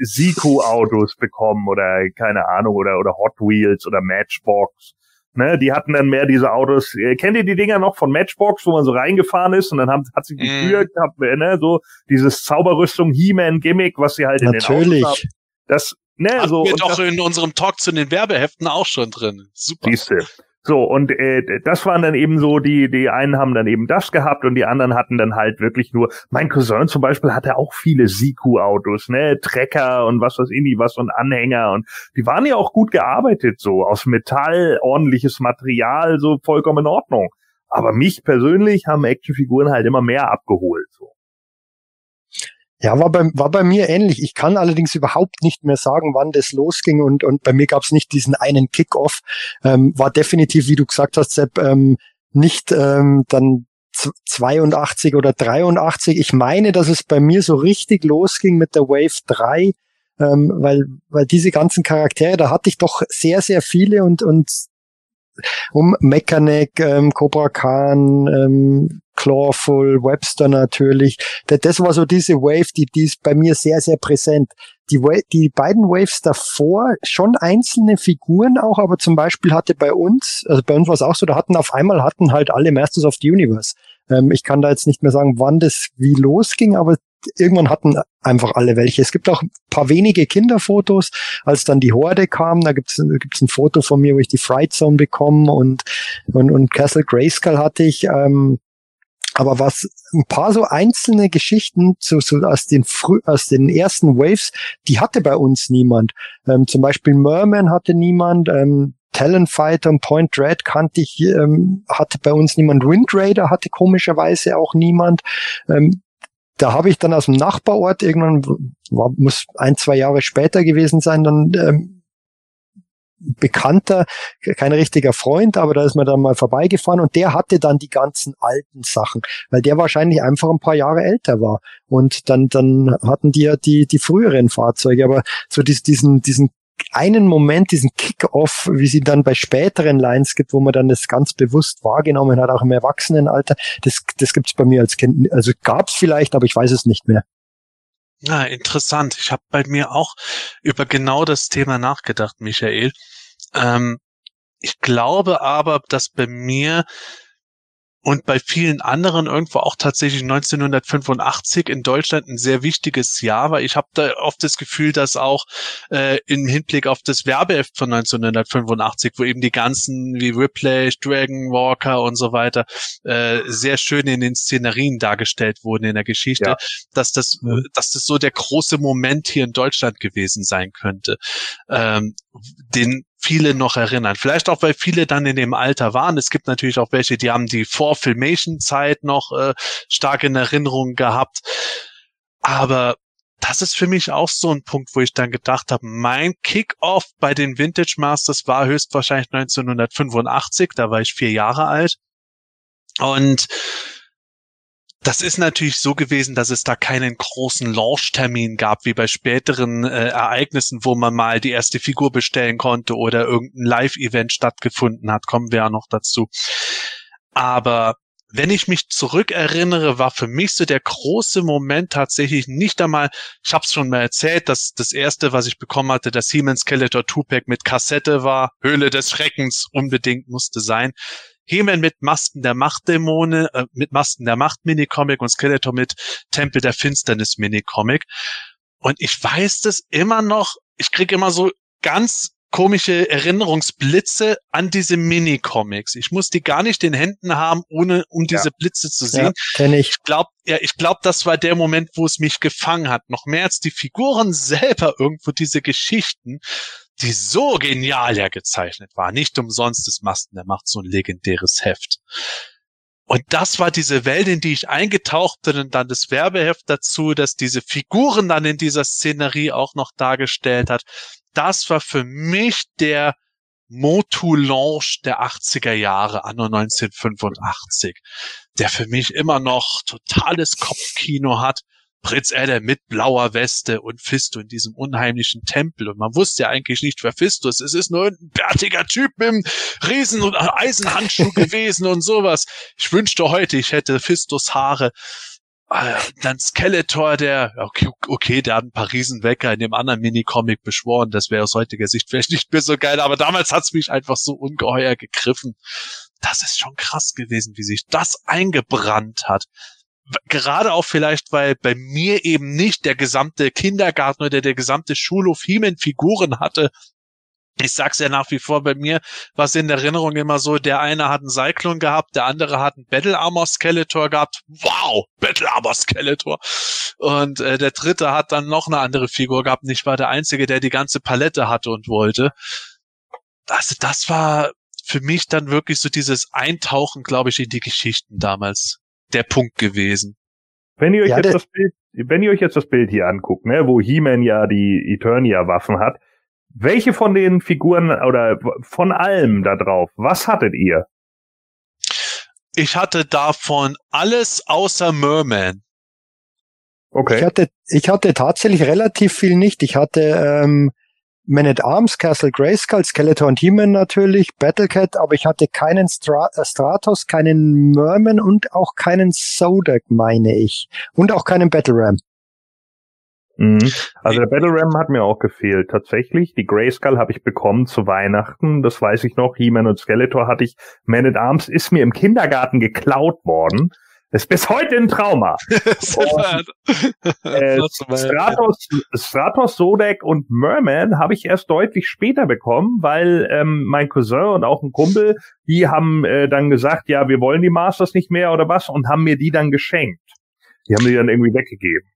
Siku-Autos bekommen oder keine Ahnung, oder, oder Hot Wheels oder Matchbox Ne, die hatten dann mehr diese Autos. Äh, kennt ihr die Dinger noch von Matchbox, wo man so reingefahren ist und dann haben, hat sich die mm. Tür gehabt, äh, ne, so dieses Zauberrüstung He-Man-Gimmick, was sie halt Natürlich. in den Autos haben. Das, ne, Hatten so. wir doch das, in unserem Talk zu den Werbeheften auch schon drin. Super. Siehste. So, und äh, das waren dann eben so, die, die einen haben dann eben das gehabt und die anderen hatten dann halt wirklich nur, mein Cousin zum Beispiel hatte auch viele Siku-Autos, ne, Trecker und was weiß ich was und Anhänger und die waren ja auch gut gearbeitet, so, aus Metall, ordentliches Material, so vollkommen in Ordnung. Aber mich persönlich haben Actionfiguren halt immer mehr abgeholt, so. Ja, war bei, war bei mir ähnlich. Ich kann allerdings überhaupt nicht mehr sagen, wann das losging und, und bei mir gab es nicht diesen einen Kickoff. Ähm, war definitiv, wie du gesagt hast, Sepp, ähm, nicht ähm, dann 82 oder 83. Ich meine, dass es bei mir so richtig losging mit der Wave 3, ähm, weil, weil diese ganzen Charaktere, da hatte ich doch sehr, sehr viele und, und um Mechanic, ähm, Cobra Khan, ähm, Clawful, Webster natürlich. Das war so diese Wave, die, die ist bei mir sehr, sehr präsent. Die, die beiden Waves davor schon einzelne Figuren auch, aber zum Beispiel hatte bei uns, also bei uns war es auch so, da hatten auf einmal hatten halt alle Masters of the Universe. Ähm, ich kann da jetzt nicht mehr sagen, wann das wie losging, aber irgendwann hatten einfach alle welche. Es gibt auch paar wenige Kinderfotos, als dann die Horde kam. Da gibt's gibt's ein Foto von mir, wo ich die Fright Zone bekommen und, und, und Castle Grayskull hatte ich. Ähm, aber was ein paar so einzelne Geschichten so, so aus den frü aus den ersten Waves, die hatte bei uns niemand. Ähm, zum Beispiel Merman hatte niemand. Ähm, Talonfighter und Point Dread kannte ich, ähm, hatte bei uns niemand. Wind Raider hatte komischerweise auch niemand. Ähm, da habe ich dann aus dem Nachbarort irgendwann, war, muss ein, zwei Jahre später gewesen sein, dann ähm, Bekannter, kein richtiger Freund, aber da ist man dann mal vorbeigefahren und der hatte dann die ganzen alten Sachen, weil der wahrscheinlich einfach ein paar Jahre älter war. Und dann, dann hatten die ja die, die früheren Fahrzeuge, aber so diesen, diesen einen Moment, diesen Kick-Off, wie sie dann bei späteren Lines gibt, wo man dann das ganz bewusst wahrgenommen hat, auch im Erwachsenenalter, das, das gibt's bei mir als Kind, also gab's vielleicht, aber ich weiß es nicht mehr. Ja, interessant. Ich habe bei mir auch über genau das Thema nachgedacht, Michael. Ähm, ich glaube aber, dass bei mir und bei vielen anderen irgendwo auch tatsächlich 1985 in Deutschland ein sehr wichtiges Jahr war. Ich habe da oft das Gefühl, dass auch äh, im Hinblick auf das Werbeheft von 1985, wo eben die ganzen wie Ripley, Dragon Walker und so weiter äh, sehr schön in den Szenerien dargestellt wurden in der Geschichte, ja. dass das, dass das so der große Moment hier in Deutschland gewesen sein könnte, ähm, den viele noch erinnern. Vielleicht auch, weil viele dann in dem Alter waren. Es gibt natürlich auch welche, die haben die Vor-Filmation-Zeit noch äh, stark in Erinnerung gehabt. Aber das ist für mich auch so ein Punkt, wo ich dann gedacht habe, mein Kick-off bei den Vintage Masters war höchstwahrscheinlich 1985, da war ich vier Jahre alt. Und das ist natürlich so gewesen, dass es da keinen großen Launch-Termin gab, wie bei späteren äh, Ereignissen, wo man mal die erste Figur bestellen konnte oder irgendein Live-Event stattgefunden hat. Kommen wir ja noch dazu. Aber wenn ich mich zurückerinnere, war für mich so der große Moment tatsächlich nicht einmal, ich habe es schon mal erzählt, dass das erste, was ich bekommen hatte, der Siemens Skeletor 2-Pack mit Kassette war, Höhle des Schreckens unbedingt musste sein. He-Man mit Masken der Machtdämone, äh, mit Masken der Macht Minicomic und Skeletor mit Tempel der Finsternis Minicomic. Und ich weiß das immer noch, ich krieg immer so ganz komische Erinnerungsblitze an diese Minicomics. Ich muss die gar nicht in Händen haben, ohne um diese ja. Blitze zu sehen. Ja, ich. Ich glaube, ja, ich glaube, das war der Moment, wo es mich gefangen hat. Noch mehr als die Figuren selber irgendwo diese Geschichten, die so genial ja gezeichnet war. Nicht umsonst ist Masten der Macht so ein legendäres Heft. Und das war diese Welt, in die ich eingetaucht bin und dann das Werbeheft dazu, dass diese Figuren dann in dieser Szenerie auch noch dargestellt hat das war für mich der Motu Launch der 80er Jahre, anno 1985, der für mich immer noch totales Kopfkino hat. Prinz Adam mit blauer Weste und Fisto in diesem unheimlichen Tempel. Und man wusste ja eigentlich nicht, wer Fisto ist. Es ist nur ein bärtiger Typ mit einem riesen Eisenhandschuh gewesen und sowas. Ich wünschte heute, ich hätte Fistos Haare. Äh, dann Skeletor, der, okay, okay, der hat ein paar Riesenwecker in dem anderen Minicomic beschworen. Das wäre aus heutiger Sicht vielleicht nicht mehr so geil, aber damals hat's mich einfach so ungeheuer gegriffen. Das ist schon krass gewesen, wie sich das eingebrannt hat. Gerade auch vielleicht, weil bei mir eben nicht der gesamte Kindergarten oder der gesamte Schulhof He-Man-Figuren hatte, ich sag's ja nach wie vor bei mir, was in Erinnerung immer so, der eine hat einen Cyclone gehabt, der andere hat einen Battle Armor Skeletor gehabt. Wow, Battle Armor Skeletor. Und äh, der dritte hat dann noch eine andere Figur gehabt. Und ich war der Einzige, der die ganze Palette hatte und wollte. Also das war für mich dann wirklich so dieses Eintauchen, glaube ich, in die Geschichten damals der Punkt gewesen. Wenn ihr euch ja, jetzt das Bild, wenn ihr euch jetzt das Bild hier anguckt, ne, wo He-Man ja die Eternia-Waffen hat, welche von den Figuren oder von allem da drauf, was hattet ihr? Ich hatte davon alles außer Merman. Okay. Ich hatte, ich hatte tatsächlich relativ viel nicht. Ich hatte ähm, Man at Arms, Castle Grayskull, Skeletor und He-Man natürlich, Battlecat, aber ich hatte keinen Stra äh, Stratos, keinen Merman und auch keinen Sodak, meine ich. Und auch keinen Battle Ram. Mhm. Also der Battle Ram hat mir auch gefehlt, tatsächlich. Die Grayskull habe ich bekommen zu Weihnachten, das weiß ich noch. He-Man und Skeletor hatte ich. Man at Arms ist mir im Kindergarten geklaut worden. Das ist bis heute ein Trauma. äh, Stratos, Stratos, Sodek und Merman habe ich erst deutlich später bekommen, weil ähm, mein Cousin und auch ein Kumpel, die haben äh, dann gesagt, ja, wir wollen die Masters nicht mehr oder was und haben mir die dann geschenkt. Die haben die dann irgendwie weggegeben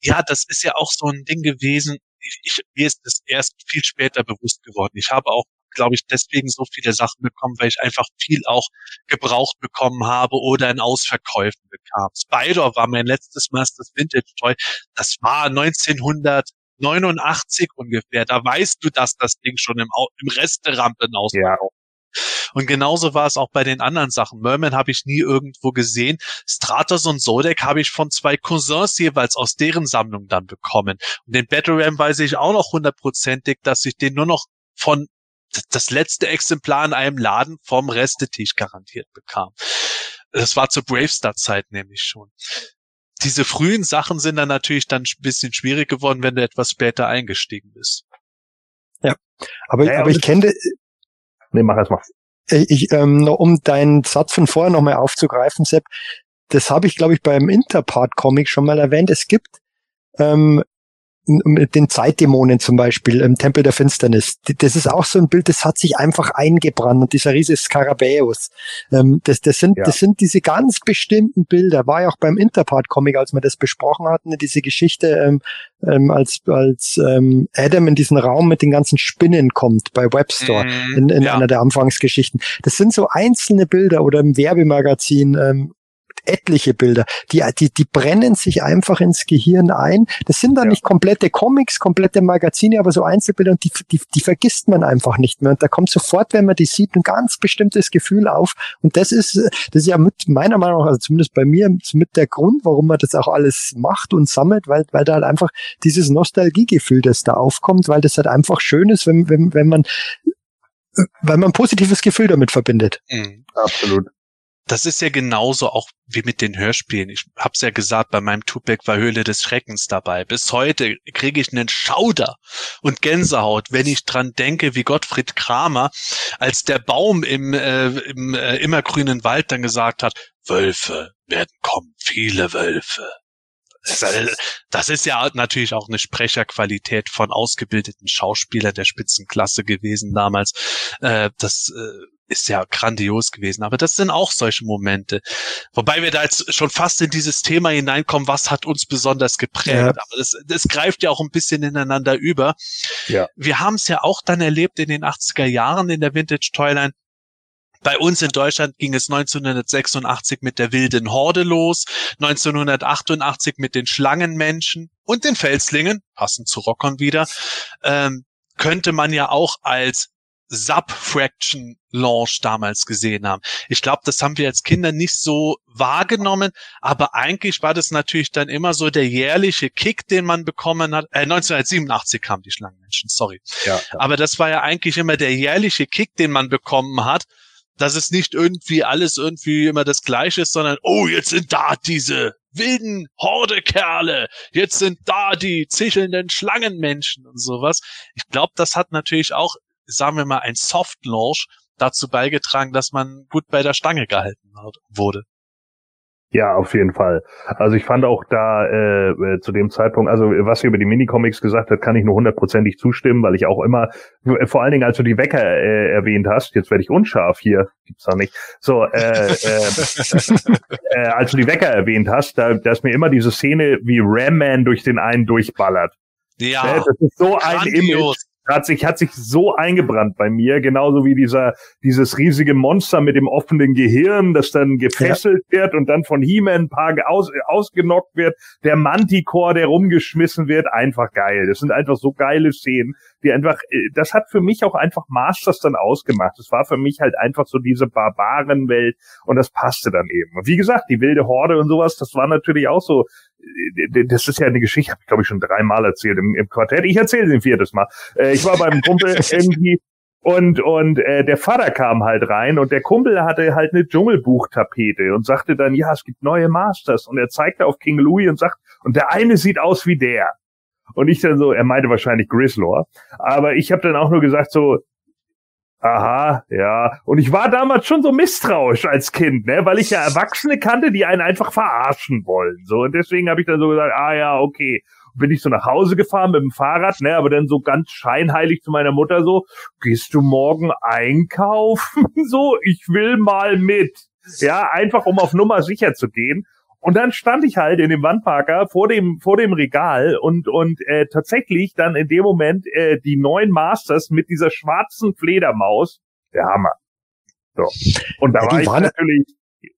ja, das ist ja auch so ein Ding gewesen. Ich, mir ist das erst viel später bewusst geworden. Ich habe auch, glaube ich, deswegen so viele Sachen bekommen, weil ich einfach viel auch gebraucht bekommen habe oder in Ausverkäufen bekam. Spider war mein letztes Masters Vintage Toy. Das war 1989 ungefähr. Da weißt du, dass das Ding schon im, im Restaurant in Ausverkauf und genauso war es auch bei den anderen Sachen. Merman habe ich nie irgendwo gesehen. Stratos und Zodek habe ich von zwei Cousins jeweils aus deren Sammlung dann bekommen. Und den Battle Ram weiß ich auch noch hundertprozentig, dass ich den nur noch von das letzte Exemplar in einem Laden vom Restetisch garantiert bekam. Das war zur Bravestar-Zeit nämlich schon. Diese frühen Sachen sind dann natürlich dann ein bisschen schwierig geworden, wenn du etwas später eingestiegen bist. Ja, aber, ja, aber ich kenne, Nee, mach erst mal. Ich, ähm, um deinen Satz von vorher nochmal aufzugreifen, Sepp, das habe ich, glaube ich, beim Interpart-Comic schon mal erwähnt. Es gibt ähm, mit den Zeitdämonen zum Beispiel, im Tempel der Finsternis. Das ist auch so ein Bild, das hat sich einfach eingebrannt und dieser riesige Skarabäus. Ähm, das, das, sind, ja. das sind diese ganz bestimmten Bilder. War ja auch beim Interpart-Comic, als wir das besprochen hatten, diese Geschichte, ähm, ähm, als, als ähm, Adam in diesen Raum mit den ganzen Spinnen kommt bei Webstore mm, in, in ja. einer der Anfangsgeschichten. Das sind so einzelne Bilder oder im Werbemagazin. Ähm, etliche Bilder. Die, die, die brennen sich einfach ins Gehirn ein. Das sind dann ja. nicht komplette Comics, komplette Magazine, aber so Einzelbilder und die, die, die vergisst man einfach nicht mehr. Und da kommt sofort, wenn man die sieht, ein ganz bestimmtes Gefühl auf. Und das ist, das ist ja mit meiner Meinung nach, also zumindest bei mir, mit der Grund, warum man das auch alles macht und sammelt, weil, weil da halt einfach dieses Nostalgiegefühl, das da aufkommt, weil das halt einfach schön ist, wenn, wenn, wenn man weil man ein positives Gefühl damit verbindet. Mhm. Absolut das ist ja genauso auch wie mit den Hörspielen. Ich hab's ja gesagt, bei meinem Tupac war Höhle des Schreckens dabei. Bis heute kriege ich einen Schauder und Gänsehaut, wenn ich dran denke, wie Gottfried Kramer, als der Baum im, äh, im äh, immergrünen Wald dann gesagt hat, Wölfe werden kommen, viele Wölfe. Das ist ja natürlich auch eine Sprecherqualität von ausgebildeten Schauspielern der Spitzenklasse gewesen damals. Äh, das äh, ist ja grandios gewesen. Aber das sind auch solche Momente. Wobei wir da jetzt schon fast in dieses Thema hineinkommen, was hat uns besonders geprägt. Ja. Aber das, das greift ja auch ein bisschen ineinander über. Ja. Wir haben es ja auch dann erlebt in den 80er Jahren in der Vintage Toyline. Bei uns in Deutschland ging es 1986 mit der wilden Horde los, 1988 mit den Schlangenmenschen und den Felslingen, passend zu Rockern wieder, ähm, könnte man ja auch als Subfraction Launch damals gesehen haben. Ich glaube, das haben wir als Kinder nicht so wahrgenommen, aber eigentlich war das natürlich dann immer so der jährliche Kick, den man bekommen hat. Äh, 1987 kamen die Schlangenmenschen, sorry. Ja, ja. Aber das war ja eigentlich immer der jährliche Kick, den man bekommen hat, dass es nicht irgendwie alles irgendwie immer das Gleiche ist, sondern oh, jetzt sind da diese wilden Hordekerle, jetzt sind da die zichelnden Schlangenmenschen und sowas. Ich glaube, das hat natürlich auch sagen wir mal, ein Soft Launch dazu beigetragen, dass man gut bei der Stange gehalten wurde. Ja, auf jeden Fall. Also ich fand auch da äh, äh, zu dem Zeitpunkt, also was ihr über die Minicomics gesagt hat, kann ich nur hundertprozentig zustimmen, weil ich auch immer, äh, vor allen Dingen als du die Wecker äh, erwähnt hast, jetzt werde ich unscharf hier, gibt's da nicht. So, äh, äh, äh, als du die Wecker erwähnt hast, da, da ist mir immer diese Szene, wie Ram Man durch den einen durchballert. Ja, das ist so ein Image hat sich, hat sich so eingebrannt bei mir, genauso wie dieser, dieses riesige Monster mit dem offenen Gehirn, das dann gefesselt ja. wird und dann von He-Man ein paar aus, ausgenockt wird, der Manticore, der rumgeschmissen wird, einfach geil. Das sind einfach so geile Szenen, die einfach, äh, das hat für mich auch einfach Masters dann ausgemacht. Es war für mich halt einfach so diese Barbarenwelt und das passte dann eben. Und wie gesagt, die wilde Horde und sowas, das war natürlich auch so, das ist ja eine Geschichte, habe ich glaube ich schon dreimal erzählt im, im Quartett. Ich erzähle sie ein viertes Mal. Äh, ich war beim Kumpel irgendwie und und äh, der Vater kam halt rein und der Kumpel hatte halt eine Dschungelbuchtapete und sagte dann, ja, es gibt neue Masters und er zeigte auf King Louis und sagt, und der eine sieht aus wie der. Und ich dann so, er meinte wahrscheinlich Grislor. Aber ich habe dann auch nur gesagt so, aha, ja. Und ich war damals schon so misstrauisch als Kind, ne, weil ich ja Erwachsene kannte, die einen einfach verarschen wollen. So und deswegen habe ich dann so gesagt, ah ja, okay. bin ich so nach Hause gefahren mit dem Fahrrad, ne, aber dann so ganz scheinheilig zu meiner Mutter so, gehst du morgen einkaufen? so, ich will mal mit. Ja, einfach um auf Nummer sicher zu gehen. Und dann stand ich halt in dem Wandparker vor dem vor dem Regal und und äh, tatsächlich dann in dem Moment äh, die neuen Masters mit dieser schwarzen Fledermaus, der Hammer. So. Und da ja, war ich natürlich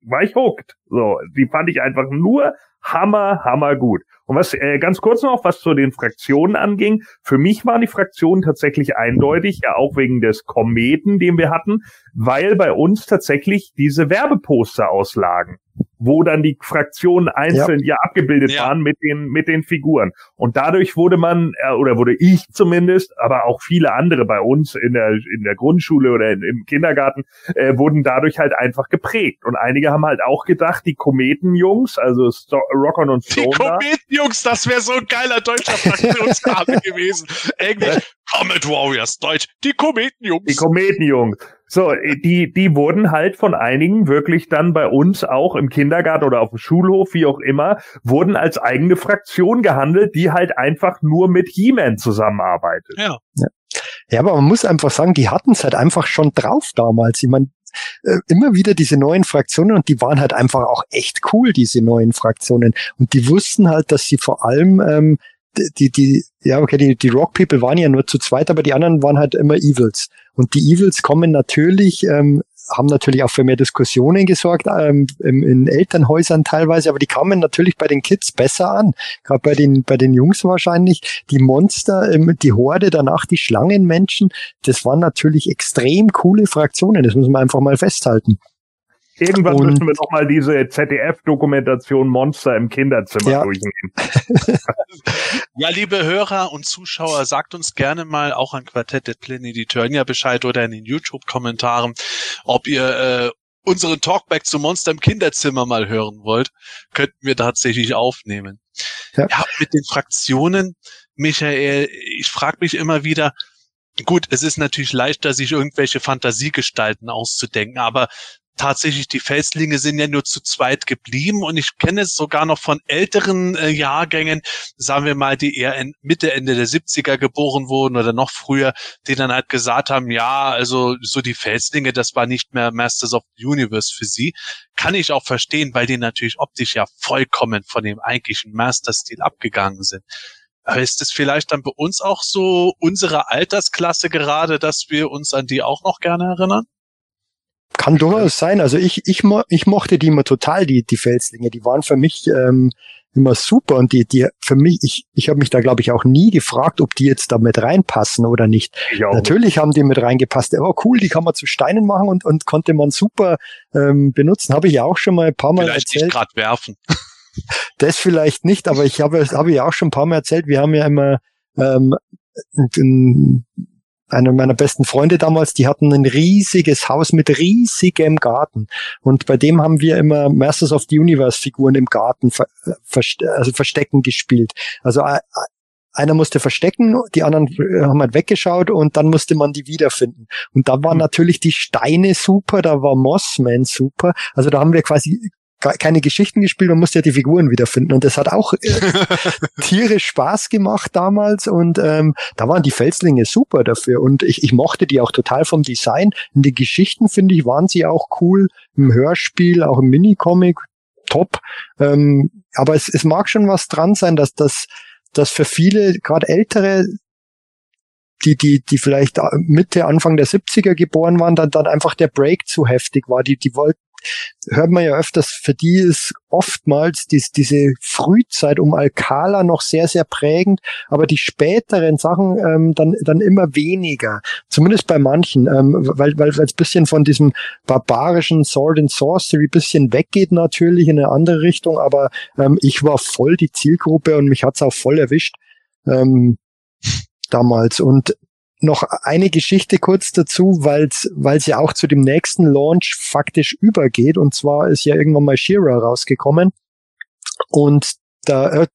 war ich hooked. So, die fand ich einfach nur hammer hammer gut. Und was äh, ganz kurz noch, was zu den Fraktionen anging, für mich waren die Fraktionen tatsächlich eindeutig, ja auch wegen des Kometen, den wir hatten, weil bei uns tatsächlich diese Werbeposter auslagen wo dann die Fraktionen einzeln ja, ja abgebildet ja. waren mit den mit den Figuren. Und dadurch wurde man äh, oder wurde ich zumindest, aber auch viele andere bei uns in der in der Grundschule oder in, im Kindergarten äh, wurden dadurch halt einfach geprägt. Und einige haben halt auch gedacht, die Kometenjungs, also Sto Rockon und Stone, die Kometenjungs, das wäre so ein geiler deutscher Fraktionsname gewesen. Englisch Comet Warriors, Deutsch, die Kometenjungs. Die Kometenjungs. So, die, die wurden halt von einigen wirklich dann bei uns auch im Kindergarten oder auf dem Schulhof, wie auch immer, wurden als eigene Fraktion gehandelt, die halt einfach nur mit He-Man zusammenarbeitet. Ja. ja. Ja, aber man muss einfach sagen, die hatten es halt einfach schon drauf damals. Ich meine, äh, immer wieder diese neuen Fraktionen und die waren halt einfach auch echt cool, diese neuen Fraktionen. Und die wussten halt, dass sie vor allem ähm, die, die, ja, okay, die, die Rock People waren ja nur zu zweit, aber die anderen waren halt immer Evils. Und die Evils kommen natürlich ähm, haben natürlich auch für mehr Diskussionen gesorgt ähm, in, Elternhäusern teilweise, aber die kamen natürlich bei den Kids besser an. Gerade bei den bei den Jungs wahrscheinlich. Die Monster, ähm, die Horde, danach die Schlangenmenschen, das waren natürlich extrem coole Fraktionen. Das muss man einfach mal festhalten. Irgendwann und, müssen wir noch mal diese ZDF-Dokumentation Monster im Kinderzimmer ja. durchnehmen. ja, liebe Hörer und Zuschauer, sagt uns gerne mal auch an Quartett der Planetitörnia Bescheid oder in den YouTube-Kommentaren, ob ihr äh, unseren Talkback zu Monster im Kinderzimmer mal hören wollt, könnten wir tatsächlich aufnehmen. Ja. ja mit den Fraktionen, Michael, ich frage mich immer wieder, Gut, es ist natürlich leichter, sich irgendwelche Fantasiegestalten auszudenken, aber tatsächlich die Felslinge sind ja nur zu zweit geblieben und ich kenne es sogar noch von älteren äh, Jahrgängen, sagen wir mal, die eher in Mitte, Ende der 70er geboren wurden oder noch früher, die dann halt gesagt haben, ja, also so die Felslinge, das war nicht mehr Masters of the Universe für sie. Kann ich auch verstehen, weil die natürlich optisch ja vollkommen von dem eigentlichen Master-Stil abgegangen sind. Aber ist es vielleicht dann bei uns auch so unsere Altersklasse gerade, dass wir uns an die auch noch gerne erinnern? Kann durchaus sein. Also ich, ich, ich mochte die immer total, die, die Felslinge. Die waren für mich ähm, immer super und die, die für mich, ich, ich habe mich da glaube ich auch nie gefragt, ob die jetzt da mit reinpassen oder nicht. Natürlich nicht. haben die mit reingepasst. Aber cool, die kann man zu Steinen machen und, und konnte man super ähm, benutzen. Habe ich ja auch schon mal ein paar Mal Vielleicht erzählt. Vielleicht gerade werfen. Das vielleicht nicht, aber ich habe, habe ja auch schon ein paar Mal erzählt. Wir haben ja immer ähm, ein, einer meiner besten Freunde damals, die hatten ein riesiges Haus mit riesigem Garten. Und bei dem haben wir immer Masters of the Universe Figuren im Garten ver verste also verstecken gespielt. Also äh, einer musste verstecken, die anderen haben halt weggeschaut und dann musste man die wiederfinden. Und da waren mhm. natürlich die Steine super, da war Mossman super. Also da haben wir quasi keine Geschichten gespielt, man musste ja die Figuren wiederfinden. Und das hat auch äh, tierisch Spaß gemacht damals. Und ähm, da waren die Felslinge super dafür. Und ich, ich mochte die auch total vom Design. In den Geschichten, finde ich, waren sie auch cool. Im Hörspiel, auch im Minicomic, top. Ähm, aber es, es mag schon was dran sein, dass das dass für viele, gerade ältere, die, die, die vielleicht Mitte, Anfang der 70er geboren waren, dann, dann einfach der Break zu heftig war. Die, die wollten hört man ja öfters, für die ist oftmals dies, diese Frühzeit um Alcala noch sehr, sehr prägend, aber die späteren Sachen ähm, dann, dann immer weniger. Zumindest bei manchen, ähm, weil, weil es bisschen von diesem barbarischen Sword and Sorcery bisschen weggeht natürlich in eine andere Richtung, aber ähm, ich war voll die Zielgruppe und mich hat's auch voll erwischt. Ähm, damals. Und noch eine Geschichte kurz dazu, weil es ja auch zu dem nächsten Launch faktisch übergeht. Und zwar ist ja irgendwann mal Shira rausgekommen. Und da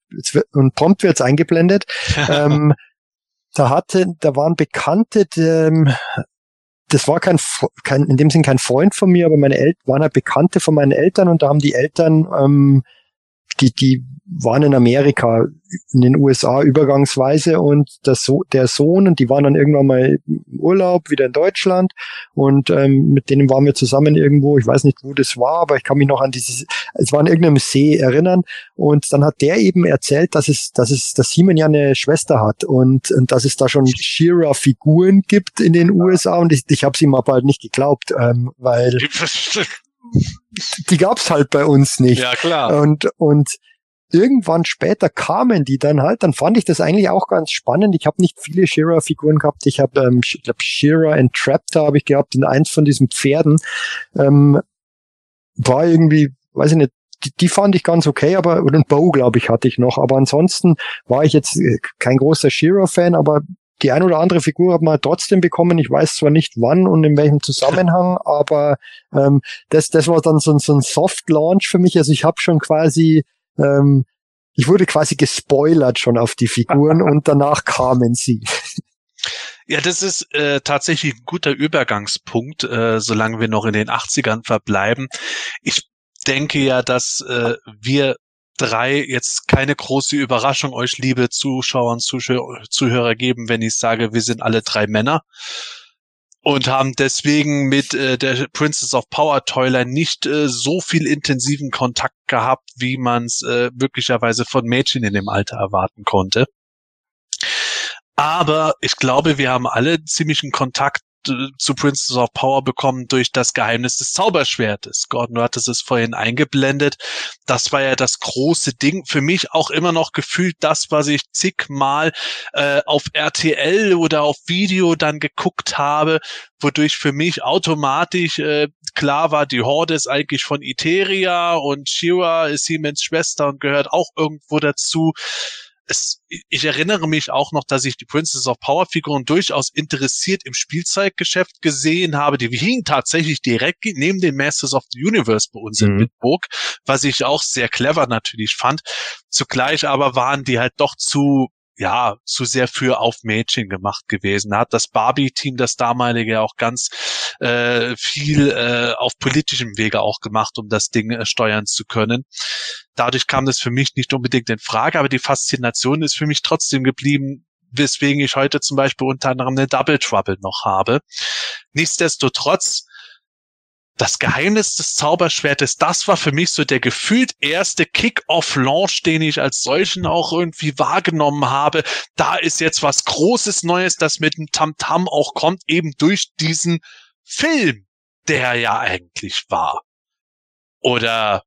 und prompt wird's eingeblendet. ähm, da hatte, da waren Bekannte, ähm, das war kein, kein, in dem Sinn kein Freund von mir, aber meine Eltern waren halt Bekannte von meinen Eltern und da haben die Eltern ähm, die, die waren in Amerika, in den USA übergangsweise und der, so der Sohn und die waren dann irgendwann mal im Urlaub wieder in Deutschland und ähm, mit denen waren wir zusammen irgendwo, ich weiß nicht, wo das war, aber ich kann mich noch an dieses, es war in irgendeinem See erinnern. Und dann hat der eben erzählt, dass es, dass es, dass Simon ja eine Schwester hat und, und dass es da schon Shira-Figuren gibt in den USA und ich, ich habe es ihm aber halt nicht geglaubt, ähm, weil die gab's halt bei uns nicht. Ja, klar. Und, und irgendwann später kamen die dann halt, dann fand ich das eigentlich auch ganz spannend. Ich habe nicht viele Shira-Figuren gehabt. Ich habe, ähm, ich glaube, Shira Entraptor habe ich gehabt in eins von diesen Pferden. Ähm, war irgendwie, weiß ich nicht, die, die fand ich ganz okay, aber und Bow, glaube ich, hatte ich noch. Aber ansonsten war ich jetzt äh, kein großer Shira-Fan, aber die ein oder andere Figur hat man trotzdem bekommen. Ich weiß zwar nicht wann und in welchem Zusammenhang, aber ähm, das, das war dann so, so ein Soft-Launch für mich. Also ich habe schon quasi, ähm, ich wurde quasi gespoilert schon auf die Figuren und danach kamen sie. Ja, das ist äh, tatsächlich ein guter Übergangspunkt, äh, solange wir noch in den 80ern verbleiben. Ich denke ja, dass äh, wir drei jetzt keine große Überraschung euch, liebe Zuschauer und Zuhörer, geben, wenn ich sage, wir sind alle drei Männer und haben deswegen mit äh, der Princess of Power Toiler nicht äh, so viel intensiven Kontakt gehabt, wie man es äh, möglicherweise von Mädchen in dem Alter erwarten konnte. Aber ich glaube, wir haben alle ziemlichen Kontakt zu Princess of Power bekommen durch das Geheimnis des Zauberschwertes. Gordon, du hattest es vorhin eingeblendet. Das war ja das große Ding. Für mich auch immer noch gefühlt das, was ich zigmal äh, auf RTL oder auf Video dann geguckt habe, wodurch für mich automatisch äh, klar war, die Horde ist eigentlich von Iteria und Shira ist Siemens Schwester und gehört auch irgendwo dazu es, ich erinnere mich auch noch, dass ich die Princess of Power Figuren durchaus interessiert im Spielzeuggeschäft gesehen habe. Die hingen tatsächlich direkt neben den Masters of the Universe bei uns mhm. in Bitburg, was ich auch sehr clever natürlich fand. Zugleich aber waren die halt doch zu ja, zu sehr für auf Mädchen gemacht gewesen. Da hat das Barbie-Team, das damalige, auch ganz äh, viel äh, auf politischem Wege auch gemacht, um das Ding äh, steuern zu können. Dadurch kam das für mich nicht unbedingt in Frage, aber die Faszination ist für mich trotzdem geblieben, weswegen ich heute zum Beispiel unter anderem eine Double Trouble noch habe. Nichtsdestotrotz das Geheimnis des Zauberschwertes, das war für mich so der gefühlt erste Kick-off-Launch, den ich als solchen auch irgendwie wahrgenommen habe. Da ist jetzt was Großes Neues, das mit dem Tamtam -Tam auch kommt, eben durch diesen Film, der ja eigentlich war. Oder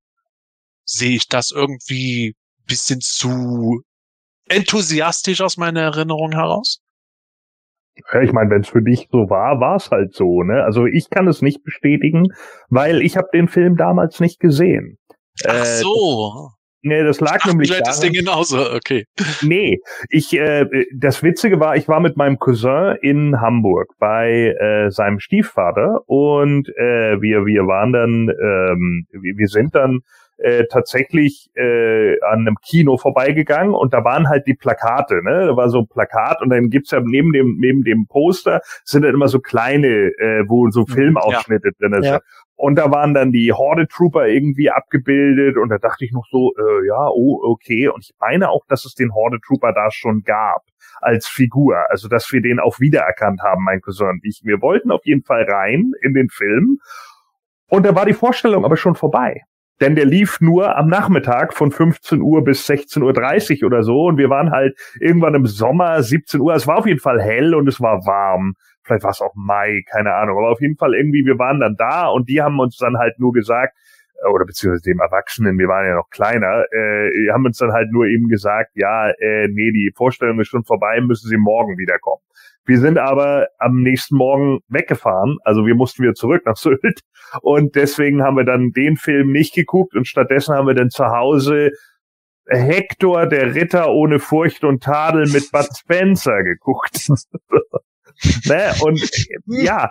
sehe ich das irgendwie bisschen zu enthusiastisch aus meiner Erinnerung heraus? Ja, ich meine, wenn es für dich so war, war es halt so. Ne? Also ich kann es nicht bestätigen, weil ich habe den Film damals nicht gesehen. Ach äh, so. Nee, das lag Ach, nämlich daran. das Ding genauso, okay. Nee, ich äh, das Witzige war, ich war mit meinem Cousin in Hamburg bei äh, seinem Stiefvater und äh, wir wir waren dann ähm, wir sind dann äh, tatsächlich äh, an einem Kino vorbeigegangen und da waren halt die Plakate, ne? Da war so ein Plakat und dann gibt's ja neben dem neben dem Poster sind dann immer so kleine, äh, wo so mhm, Filmausschnitte ja. drin sind. Ja. Und da waren dann die Horde Trooper irgendwie abgebildet und da dachte ich noch so, äh, ja, oh, okay. Und ich meine auch, dass es den Horde Trooper da schon gab als Figur. Also, dass wir den auch wiedererkannt haben, mein Cousin und ich. Wir wollten auf jeden Fall rein in den Film. Und da war die Vorstellung aber schon vorbei denn der lief nur am Nachmittag von 15 Uhr bis 16.30 Uhr oder so und wir waren halt irgendwann im Sommer 17 Uhr. Es war auf jeden Fall hell und es war warm. Vielleicht war es auch Mai, keine Ahnung. Aber auf jeden Fall irgendwie, wir waren dann da und die haben uns dann halt nur gesagt, äh, oder beziehungsweise dem Erwachsenen, wir waren ja noch kleiner, äh, haben uns dann halt nur eben gesagt, ja, äh, nee, die Vorstellung ist schon vorbei, müssen Sie morgen wiederkommen. Wir sind aber am nächsten Morgen weggefahren, also wir mussten wieder zurück nach Sylt und deswegen haben wir dann den Film nicht geguckt und stattdessen haben wir dann zu Hause Hector, der Ritter ohne Furcht und Tadel mit Bud Spencer geguckt. ne? Und ja,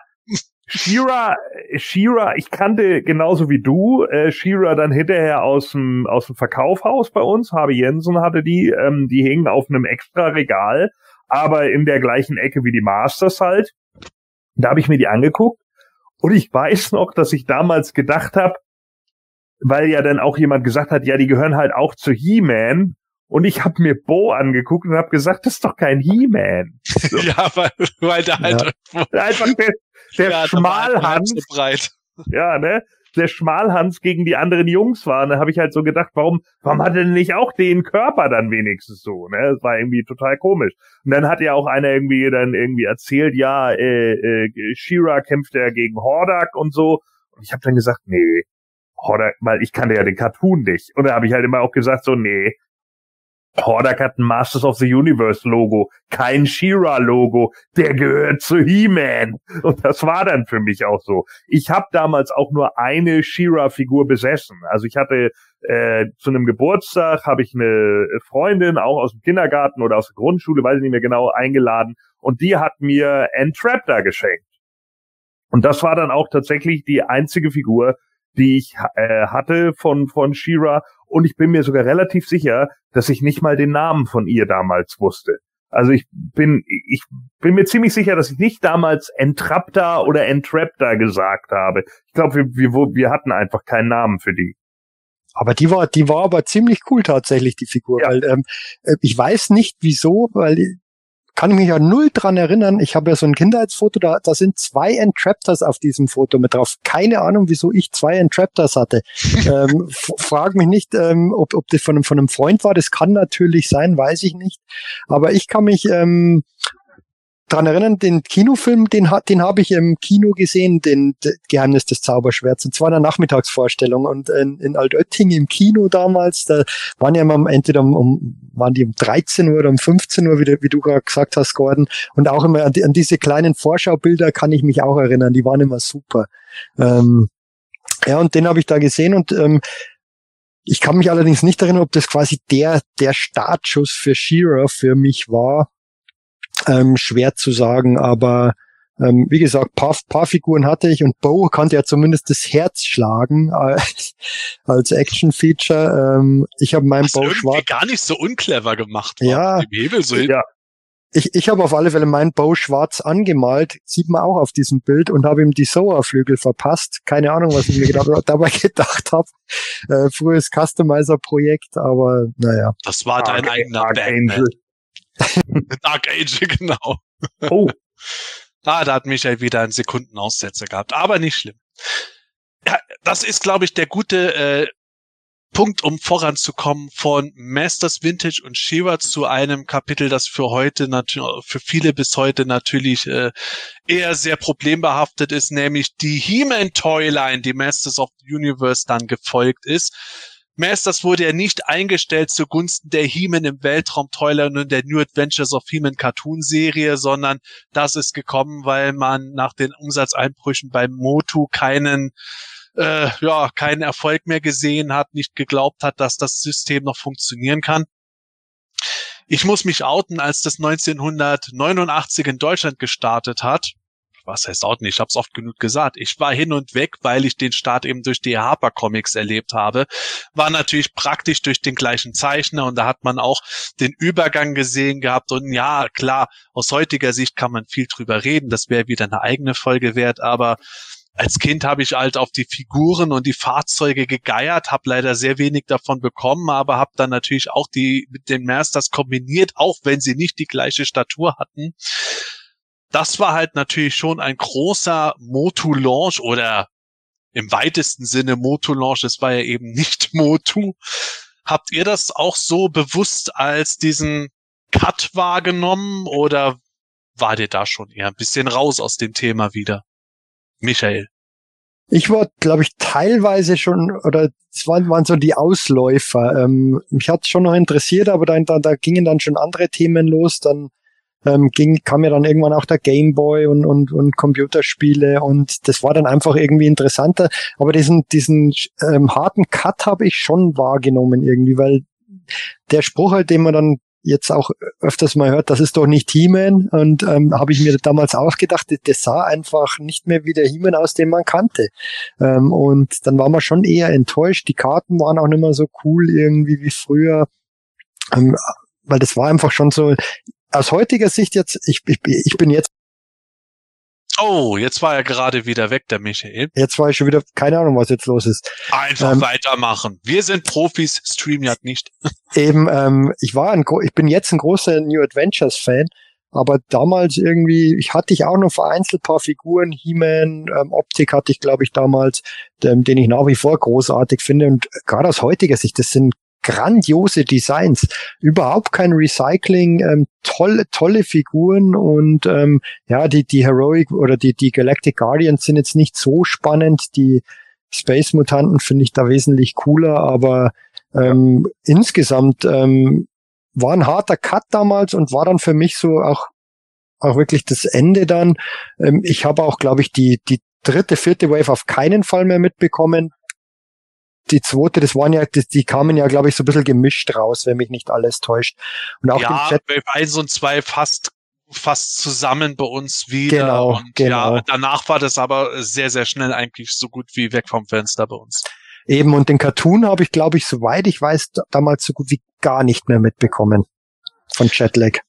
Shira, Shira, ich kannte genauso wie du äh, Shira dann hinterher aus dem aus dem Verkaufhaus bei uns. Harvey Jensen hatte die, ähm, die hingen auf einem extra Regal aber in der gleichen Ecke wie die Masters halt. Da habe ich mir die angeguckt und ich weiß noch, dass ich damals gedacht habe, weil ja dann auch jemand gesagt hat, ja, die gehören halt auch zu He-Man. Und ich habe mir Bo angeguckt und habe gesagt, das ist doch kein He-Man. So. ja, weil, weil der halt ja. einfach der, der ja, Schmalhans. So breit. Ja, ne? Der Schmalhans gegen die anderen Jungs war. Und da habe ich halt so gedacht, warum, warum hat er denn nicht auch den Körper dann wenigstens so? Ne? Das war irgendwie total komisch. Und dann hat ja auch einer irgendwie dann irgendwie erzählt, ja, äh, äh, Shira kämpft ja gegen Hordak und so. Und ich habe dann gesagt, nee, Hordak, weil ich kannte ja den Cartoon nicht. Und da habe ich halt immer auch gesagt, so, nee, Hordak hat ein Masters of the Universe Logo, kein She-Ra Logo, der gehört zu He-Man. Und das war dann für mich auch so. Ich habe damals auch nur eine She-Ra Figur besessen. Also ich hatte äh, zu einem Geburtstag habe ich eine Freundin auch aus dem Kindergarten oder aus der Grundschule, weiß ich nicht mehr genau, eingeladen und die hat mir Entraptor geschenkt. Und das war dann auch tatsächlich die einzige Figur, die ich äh, hatte von von Shira und ich bin mir sogar relativ sicher, dass ich nicht mal den Namen von ihr damals wusste. Also ich bin, ich bin mir ziemlich sicher, dass ich nicht damals Entrapta oder Entrapta gesagt habe. Ich glaube, wir, wir, wir hatten einfach keinen Namen für die. Aber die war, die war aber ziemlich cool tatsächlich, die Figur. Ja. Weil, ähm, äh, ich weiß nicht wieso, weil kann ich mich ja null dran erinnern. Ich habe ja so ein Kindheitsfoto, da, da sind zwei Entraptors auf diesem Foto mit drauf. Keine Ahnung, wieso ich zwei Entraptors hatte. ähm, frag mich nicht, ähm, ob, ob das von einem, von einem Freund war. Das kann natürlich sein, weiß ich nicht. Aber ich kann mich ähm, dran erinnern, den Kinofilm, den, den habe ich im Kino gesehen, den, den Geheimnis des Zauberschwerts. Und zwar in der Nachmittagsvorstellung. Und in, in Altötting im Kino damals, da waren ja immer entweder um, um waren die um 13 Uhr oder um 15 Uhr, wie du, wie du gerade gesagt hast, Gordon. Und auch immer an, die, an diese kleinen Vorschaubilder kann ich mich auch erinnern. Die waren immer super. Ähm, ja, und den habe ich da gesehen und ähm, ich kann mich allerdings nicht erinnern, ob das quasi der, der Startschuss für Shearer für mich war. Ähm, schwer zu sagen, aber ähm, wie gesagt, paar, paar Figuren hatte ich und Bo konnte ja zumindest das Herz schlagen äh, als Action-Feature. Ähm, ich habe meinen Bo schwarz gar nicht so unclever gemacht. Ja, Hebel so ja. Ich, ich habe auf alle Fälle meinen Bow schwarz angemalt, sieht man auch auf diesem Bild und habe ihm die Soa-Flügel verpasst. Keine Ahnung, was ich mir gedacht, dabei gedacht habe. Äh, frühes Customizer-Projekt, aber naja. Das war dein Dark, eigener Dark Batman. Angel. Dark Angel, genau. Oh, Ah, da hat Michael wieder einen Sekundenaussetzer gehabt, aber nicht schlimm. Ja, das ist, glaube ich, der gute äh, Punkt, um voranzukommen von Masters Vintage und Shiva zu einem Kapitel, das für heute natürlich, für viele bis heute natürlich äh, eher sehr problembehaftet ist, nämlich die He-Man Toyline, die Masters of the Universe dann gefolgt ist. Masters wurde ja nicht eingestellt zugunsten der He-Man im Weltraum Toyline und der New Adventures of He-Man Cartoon Serie, sondern das ist gekommen, weil man nach den Umsatzeinbrüchen beim Motu keinen äh, ja, keinen Erfolg mehr gesehen hat, nicht geglaubt hat, dass das System noch funktionieren kann. Ich muss mich outen, als das 1989 in Deutschland gestartet hat. Was heißt outen? Ich habe es oft genug gesagt. Ich war hin und weg, weil ich den Start eben durch die Harper Comics erlebt habe. War natürlich praktisch durch den gleichen Zeichner und da hat man auch den Übergang gesehen gehabt. Und ja, klar, aus heutiger Sicht kann man viel drüber reden. Das wäre wieder eine eigene Folge wert, aber als Kind habe ich halt auf die Figuren und die Fahrzeuge gegeiert, habe leider sehr wenig davon bekommen, aber habe dann natürlich auch die mit den Masters kombiniert, auch wenn sie nicht die gleiche Statur hatten. Das war halt natürlich schon ein großer Motu-Launch oder im weitesten Sinne Motu-Launch. Es war ja eben nicht Motu. Habt ihr das auch so bewusst als diesen Cut wahrgenommen oder war dir da schon eher ein bisschen raus aus dem Thema wieder? Michael. Ich war, glaube ich, teilweise schon, oder es waren, waren so die Ausläufer. Ähm, mich hat schon noch interessiert, aber dann, da, da gingen dann schon andere Themen los. Dann ähm, ging, kam ja dann irgendwann auch der Gameboy und, und, und Computerspiele und das war dann einfach irgendwie interessanter. Aber diesen, diesen ähm, harten Cut habe ich schon wahrgenommen irgendwie, weil der Spruch halt, den man dann jetzt auch öfters mal hört, das ist doch nicht He-Man. Und ähm, habe ich mir damals auch gedacht, das sah einfach nicht mehr wie der He-Man aus, den man kannte. Ähm, und dann war man schon eher enttäuscht. Die Karten waren auch nicht mehr so cool irgendwie wie früher. Ähm, weil das war einfach schon so, aus heutiger Sicht jetzt, ich, ich, ich bin jetzt Oh, jetzt war er gerade wieder weg, der Michael. Jetzt war ich schon wieder, keine Ahnung, was jetzt los ist. Einfach ähm, weitermachen. Wir sind Profis, StreamYard nicht. Eben, ähm, ich war ein, ich bin jetzt ein großer New Adventures Fan, aber damals irgendwie, ich hatte ich auch noch vereinzelt paar Figuren, He-Man, ähm, Optik hatte ich, glaube ich, damals, ähm, den ich nach wie vor großartig finde. Und gerade aus heutiger Sicht, das sind grandiose Designs, überhaupt kein Recycling, ähm, tolle, tolle Figuren und ähm, ja, die, die Heroic oder die, die Galactic Guardians sind jetzt nicht so spannend, die Space Mutanten finde ich da wesentlich cooler, aber ähm, insgesamt ähm, war ein harter Cut damals und war dann für mich so auch auch wirklich das Ende dann. Ähm, ich habe auch, glaube ich, die die dritte, vierte Wave auf keinen Fall mehr mitbekommen die zweite, das waren ja, die, die kamen ja, glaube ich, so ein bisschen gemischt raus, wenn mich nicht alles täuscht. Und auch ja, Chat Wave 1 und 2 fast fast zusammen bei uns wieder. Genau, und genau. ja, danach war das aber sehr, sehr schnell eigentlich so gut wie weg vom Fenster bei uns. Eben, und den Cartoon habe ich, glaube ich, soweit ich weiß, damals so gut wie gar nicht mehr mitbekommen. Von Jetlag.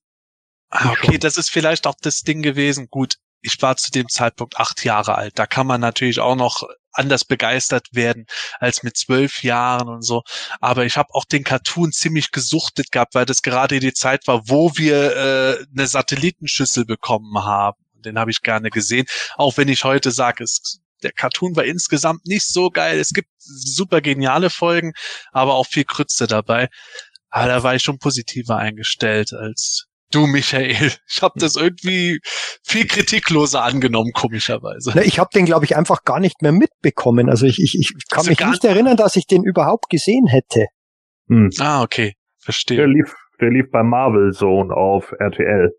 Ah, okay, das ist vielleicht auch das Ding gewesen. Gut, ich war zu dem Zeitpunkt acht Jahre alt. Da kann man natürlich auch noch anders begeistert werden als mit zwölf Jahren und so. Aber ich habe auch den Cartoon ziemlich gesuchtet gehabt, weil das gerade die Zeit war, wo wir äh, eine Satellitenschüssel bekommen haben. Den habe ich gerne gesehen, auch wenn ich heute sage, es der Cartoon war insgesamt nicht so geil. Es gibt super geniale Folgen, aber auch viel Krütze dabei. Aber da war ich schon positiver eingestellt als du Michael. Ich habe das irgendwie viel kritikloser angenommen, komischerweise. Na, ich habe den, glaube ich, einfach gar nicht mehr mitbekommen. Also ich, ich, ich kann Also mich nicht erinnern, dass ich den überhaupt gesehen hätte. Hm. Ah, okay. Der Verstehe. lief, der lief bei Marvel Zone auf RTL.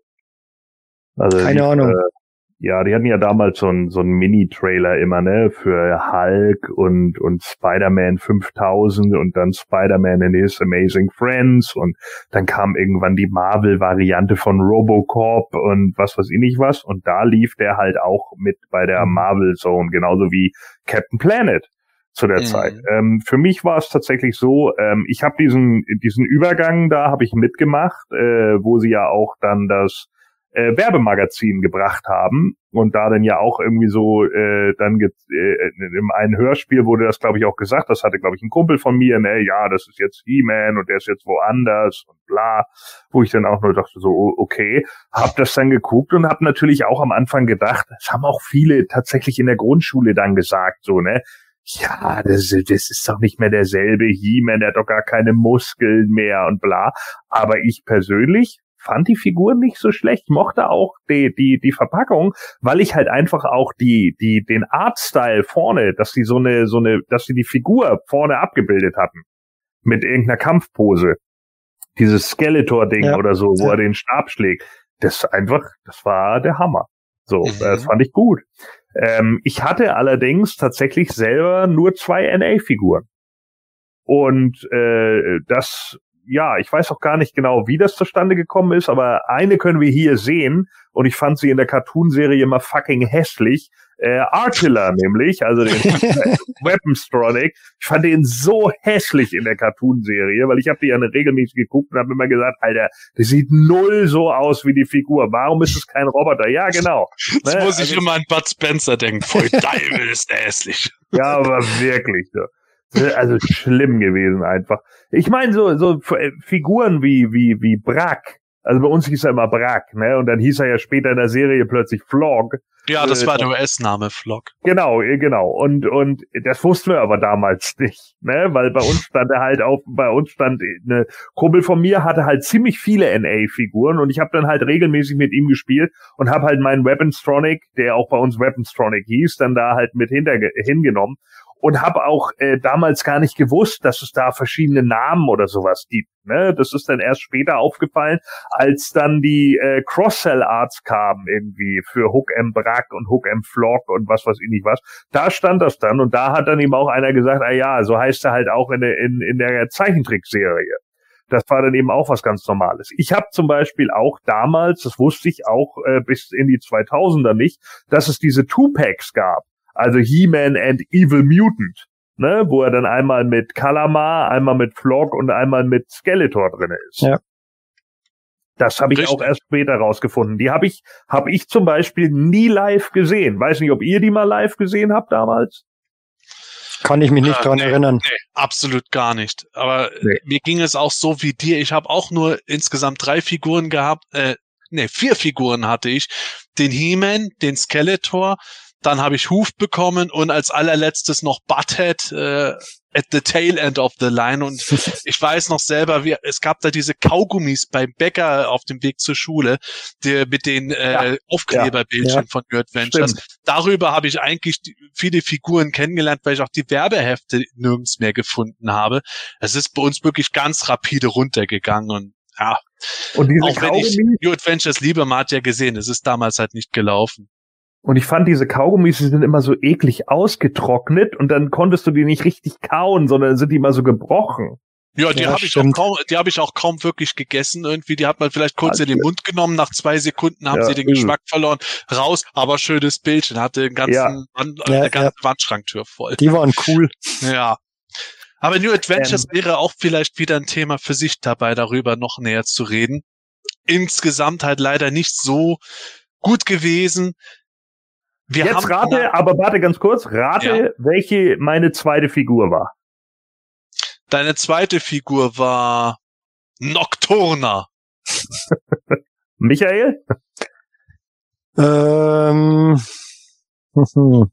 Also der Keine lief, Ahnung. Äh, ja, die hatten ja damals so einen so einen Mini-Trailer immer, ne, für Hulk und, und Spider-Man 5000 und dann Spider-Man and His Amazing Friends und dann kam irgendwann die Marvel-Variante von Robocop und was weiß ich nicht was und da lief der halt auch mit bei der Mhm. Marvel Zone, genauso wie Captain Planet zu der Mhm. Zeit. Ähm, für mich war es tatsächlich so, ähm, ich habe diesen diesen Übergang da habe ich mitgemacht, äh, wo sie ja auch dann das äh, Werbemagazin gebracht haben und da dann ja auch irgendwie so äh, dann äh, in einem Hörspiel wurde das glaube ich auch gesagt, das hatte glaube ich ein Kumpel von mir, ne, ja, das ist jetzt He-Man und der ist jetzt woanders und bla, wo ich dann auch nur dachte so okay, hab das dann geguckt und hab natürlich auch am Anfang gedacht, das haben auch viele tatsächlich in der Grundschule dann gesagt so, ne, ja, das, das ist doch nicht mehr derselbe He-Man, der hat doch gar keine Muskeln mehr und bla. Aber ich persönlich fand die Figur nicht so schlecht, mochte auch die, die, die Verpackung, weil ich halt einfach auch die, die, den Artstyle vorne, dass die so eine, so eine, dass sie die Figur vorne abgebildet hatten. Mit irgendeiner Kampfpose. Dieses Skeletor-Ding Ja. oder so, wo Ja. er den Stab schlägt. Das einfach, das war der Hammer. So, Mhm. das fand ich gut. Ähm, ich hatte allerdings tatsächlich selber nur zwei NA-Figuren. Und äh, das, ja, ich weiß auch gar nicht genau, wie das zustande gekommen ist, aber eine können wir hier sehen und ich fand sie in der Cartoonserie immer fucking hässlich. Äh, Artiller nämlich, also den Weaponstronic. Ich fand den so hässlich in der Cartoonserie, weil ich habe die ja regelmäßig geguckt und habe immer gesagt, Alter, das sieht null so aus wie die Figur. Warum ist es kein Roboter? Ja, genau. Jetzt Ne, muss ich also- immer an Bud Spencer denken. Voll Teufel ist der hässlich. Ja, aber wirklich. Ne? Also schlimm gewesen einfach. Ich meine so so äh, Figuren wie wie wie Brack. Also bei uns hieß er immer Brack, ne? Und dann hieß er ja später in der Serie plötzlich Flog. Ja, das Äh, war der US-Name, Flock. Genau, äh, genau. Und und das wussten wir aber damals nicht, ne? Weil bei uns stand er halt auf, bei uns stand eine Kumpel von mir hatte halt ziemlich viele NA-Figuren und ich habe dann halt regelmäßig mit ihm gespielt und habe halt meinen Weaponstronic, der auch bei uns Weaponstronic hieß, dann da halt mit hinter hingenommen und habe auch äh, damals gar nicht gewusst, dass es da verschiedene Namen oder sowas gibt. Ne? Das ist dann erst später aufgefallen, als dann die äh, Cross-Sell-Arts kamen irgendwie für Hook M. Brack und Hook M. Flock und was weiß ich nicht was. Da stand das dann und da hat dann eben auch einer gesagt, ah ja, so heißt er halt auch in, der- in, in der Zeichentrickserie. Das war dann eben auch was ganz Normales. Ich habe zum Beispiel auch damals, das wusste ich auch äh, bis in die 2000er nicht, dass es diese Two-Packs gab. Also He-Man and Evil Mutant. Ne, wo er dann einmal mit Kalamar, einmal mit Flock und einmal mit Skeletor drinne ist. Ja. Das habe ich Richtig. auch erst später rausgefunden. Die habe ich, habe ich zum Beispiel nie live gesehen. Weiß nicht, ob ihr die mal live gesehen habt damals. Kann ich mich nicht Ah, dran nee. erinnern. Nee, absolut gar nicht. Aber Nee. mir ging es auch so wie dir. Ich habe auch nur insgesamt drei Figuren gehabt. Äh, nee, vier Figuren hatte ich. Den He-Man, den Skeletor, dann habe ich Hoof bekommen und als allerletztes noch Butthead äh, at the tail end of the line. Und ich weiß noch selber, wie, es gab da diese Kaugummis beim Bäcker auf dem Weg zur Schule, die, mit den äh, Aufkleberbildchen Ja. von New Adventures. Stimmt. Darüber habe ich eigentlich die, viele Figuren kennengelernt, weil ich auch die Werbehefte nirgends mehr gefunden habe. Es ist bei uns wirklich ganz rapide runtergegangen und ja, Und diese auch wenn ich Kaugummis, New Adventures liebe, man hat ja gesehen, es ist damals halt nicht gelaufen. Und ich fand diese Kaugummis, die sind immer so eklig ausgetrocknet und dann konntest du die nicht richtig kauen, sondern sind die immer so gebrochen. Ja, die Ja, habe ich auch kaum, die habe ich auch kaum wirklich gegessen irgendwie. Die hat man vielleicht kurz in den Mund genommen, nach zwei Sekunden haben Ja, sie den übel. Geschmack verloren. Raus, aber schönes Bildchen, hatte den ganzen, Ja. Wand, Ja, eine ganze ja. Wandschranktür voll. Die waren cool. Ja. Aber New Adventures Ähm. wäre auch vielleicht wieder ein Thema für sich dabei, darüber noch näher zu reden. Insgesamt halt leider nicht so gut gewesen. Wir Jetzt haben rate, aber warte ganz kurz, rate, Ja. welche meine zweite Figur war. deine zweite Figur war Nocturna. Michael? Ähm,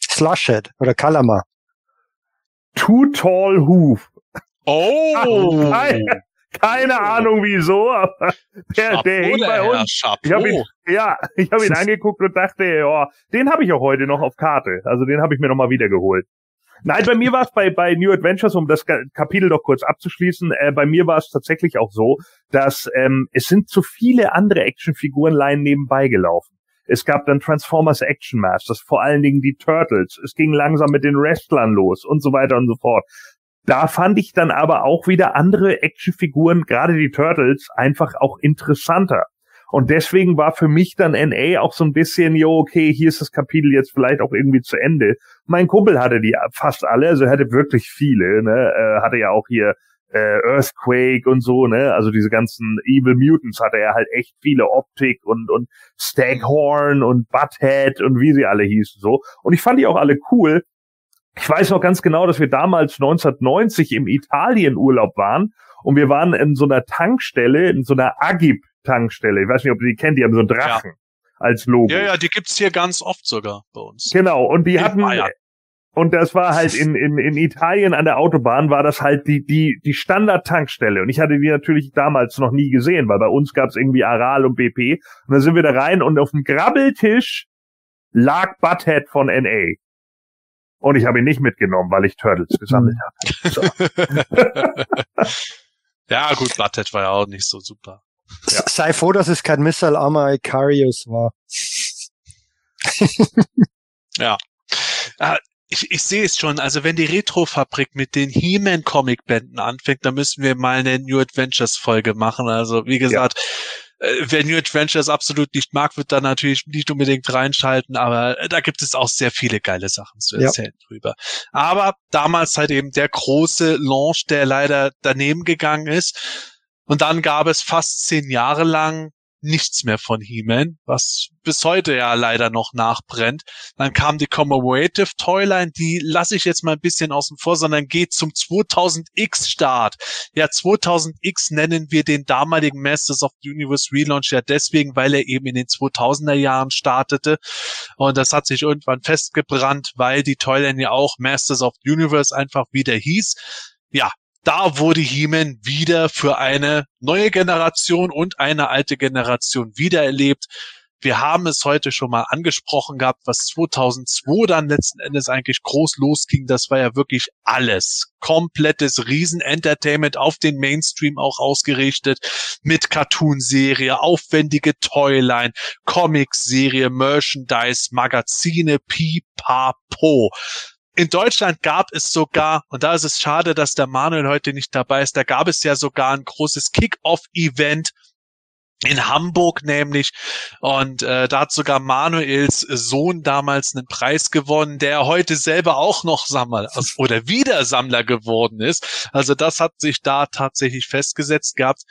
Slushhead oder Kalama. Too Tall Hoof. Oh! Nein. Keine oh. Ahnung wieso, aber der, der hängt bei uns. Ich hab ihn, ja, ich habe ihn angeguckt und dachte, ja, den habe ich auch heute noch auf Karte. Also den habe ich mir nochmal wiedergeholt. Nein, bei mir war es bei, bei New Adventures, um das Kapitel noch kurz abzuschließen, äh, bei mir war es tatsächlich auch so, dass ähm, es sind zu viele andere Actionfigurenleihen nebenbei gelaufen. Es gab dann Transformers Action Masters, vor allen Dingen die Turtles. Es ging langsam mit den Wrestlern los und so weiter und so fort. Da fand ich dann aber auch wieder andere Actionfiguren, gerade die Turtles, einfach auch interessanter. Und deswegen war für mich dann NA auch so ein bisschen, jo, okay, hier ist das Kapitel jetzt vielleicht auch irgendwie zu Ende. Mein Kumpel hatte die fast alle, also er hatte wirklich viele, ne, äh, hatte ja auch hier äh, Earthquake und so, ne, also diese ganzen Evil Mutants hatte er halt echt viele Optik und, und Staghorn und Butthead und wie sie alle hießen, so. Und ich fand die auch alle cool. Ich weiß noch ganz genau, dass wir damals 1990 im Italienurlaub waren und wir waren in so einer Tankstelle, in so einer Agib-Tankstelle. Ich weiß nicht, ob ihr die kennt, die haben so einen Drachen ja. als Logo. Ja, ja, die gibt's hier ganz oft sogar bei uns. Genau, und die in hatten, Bayern. und das war halt in, in, in Italien an der Autobahn war das halt die, die, die Standard-Tankstelle. Und ich hatte die natürlich damals noch nie gesehen, weil bei uns gab's irgendwie Aral und BP. Und dann sind wir da rein und auf dem Grabbeltisch lag Butthead von NA. Und ich habe ihn nicht mitgenommen, weil ich Turtles gesammelt habe. So. ja, gut, Butthead war ja auch nicht so super. Ja. Sei froh, dass es kein Missile Armor Icarius war. ja. Äh, ich, ich sehe es schon, also wenn die Retrofabrik mit den He-Man-Comic-Bänden anfängt, dann müssen wir mal eine New Adventures-Folge machen. Also wie gesagt, ja wer New Adventures absolut nicht mag, wird da natürlich nicht unbedingt reinschalten, aber äh, da gibt es auch sehr viele geile Sachen zu erzählen ja. drüber. Aber damals halt eben der große Launch, der leider daneben gegangen ist. Und dann gab es fast zehn Jahre lang nichts mehr von He-Man, was bis heute ja leider noch nachbrennt. Dann kam die Commemorative Toyline, die lasse ich jetzt mal ein bisschen außen vor, sondern geht zum 2000X Start. Ja, 2000X nennen wir den damaligen Masters of the Universe Relaunch ja deswegen, weil er eben in den 2000er Jahren startete. Und das hat sich irgendwann festgebrannt, weil die Toyline ja auch Masters of the Universe einfach wieder hieß. Ja, da wurde He-Man wieder für eine neue Generation und eine alte Generation wiedererlebt. Wir haben es heute schon mal angesprochen gehabt, was 2002 dann letzten Endes eigentlich groß losging. Das war ja wirklich alles. Komplettes Riesen-Entertainment auf den Mainstream auch ausgerichtet mit Cartoon-Serie, aufwendige Toyline, Comic-Serie, Merchandise, Magazine, Pipapo. In Deutschland gab es sogar, und da ist es schade, dass der Manuel heute nicht dabei ist, da gab es ja sogar ein großes Kick-Off-Event in Hamburg nämlich und äh, da hat sogar Manuels Sohn damals einen Preis gewonnen, der heute selber auch noch Sammler oder wieder Sammler geworden ist. Also das hat sich da tatsächlich festgesetzt gehabt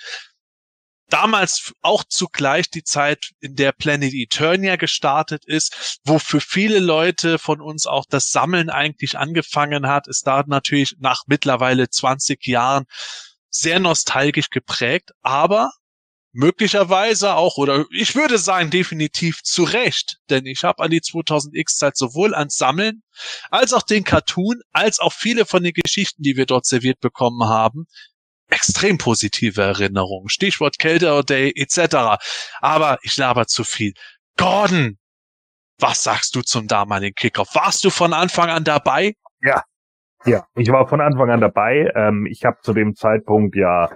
damals auch zugleich die Zeit, in der Planet Eternia gestartet ist, wo für viele Leute von uns auch das Sammeln eigentlich angefangen hat, ist da natürlich nach mittlerweile 20 Jahren sehr nostalgisch geprägt, aber möglicherweise auch, oder ich würde sagen definitiv zu Recht, denn ich habe an die 2000X-Zeit sowohl ans Sammeln als auch den Cartoon, als auch viele von den Geschichten, die wir dort serviert bekommen haben, extrem positive Erinnerungen. Stichwort Kälter Day etc. Aber ich laber zu viel. Gordon, was sagst du zum damaligen Kickoff? Warst du von Anfang an dabei? Ja, ja, ich war von Anfang an dabei. Ähm, ich habe zu dem Zeitpunkt ja,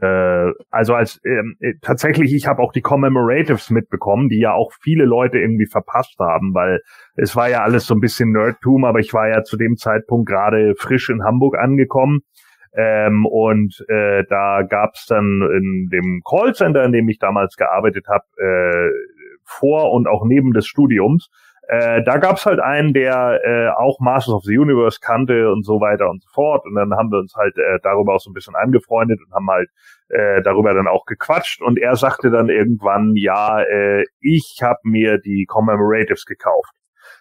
äh, also als ähm, äh, tatsächlich, ich habe auch die Commemoratives mitbekommen, die ja auch viele Leute irgendwie verpasst haben, weil es war ja alles so ein bisschen Nerdtum, aber ich war ja zu dem Zeitpunkt gerade frisch in Hamburg angekommen ähm, und äh, da gab's dann in dem Callcenter, in dem ich damals gearbeitet habe, äh, vor und auch neben des Studiums, äh, da gab's halt einen, der äh, auch Masters of the Universe kannte und so weiter und so fort. Und dann haben wir uns halt äh, darüber auch so ein bisschen angefreundet und haben halt äh, darüber dann auch gequatscht. Und er sagte dann irgendwann, ja, äh, ich habe mir die Commemoratives gekauft.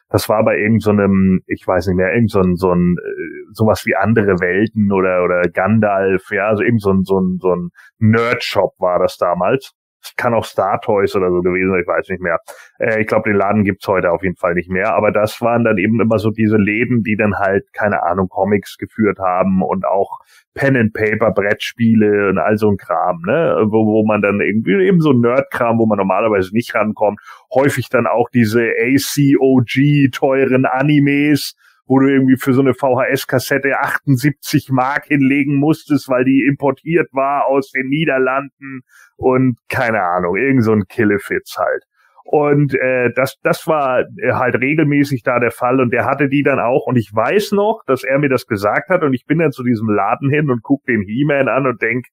Das war bei irgendeinem, so ich weiß nicht mehr, irgend so ein, so ein, äh, sowas wie andere Welten oder, oder Gandalf, ja, also irgend so ein, so ein, so ein Nerd-Shop war das damals. Kann auch Star Toys oder so gewesen sein, ich weiß nicht mehr. Äh, ich glaube, den Laden gibt's heute auf jeden Fall nicht mehr. Aber das waren dann eben immer so diese Läden, die dann halt, keine Ahnung, Comics geführt haben und auch Pen and Paper, Brettspiele und all so ein Kram, ne? Wo, wo man dann irgendwie eben so Nerd-Kram, wo man normalerweise nicht rankommt. Häufig dann auch diese ACOG teuren Animes, wo du irgendwie für so eine VHS-Kassette 78 Mark hinlegen musstest, weil die importiert war aus den Niederlanden und keine Ahnung, irgend so ein Killefitz halt. Und äh, das, das war äh, halt regelmäßig da der Fall und der hatte die dann auch. Und ich weiß noch, dass er mir das gesagt hat und ich bin dann zu diesem Laden hin und guck den He-Man an und denk,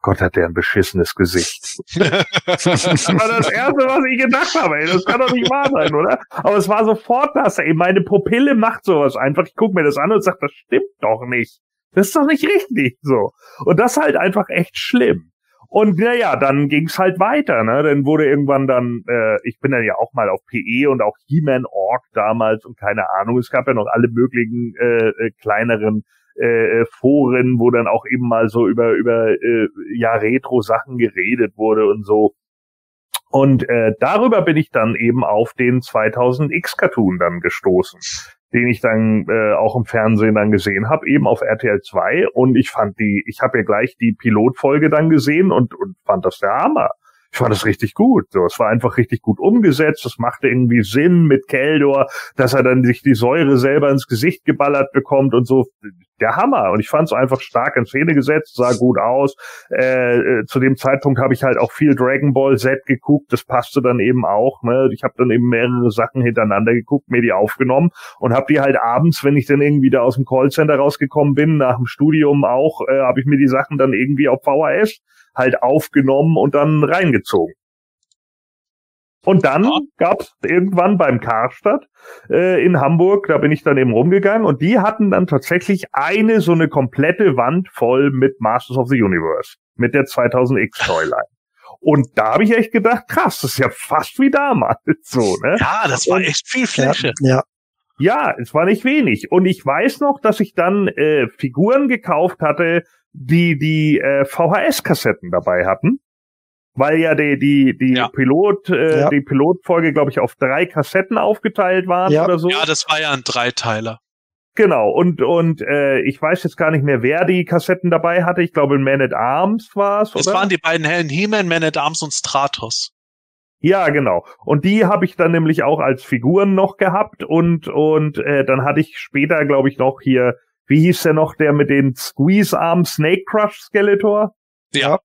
Gott hat der ein beschissenes Gesicht. das war das Erste, was ich gedacht habe. Ey. Das kann doch nicht wahr sein, oder? Aber es war sofort das. Ey. Meine Pupille macht sowas einfach. Ich guck mir das an und sag, das stimmt doch nicht. Das ist doch nicht richtig so. Und das halt einfach echt schlimm. Und naja, dann ging's halt weiter, ne? Dann wurde irgendwann dann, äh, ich bin dann ja auch mal auf PE und auch He-Man Org damals und keine Ahnung, es gab ja noch alle möglichen äh, äh, kleineren äh, Foren, wo dann auch eben mal so über über äh, ja Retro-Sachen geredet wurde und so. Und äh, darüber bin ich dann eben auf den 2000X Cartoon dann gestoßen den ich dann äh, auch im Fernsehen dann gesehen habe, eben auf RTL 2. Und ich fand die, ich habe ja gleich die Pilotfolge dann gesehen und, und fand das der Hammer ich fand das richtig gut. So, es war einfach richtig gut umgesetzt. Es machte irgendwie Sinn mit Keldor, dass er dann sich die Säure selber ins Gesicht geballert bekommt und so. Der Hammer. Und ich fand es einfach stark in Szene gesetzt, sah gut aus. Äh, äh, zu dem Zeitpunkt habe ich halt auch viel Dragon Ball Z geguckt. Das passte dann eben auch. Ne? Ich habe dann eben mehrere Sachen hintereinander geguckt, mir die aufgenommen und habe die halt abends, wenn ich dann irgendwie da aus dem Callcenter rausgekommen bin, nach dem Studium auch, äh, habe ich mir die Sachen dann irgendwie auf VHS halt aufgenommen und dann reingezogen. Und dann ja. gab's irgendwann beim Karstadt äh, in Hamburg, da bin ich dann eben rumgegangen und die hatten dann tatsächlich eine so eine komplette Wand voll mit Masters of the Universe, mit der 2000X Toyline. Und da habe ich echt gedacht, krass, das ist ja fast wie damals so, ne? Ja, das war echt viel Fläche. Ja, ja. Ja, es war nicht wenig. Und ich weiß noch, dass ich dann äh, Figuren gekauft hatte, die die äh, VHS-Kassetten dabei hatten, weil ja die die die ja. Pilot äh, ja. die Pilotfolge glaube ich auf drei Kassetten aufgeteilt waren ja. oder so. Ja, das war ja ein Dreiteiler. Genau und und äh, ich weiß jetzt gar nicht mehr, wer die Kassetten dabei hatte. Ich glaube, Man at Arms war es. Es waren die beiden hellen He-Man, Man at Arms und Stratos. Ja, genau. Und die habe ich dann nämlich auch als Figuren noch gehabt und und äh, dann hatte ich später, glaube ich, noch hier wie hieß der noch, der mit den Squeeze-Arm Snake Crush Skeletor? Ja.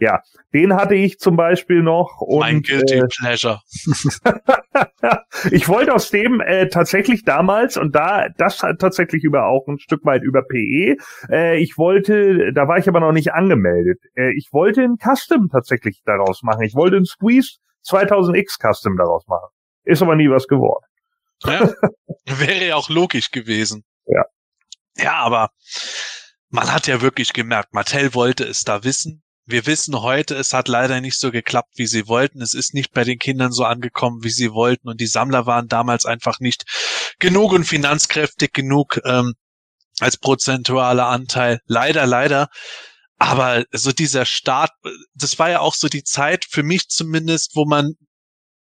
Ja, den hatte ich zum Beispiel noch. Und, mein Guilty äh, Pleasure. ich wollte aus dem äh, tatsächlich damals und da das hat tatsächlich über auch ein Stück weit über PE. Äh, ich wollte, da war ich aber noch nicht angemeldet. Äh, ich wollte ein Custom tatsächlich daraus machen. Ich wollte ein Squeeze 2000X Custom daraus machen. Ist aber nie was geworden. Ja, wäre ja auch logisch gewesen. Ja. Ja, aber man hat ja wirklich gemerkt, Mattel wollte es da wissen. Wir wissen heute, es hat leider nicht so geklappt, wie sie wollten. Es ist nicht bei den Kindern so angekommen, wie sie wollten. Und die Sammler waren damals einfach nicht genug und finanzkräftig genug ähm, als prozentualer Anteil. Leider, leider. Aber so dieser Start, das war ja auch so die Zeit, für mich zumindest, wo man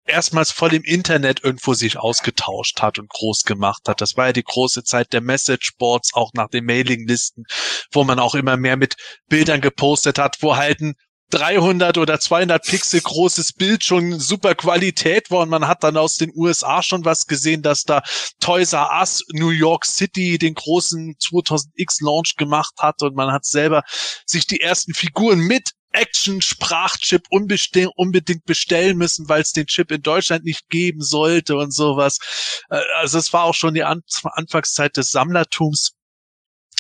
erstmals voll im Internet irgendwo sich ausgetauscht hat und groß gemacht hat. Das war ja die große Zeit der Message-Boards, auch nach den Mailinglisten, wo man auch immer mehr mit Bildern gepostet hat, wo halt ein 300 oder 200 Pixel großes Bild schon super Qualität war und man hat dann aus den USA schon was gesehen, dass da Toys R Us New York City den großen 2000X Launch gemacht hat und man hat selber sich die ersten Figuren mit Action-Sprachchip unbedingt bestellen müssen, weil es den Chip in Deutschland nicht geben sollte und sowas. Äh, also es war auch schon die An Anfangszeit des Sammlertums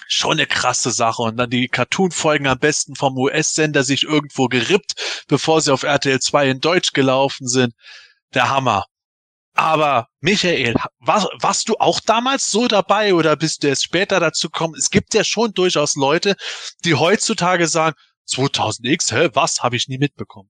schon eine krasse Sache. Und dann die Cartoon-Folgen am besten vom US-Sender sich irgendwo gerippt, bevor sie auf RTL 2 in Deutsch gelaufen sind. Der Hammer. Aber Michael, war, warst du auch damals so dabei oder bist du erst später dazu gekommen? Es gibt ja schon durchaus Leute, die heutzutage sagen, 2000X, hä, was, habe ich nie mitbekommen.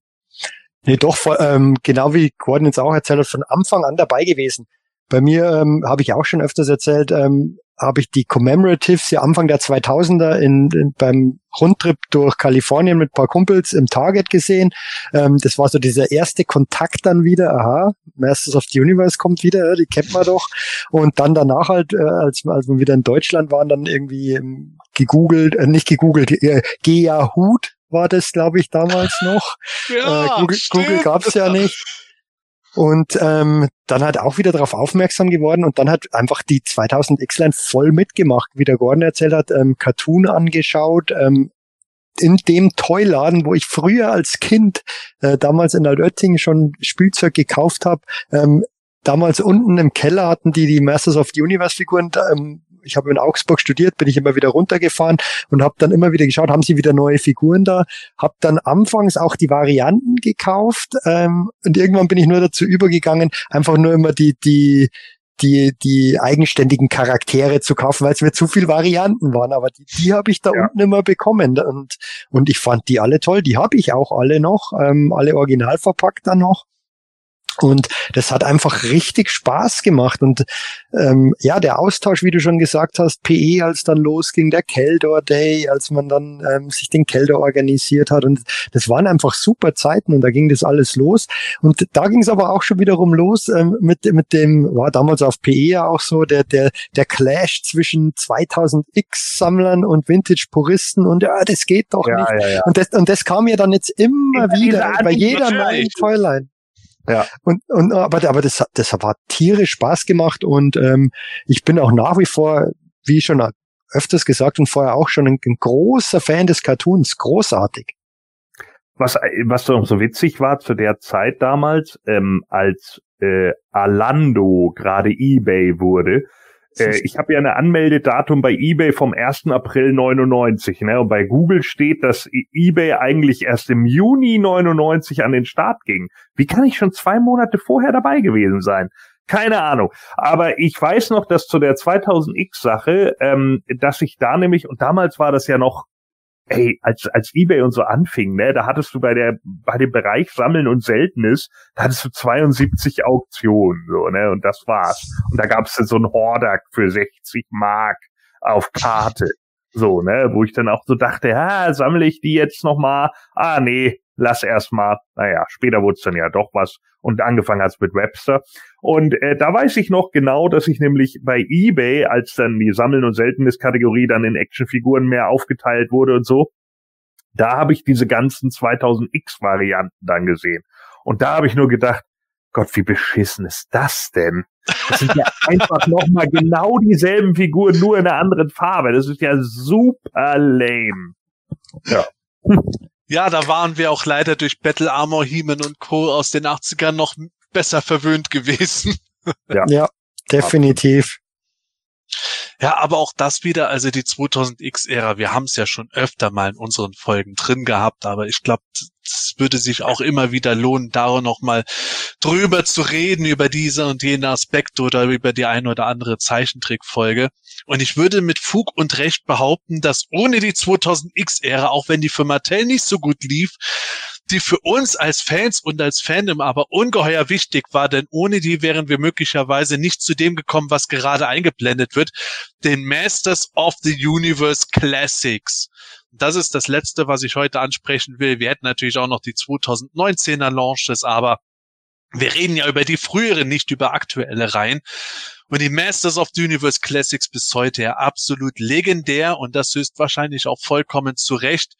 Nee, doch, ähm, genau wie Gordon jetzt auch erzählt hat, von Anfang an dabei gewesen. Bei mir ähm, habe ich auch schon öfters erzählt, ähm, habe ich die Commemoratives ja Anfang der 2000er in, in, beim Rundtrip durch Kalifornien mit paar Kumpels im Target gesehen. Ähm, das war so dieser erste Kontakt dann wieder. Aha, Masters of the Universe kommt wieder, die kennt man doch. Und dann danach halt, äh, als, als wir wieder in Deutschland waren, dann irgendwie ähm, gegoogelt, äh, nicht gegoogelt, äh, Gehut war das, glaube ich, damals noch. Ja, äh, Google, Google gab's ja nicht. Und ähm, dann hat auch wieder darauf aufmerksam geworden und dann hat einfach die 2000 X-Line voll mitgemacht, wie der Gordon erzählt hat, ähm, Cartoon angeschaut, ähm, in dem Toyladen, wo ich früher als Kind äh, damals in Altötting schon Spielzeug gekauft habe, ähm, damals unten im Keller hatten die die Masters of the Universe Figuren ähm, ich habe in Augsburg studiert, bin ich immer wieder runtergefahren und habe dann immer wieder geschaut, haben sie wieder neue Figuren da, habe dann anfangs auch die Varianten gekauft ähm, und irgendwann bin ich nur dazu übergegangen, einfach nur immer die die die die eigenständigen Charaktere zu kaufen, weil es mir zu viel Varianten waren. Aber die, die habe ich da ja. unten immer bekommen und und ich fand die alle toll. Die habe ich auch alle noch, ähm, alle original verpackt dann noch. Und das hat einfach richtig Spaß gemacht. Und ähm, ja, der Austausch, wie du schon gesagt hast, PE, als dann losging, der Keldor Day, als man dann ähm, sich den Keldor organisiert hat. Und das waren einfach super Zeiten und da ging das alles los. Und da ging es aber auch schon wiederum los ähm, mit, mit dem, war damals auf PE ja auch so, der, der, der Clash zwischen 2000X-Sammlern und Vintage-Puristen und ja, das geht doch ja, nicht. Ja, ja. Und, das, und das kam ja dann jetzt immer wieder bei jeder neuen Toyline. Ja. Und, und aber, aber das, das hat tierisch Spaß gemacht und ähm, ich bin auch nach wie vor, wie schon öfters gesagt und vorher auch schon ein, ein großer Fan des Cartoons, großartig. Was, was so, so witzig war zu der Zeit damals, ähm, als äh, Alando gerade eBay wurde, äh, ich habe ja eine Anmeldedatum bei eBay vom 1. April 99, ne? Und bei Google steht, dass e- eBay eigentlich erst im Juni 99 an den Start ging. Wie kann ich schon zwei Monate vorher dabei gewesen sein? Keine Ahnung. Aber ich weiß noch, dass zu der 2000X-Sache, ähm, dass ich da nämlich, und damals war das ja noch ey, als, als eBay und so anfing, ne, da hattest du bei der, bei dem Bereich Sammeln und Seltenes, da hattest du 72 Auktionen, so, ne, und das war's. Und da gab's dann so ein Hordak für 60 Mark auf Karte. So, ne, wo ich dann auch so dachte, ja, sammle ich die jetzt nochmal? Ah, nee, lass erstmal. Naja, später wurde es dann ja doch was und angefangen hat's mit Webster. Und äh, da weiß ich noch genau, dass ich nämlich bei eBay, als dann die Sammeln- und Seltenes-Kategorie dann in Actionfiguren mehr aufgeteilt wurde und so, da habe ich diese ganzen 2000X-Varianten dann gesehen. Und da habe ich nur gedacht, Gott, wie beschissen ist das denn? Das sind ja einfach nochmal genau dieselben Figuren, nur in einer anderen Farbe. Das ist ja super lame. Ja. Ja, da waren wir auch leider durch Battle Armor, Heeman und Co. aus den 80ern noch besser verwöhnt gewesen. Ja, ja definitiv. Ja, aber auch das wieder, also die 2000X-Ära, wir haben es ja schon öfter mal in unseren Folgen drin gehabt, aber ich glaube, es würde sich auch immer wieder lohnen, da noch mal drüber zu reden, über diese und jene Aspekte oder über die eine oder andere Zeichentrickfolge. Und ich würde mit Fug und Recht behaupten, dass ohne die 2000X-Ära, auch wenn die für Mattel nicht so gut lief, die für uns als Fans und als Fandom aber ungeheuer wichtig war, denn ohne die wären wir möglicherweise nicht zu dem gekommen, was gerade eingeblendet wird, den Masters of the Universe Classics. Das ist das letzte, was ich heute ansprechen will. Wir hätten natürlich auch noch die 2019er Launches, aber wir reden ja über die früheren, nicht über aktuelle Reihen. Und die Masters of the Universe Classics bis heute ja absolut legendär und das ist wahrscheinlich auch vollkommen zu Recht.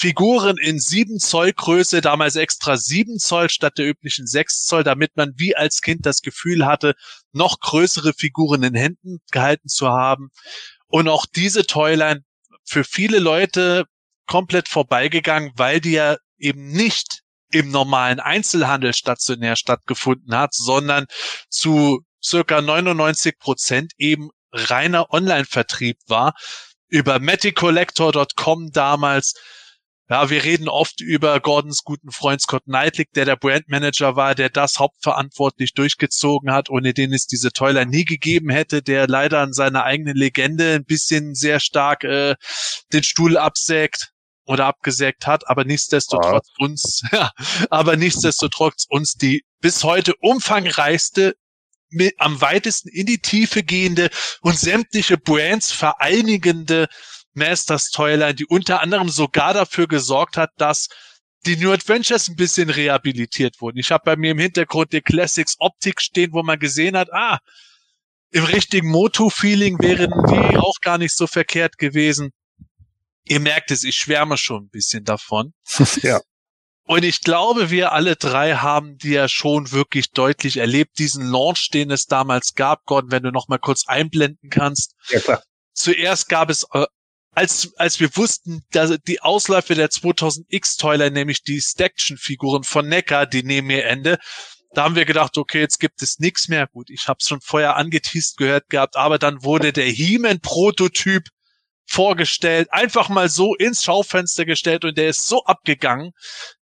Figuren in 7 Zoll Größe, damals extra 7 Zoll statt der üblichen 6 Zoll, damit man wie als Kind das Gefühl hatte, noch größere Figuren in Händen gehalten zu haben. Und auch diese Toyline für viele Leute komplett vorbeigegangen, weil die ja eben nicht im normalen Einzelhandel stationär stattgefunden hat, sondern zu circa 99 Prozent eben reiner Online-Vertrieb war. Über meticollector.com damals ja, wir reden oft über Gordons guten Freund Scott Knightley, der der Brandmanager war, der das hauptverantwortlich durchgezogen hat, ohne den es diese Toiler nie gegeben hätte, der leider an seiner eigenen Legende ein bisschen sehr stark äh, den Stuhl absägt oder abgesägt hat, aber nichtsdestotrotz ja. uns, ja, aber nichtsdestotrotz uns die bis heute umfangreichste mit, am weitesten in die Tiefe gehende und sämtliche Brands vereinigende Masters Toyline, die unter anderem sogar dafür gesorgt hat, dass die New Adventures ein bisschen rehabilitiert wurden. Ich habe bei mir im Hintergrund die Classics Optik stehen, wo man gesehen hat, ah, im richtigen Moto-Feeling wären die auch gar nicht so verkehrt gewesen. Ihr merkt es, ich schwärme schon ein bisschen davon. Ja. Und ich glaube, wir alle drei haben die ja schon wirklich deutlich erlebt, diesen Launch, den es damals gab. Gordon, wenn du noch mal kurz einblenden kannst. Ja, klar. Zuerst gab es, äh, als, als wir wussten, dass die Ausläufe der 2000X Toiler, nämlich die Staction-Figuren von Neckar, die nehmen ihr Ende. Da haben wir gedacht, okay, jetzt gibt es nichts mehr. Gut, ich habe es schon vorher angeteased gehört gehabt, aber dann wurde der He-Man-Prototyp vorgestellt, einfach mal so ins Schaufenster gestellt und der ist so abgegangen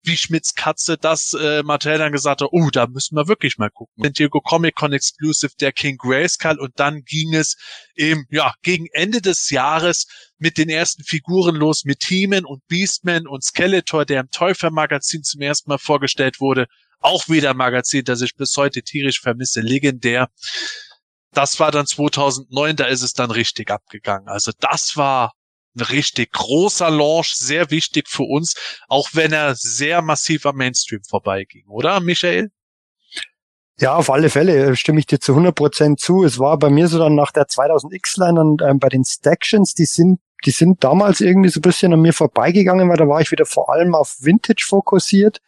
wie Schmidts Katze, dass äh, Mattel dann gesagt hat, oh, da müssen wir wirklich mal gucken. San Diego Comic Con Exclusive der King Grayskull und dann ging es eben, ja, gegen Ende des Jahres mit den ersten Figuren los, mit He-Man und Beastman und Skeletor, der im Teufel Magazin zum ersten Mal vorgestellt wurde. Auch wieder Magazin, das ich bis heute tierisch vermisse, legendär das war dann 2009, da ist es dann richtig abgegangen. Also das war ein richtig großer Launch, sehr wichtig für uns, auch wenn er sehr massiv am Mainstream vorbeiging, oder Michael? Ja, auf alle Fälle stimme ich dir zu 100 Prozent zu. Es war bei mir so dann nach der 2000X-Line und ähm, bei den Stactions, die sind die sind damals irgendwie so ein bisschen an mir vorbeigegangen, weil da war ich wieder vor allem auf Vintage fokussiert.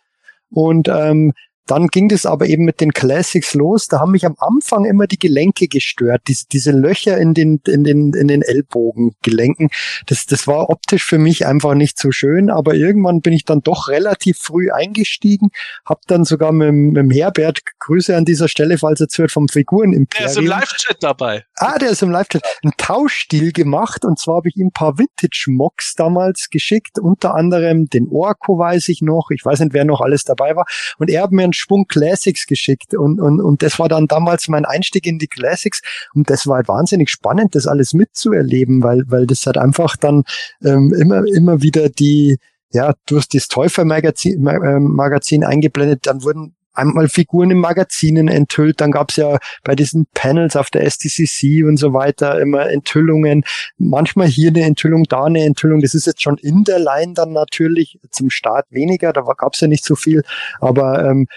Und ähm, dann ging das aber eben mit den Classics los. Da haben mich am Anfang immer die Gelenke gestört, diese, diese Löcher in den, in den, in den Ellbogengelenken. Das, das war optisch für mich einfach nicht so schön, aber irgendwann bin ich dann doch relativ früh eingestiegen, habe dann sogar mit, mit dem Herbert, Grüße an dieser Stelle, falls er zuhört, vom Figuren im Der ist im Live-Chat dabei. Ah, der ist im Live-Chat. Ein Tauschstil gemacht und zwar habe ich ihm ein paar Vintage-Mocks damals geschickt, unter anderem den Orko weiß ich noch, ich weiß nicht, wer noch alles dabei war und er hat mir ein Schwung Classics geschickt. Und, und, und das war dann damals mein Einstieg in die Classics. Und das war halt wahnsinnig spannend, das alles mitzuerleben, weil, weil das halt einfach dann ähm, immer, immer wieder die, ja, du hast das Teufel-Magazin äh, Magazin eingeblendet, dann wurden einmal Figuren in Magazinen enthüllt, dann gab's ja bei diesen Panels auf der STCC und so weiter immer Enthüllungen, manchmal hier eine Enthüllung, da eine Enthüllung, das ist jetzt schon in der Line dann natürlich, zum Start weniger, da gab's ja nicht so viel, aber ähm,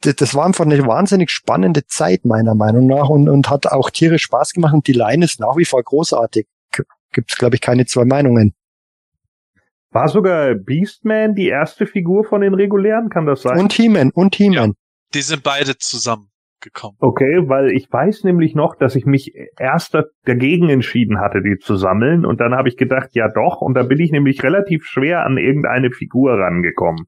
das war einfach eine wahnsinnig spannende Zeit, meiner Meinung nach, und, und hat auch tierisch Spaß gemacht. Und die Line ist nach wie vor großartig. Gibt es, glaube ich, keine zwei Meinungen. War sogar Beastman die erste Figur von den regulären, kann das sein? Und He-Man, und He-Man. Ja, die sind beide zusammengekommen. Okay, weil ich weiß nämlich noch, dass ich mich erst dagegen entschieden hatte, die zu sammeln. Und dann habe ich gedacht, ja doch. Und da bin ich nämlich relativ schwer an irgendeine Figur rangekommen.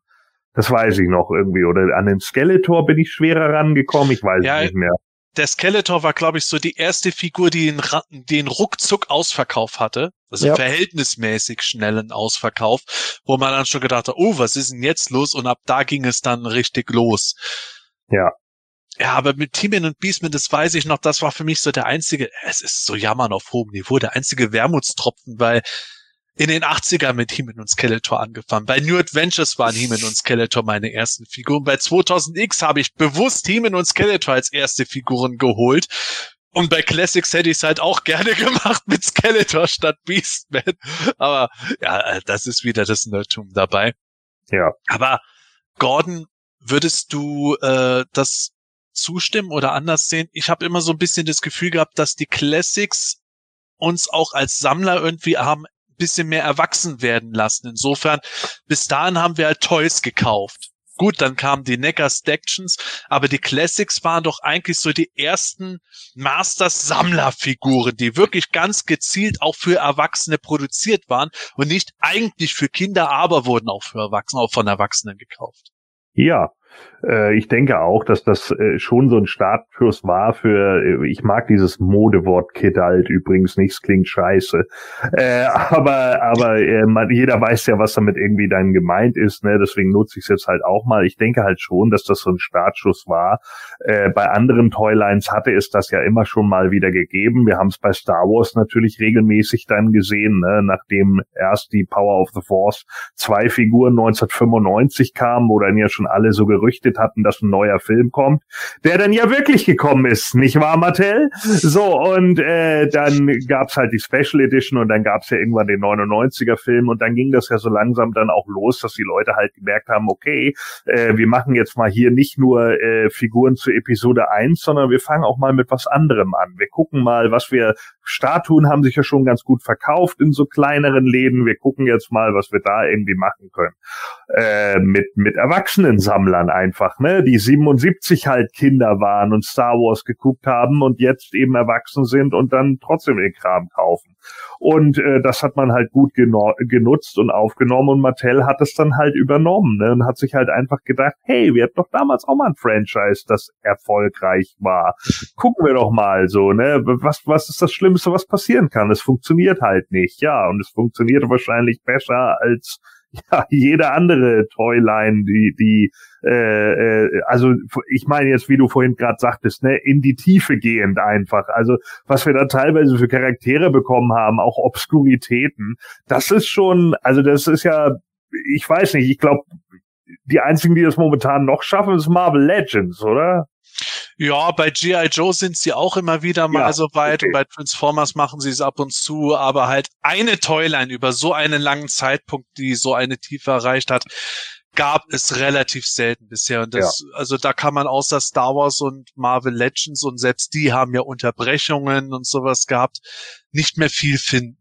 Das weiß ich noch irgendwie. Oder an den Skeletor bin ich schwerer rangekommen. Ich weiß ja, nicht mehr. Der Skeletor war, glaube ich, so die erste Figur, die den, den ruckzuck Ausverkauf hatte. Also ja. verhältnismäßig schnellen Ausverkauf, wo man dann schon gedacht hat, oh, was ist denn jetzt los? Und ab da ging es dann richtig los. Ja. Ja, aber mit Timon und Beastman, das weiß ich noch, das war für mich so der einzige, es ist so jammern auf hohem Niveau, der einzige Wermutstropfen, weil in den 80er mit He-Man und Skeletor angefangen. Bei New Adventures waren He-Man und Skeletor meine ersten Figuren. Bei 2000X habe ich bewusst He-Man und Skeletor als erste Figuren geholt. Und bei Classics hätte ich es halt auch gerne gemacht mit Skeletor statt Beastman. Aber ja, das ist wieder das Nerdtum dabei. Ja. Aber Gordon, würdest du äh, das zustimmen oder anders sehen? Ich habe immer so ein bisschen das Gefühl gehabt, dass die Classics uns auch als Sammler irgendwie haben bisschen mehr erwachsen werden lassen. Insofern, bis dahin haben wir halt Toys gekauft. Gut, dann kamen die Neckar Stactions, aber die Classics waren doch eigentlich so die ersten Masters Sammlerfiguren, die wirklich ganz gezielt auch für Erwachsene produziert waren und nicht eigentlich für Kinder, aber wurden auch für Erwachsene, auch von Erwachsenen gekauft. Ja, ich denke auch, dass das äh, schon so ein Startschuss war für, äh, ich mag dieses Modewort Kidalt übrigens nicht, es klingt scheiße. Äh, aber aber äh, jeder weiß ja, was damit irgendwie dann gemeint ist, ne? deswegen nutze ich es jetzt halt auch mal. Ich denke halt schon, dass das so ein Startschuss war. Äh, bei anderen Toylines hatte es das ja immer schon mal wieder gegeben. Wir haben es bei Star Wars natürlich regelmäßig dann gesehen, ne? nachdem erst die Power of the Force zwei Figuren 1995 kamen, wo dann ja schon alle so gerüchtet hatten, dass ein neuer Film kommt, der dann ja wirklich gekommen ist, nicht wahr, Mattel? So, und äh, dann gab's halt die Special Edition und dann gab's ja irgendwann den 99er Film und dann ging das ja so langsam dann auch los, dass die Leute halt gemerkt haben, okay, äh, wir machen jetzt mal hier nicht nur äh, Figuren zu Episode 1, sondern wir fangen auch mal mit was anderem an. Wir gucken mal, was wir Statuen haben sich ja schon ganz gut verkauft in so kleineren Läden. Wir gucken jetzt mal, was wir da irgendwie machen können. Äh, mit, mit Erwachsenensammlern einfach, ne? Die 77 halt Kinder waren und Star Wars geguckt haben und jetzt eben erwachsen sind und dann trotzdem den Kram kaufen. Und äh, das hat man halt gut genutzt und aufgenommen und Mattel hat es dann halt übernommen ne? und hat sich halt einfach gedacht, hey, wir hatten doch damals auch mal ein Franchise, das erfolgreich war. Gucken wir doch mal so, ne? Was, was ist das Schlimmste, was passieren kann? Es funktioniert halt nicht, ja. Und es funktioniert wahrscheinlich besser als ja, jede andere Toyline, die, die, äh, äh, also ich meine jetzt, wie du vorhin gerade sagtest, ne, in die Tiefe gehend einfach. Also was wir da teilweise für Charaktere bekommen haben, auch Obskuritäten, das ist schon, also das ist ja, ich weiß nicht, ich glaube, die einzigen, die das momentan noch schaffen, ist Marvel Legends, oder? Ja, bei G.I. Joe sind sie auch immer wieder mal ja, so weit okay. und bei Transformers machen sie es ab und zu, aber halt eine Toyline über so einen langen Zeitpunkt, die so eine Tiefe erreicht hat, gab es relativ selten bisher. Und das, ja. also da kann man außer Star Wars und Marvel Legends und selbst die haben ja Unterbrechungen und sowas gehabt, nicht mehr viel finden.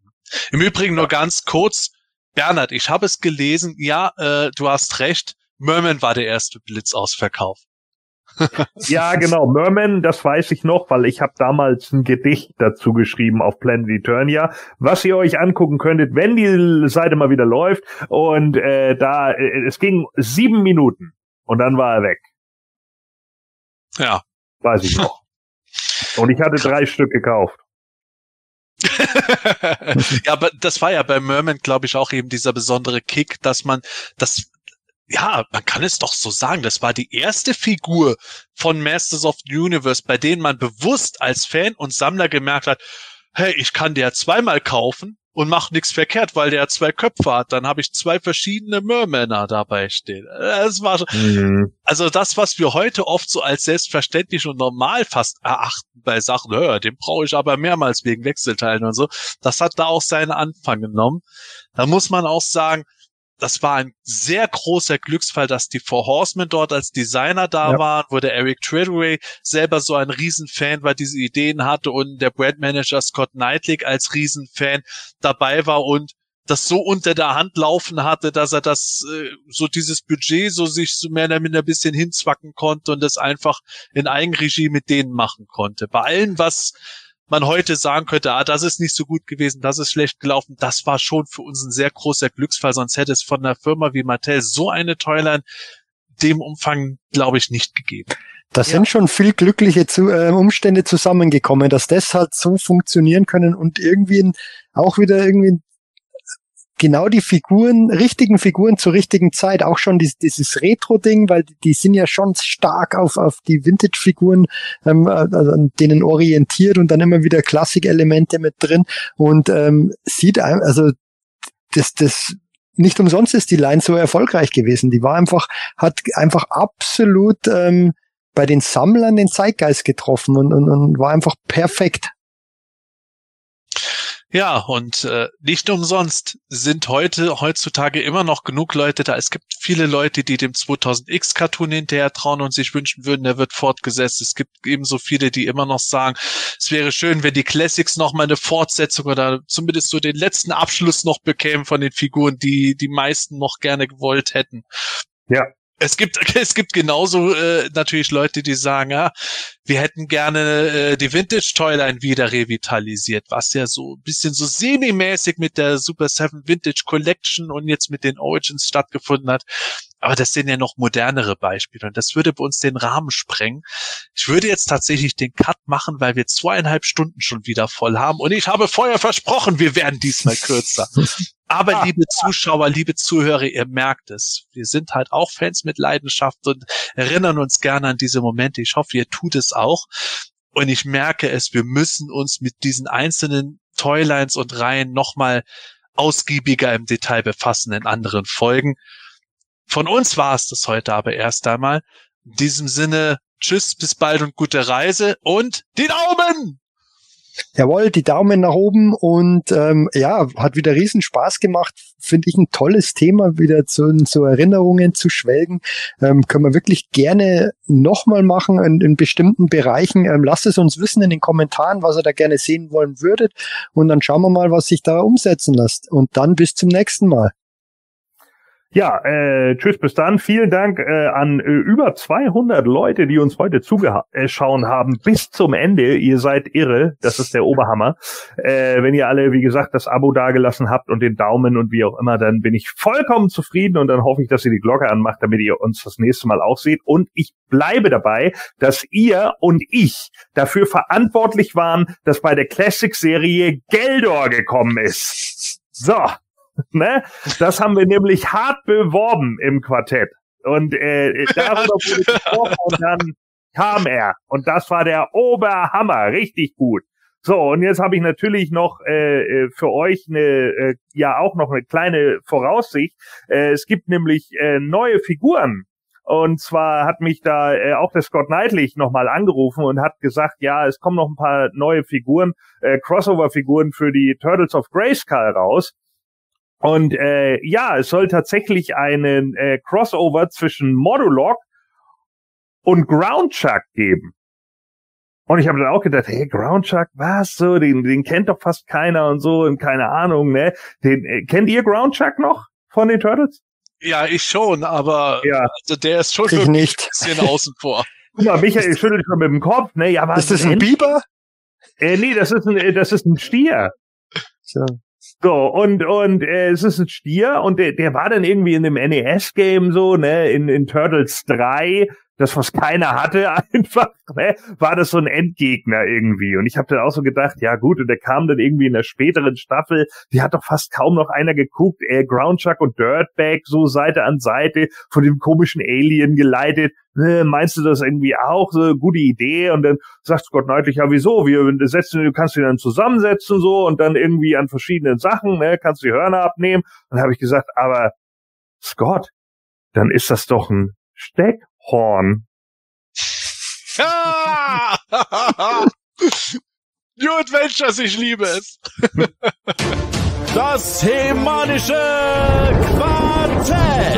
Im Übrigen nur ganz kurz, Bernhard, ich habe es gelesen, ja, äh, du hast recht, Merman war der erste Blitzausverkauf. Ja, genau. Merman, das weiß ich noch, weil ich habe damals ein Gedicht dazu geschrieben auf Planet Eternia, was ihr euch angucken könntet, wenn die Seite mal wieder läuft. Und äh, da, äh, es ging sieben Minuten und dann war er weg. Ja. Weiß ich noch. Und ich hatte drei Stück gekauft. ja, aber das war ja bei Merman, glaube ich, auch eben dieser besondere Kick, dass man das ja, man kann es doch so sagen, das war die erste Figur von Masters of the Universe, bei denen man bewusst als Fan und Sammler gemerkt hat, hey, ich kann der zweimal kaufen und mach nichts verkehrt, weil der zwei Köpfe hat. Dann habe ich zwei verschiedene Mermänner dabei stehen. Das war mhm. also das, was wir heute oft so als selbstverständlich und normal fast erachten bei Sachen, hör, den brauche ich aber mehrmals wegen Wechselteilen und so. Das hat da auch seinen Anfang genommen. Da muss man auch sagen, das war ein sehr großer Glücksfall, dass die Four Horsemen dort als Designer da ja. waren, wo der Eric Treadway selber so ein Riesenfan war, diese Ideen hatte und der Brandmanager Scott Knightley als Riesenfan dabei war und das so unter der Hand laufen hatte, dass er das äh, so dieses Budget so sich so mehr oder minder ein bisschen hinzwacken konnte und das einfach in Eigenregie mit denen machen konnte. Bei allem, was man heute sagen könnte, ah, das ist nicht so gut gewesen, das ist schlecht gelaufen, das war schon für uns ein sehr großer Glücksfall, sonst hätte es von einer Firma wie Mattel so eine Toyline dem Umfang, glaube ich, nicht gegeben. Da ja. sind schon viel glückliche zu, äh, Umstände zusammengekommen, dass das halt so funktionieren können und irgendwie auch wieder irgendwie genau die Figuren, richtigen Figuren zur richtigen Zeit. Auch schon dieses, dieses Retro-Ding, weil die, sind ja schon stark auf, auf die Vintage-Figuren, ähm, also an denen orientiert und dann immer wieder Klassik-Elemente mit drin und ähm, sieht also das, das nicht umsonst ist die Line so erfolgreich gewesen. Die war einfach, hat einfach absolut ähm, bei den Sammlern den Zeitgeist getroffen und, und, und war einfach perfekt. Ja, und äh, nicht umsonst sind heute heutzutage immer noch genug Leute da. Es gibt viele Leute, die dem 2000X Cartoon hinterher trauen und sich wünschen würden, der wird fortgesetzt. Es gibt ebenso viele, die immer noch sagen, es wäre schön, wenn die Classics noch mal eine Fortsetzung oder zumindest so den letzten Abschluss noch bekämen von den Figuren, die die meisten noch gerne gewollt hätten. Ja, es gibt, es gibt genauso äh, natürlich Leute, die sagen, ja, wir hätten gerne äh, die Vintage Toyline wieder revitalisiert, was ja so ein bisschen so semi-mäßig mit der Super 7 Vintage Collection und jetzt mit den Origins stattgefunden hat. Aber das sind ja noch modernere Beispiele und das würde bei uns den Rahmen sprengen. Ich würde jetzt tatsächlich den Cut machen, weil wir zweieinhalb Stunden schon wieder voll haben und ich habe vorher versprochen, wir werden diesmal kürzer. Aber liebe Zuschauer, liebe Zuhörer, ihr merkt es. Wir sind halt auch Fans mit Leidenschaft und erinnern uns gerne an diese Momente. Ich hoffe, ihr tut es auch. Und ich merke es, wir müssen uns mit diesen einzelnen Toylines und Reihen nochmal ausgiebiger im Detail befassen in anderen Folgen. Von uns war es das heute aber erst einmal. In diesem Sinne, tschüss, bis bald und gute Reise und die Daumen! Jawohl, die Daumen nach oben und ähm, ja, hat wieder riesen Spaß gemacht. Finde ich ein tolles Thema, wieder zu, zu Erinnerungen zu schwelgen. Ähm, können wir wirklich gerne nochmal machen in, in bestimmten Bereichen. Ähm, lasst es uns wissen in den Kommentaren, was ihr da gerne sehen wollen würdet. Und dann schauen wir mal, was sich da umsetzen lässt. Und dann bis zum nächsten Mal. Ja, äh, tschüss, bis dann. Vielen Dank äh, an äh, über 200 Leute, die uns heute zugeschauen haben bis zum Ende. Ihr seid irre, das ist der Oberhammer. Äh, wenn ihr alle, wie gesagt, das Abo dagelassen habt und den Daumen und wie auch immer, dann bin ich vollkommen zufrieden und dann hoffe ich, dass ihr die Glocke anmacht, damit ihr uns das nächste Mal auch seht. Und ich bleibe dabei, dass ihr und ich dafür verantwortlich waren, dass bei der Classic-Serie Geldor gekommen ist. So, Ne? Das haben wir nämlich hart beworben im Quartett. Und äh, darüber wurde gesprochen und dann kam er. Und das war der Oberhammer. Richtig gut. So, und jetzt habe ich natürlich noch äh, äh, für euch eine, äh, ja auch noch eine kleine Voraussicht. Äh, es gibt nämlich äh, neue Figuren. Und zwar hat mich da äh, auch der Scott Knightley nochmal angerufen und hat gesagt, ja, es kommen noch ein paar neue Figuren, äh, Crossover-Figuren für die Turtles of Grayskull raus. Und äh, ja, es soll tatsächlich einen äh, Crossover zwischen Modulok und Groundchuck geben. Und ich habe dann auch gedacht, hey, Groundchuck, was so, den, den kennt doch fast keiner und so und keine Ahnung, ne? Den äh, kennt ihr Groundchuck noch von den Turtles? Ja, ich schon, aber ja. also der ist schon ich nicht. ein bisschen außen vor. Guck mal, Michael schüttelt schon mit dem Kopf, ne? Ja, was ist das ein Biber? Äh, nee, das ist ein, äh, das ist ein Stier. So. So, und, und äh, es ist ein Stier und der, der war dann irgendwie in dem NES-Game so, ne, in, in Turtles 3 das, was keiner hatte, einfach, ne, war das so ein Endgegner irgendwie. Und ich habe dann auch so gedacht, ja gut, und der kam dann irgendwie in der späteren Staffel, die hat doch fast kaum noch einer geguckt, äh, Groundchuck und Dirtbag so Seite an Seite von dem komischen Alien geleitet. Ne, meinst du das irgendwie auch so eine gute Idee? Und dann sagt Scott Knightley, ja wieso? Wir setzen, du kannst die dann zusammensetzen so und dann irgendwie an verschiedenen Sachen, ne, kannst die Hörner abnehmen. Und dann habe ich gesagt, aber Scott, dann ist das doch ein Steck Horn. New Adventures, ich liebe es. Das hemanische Quartett.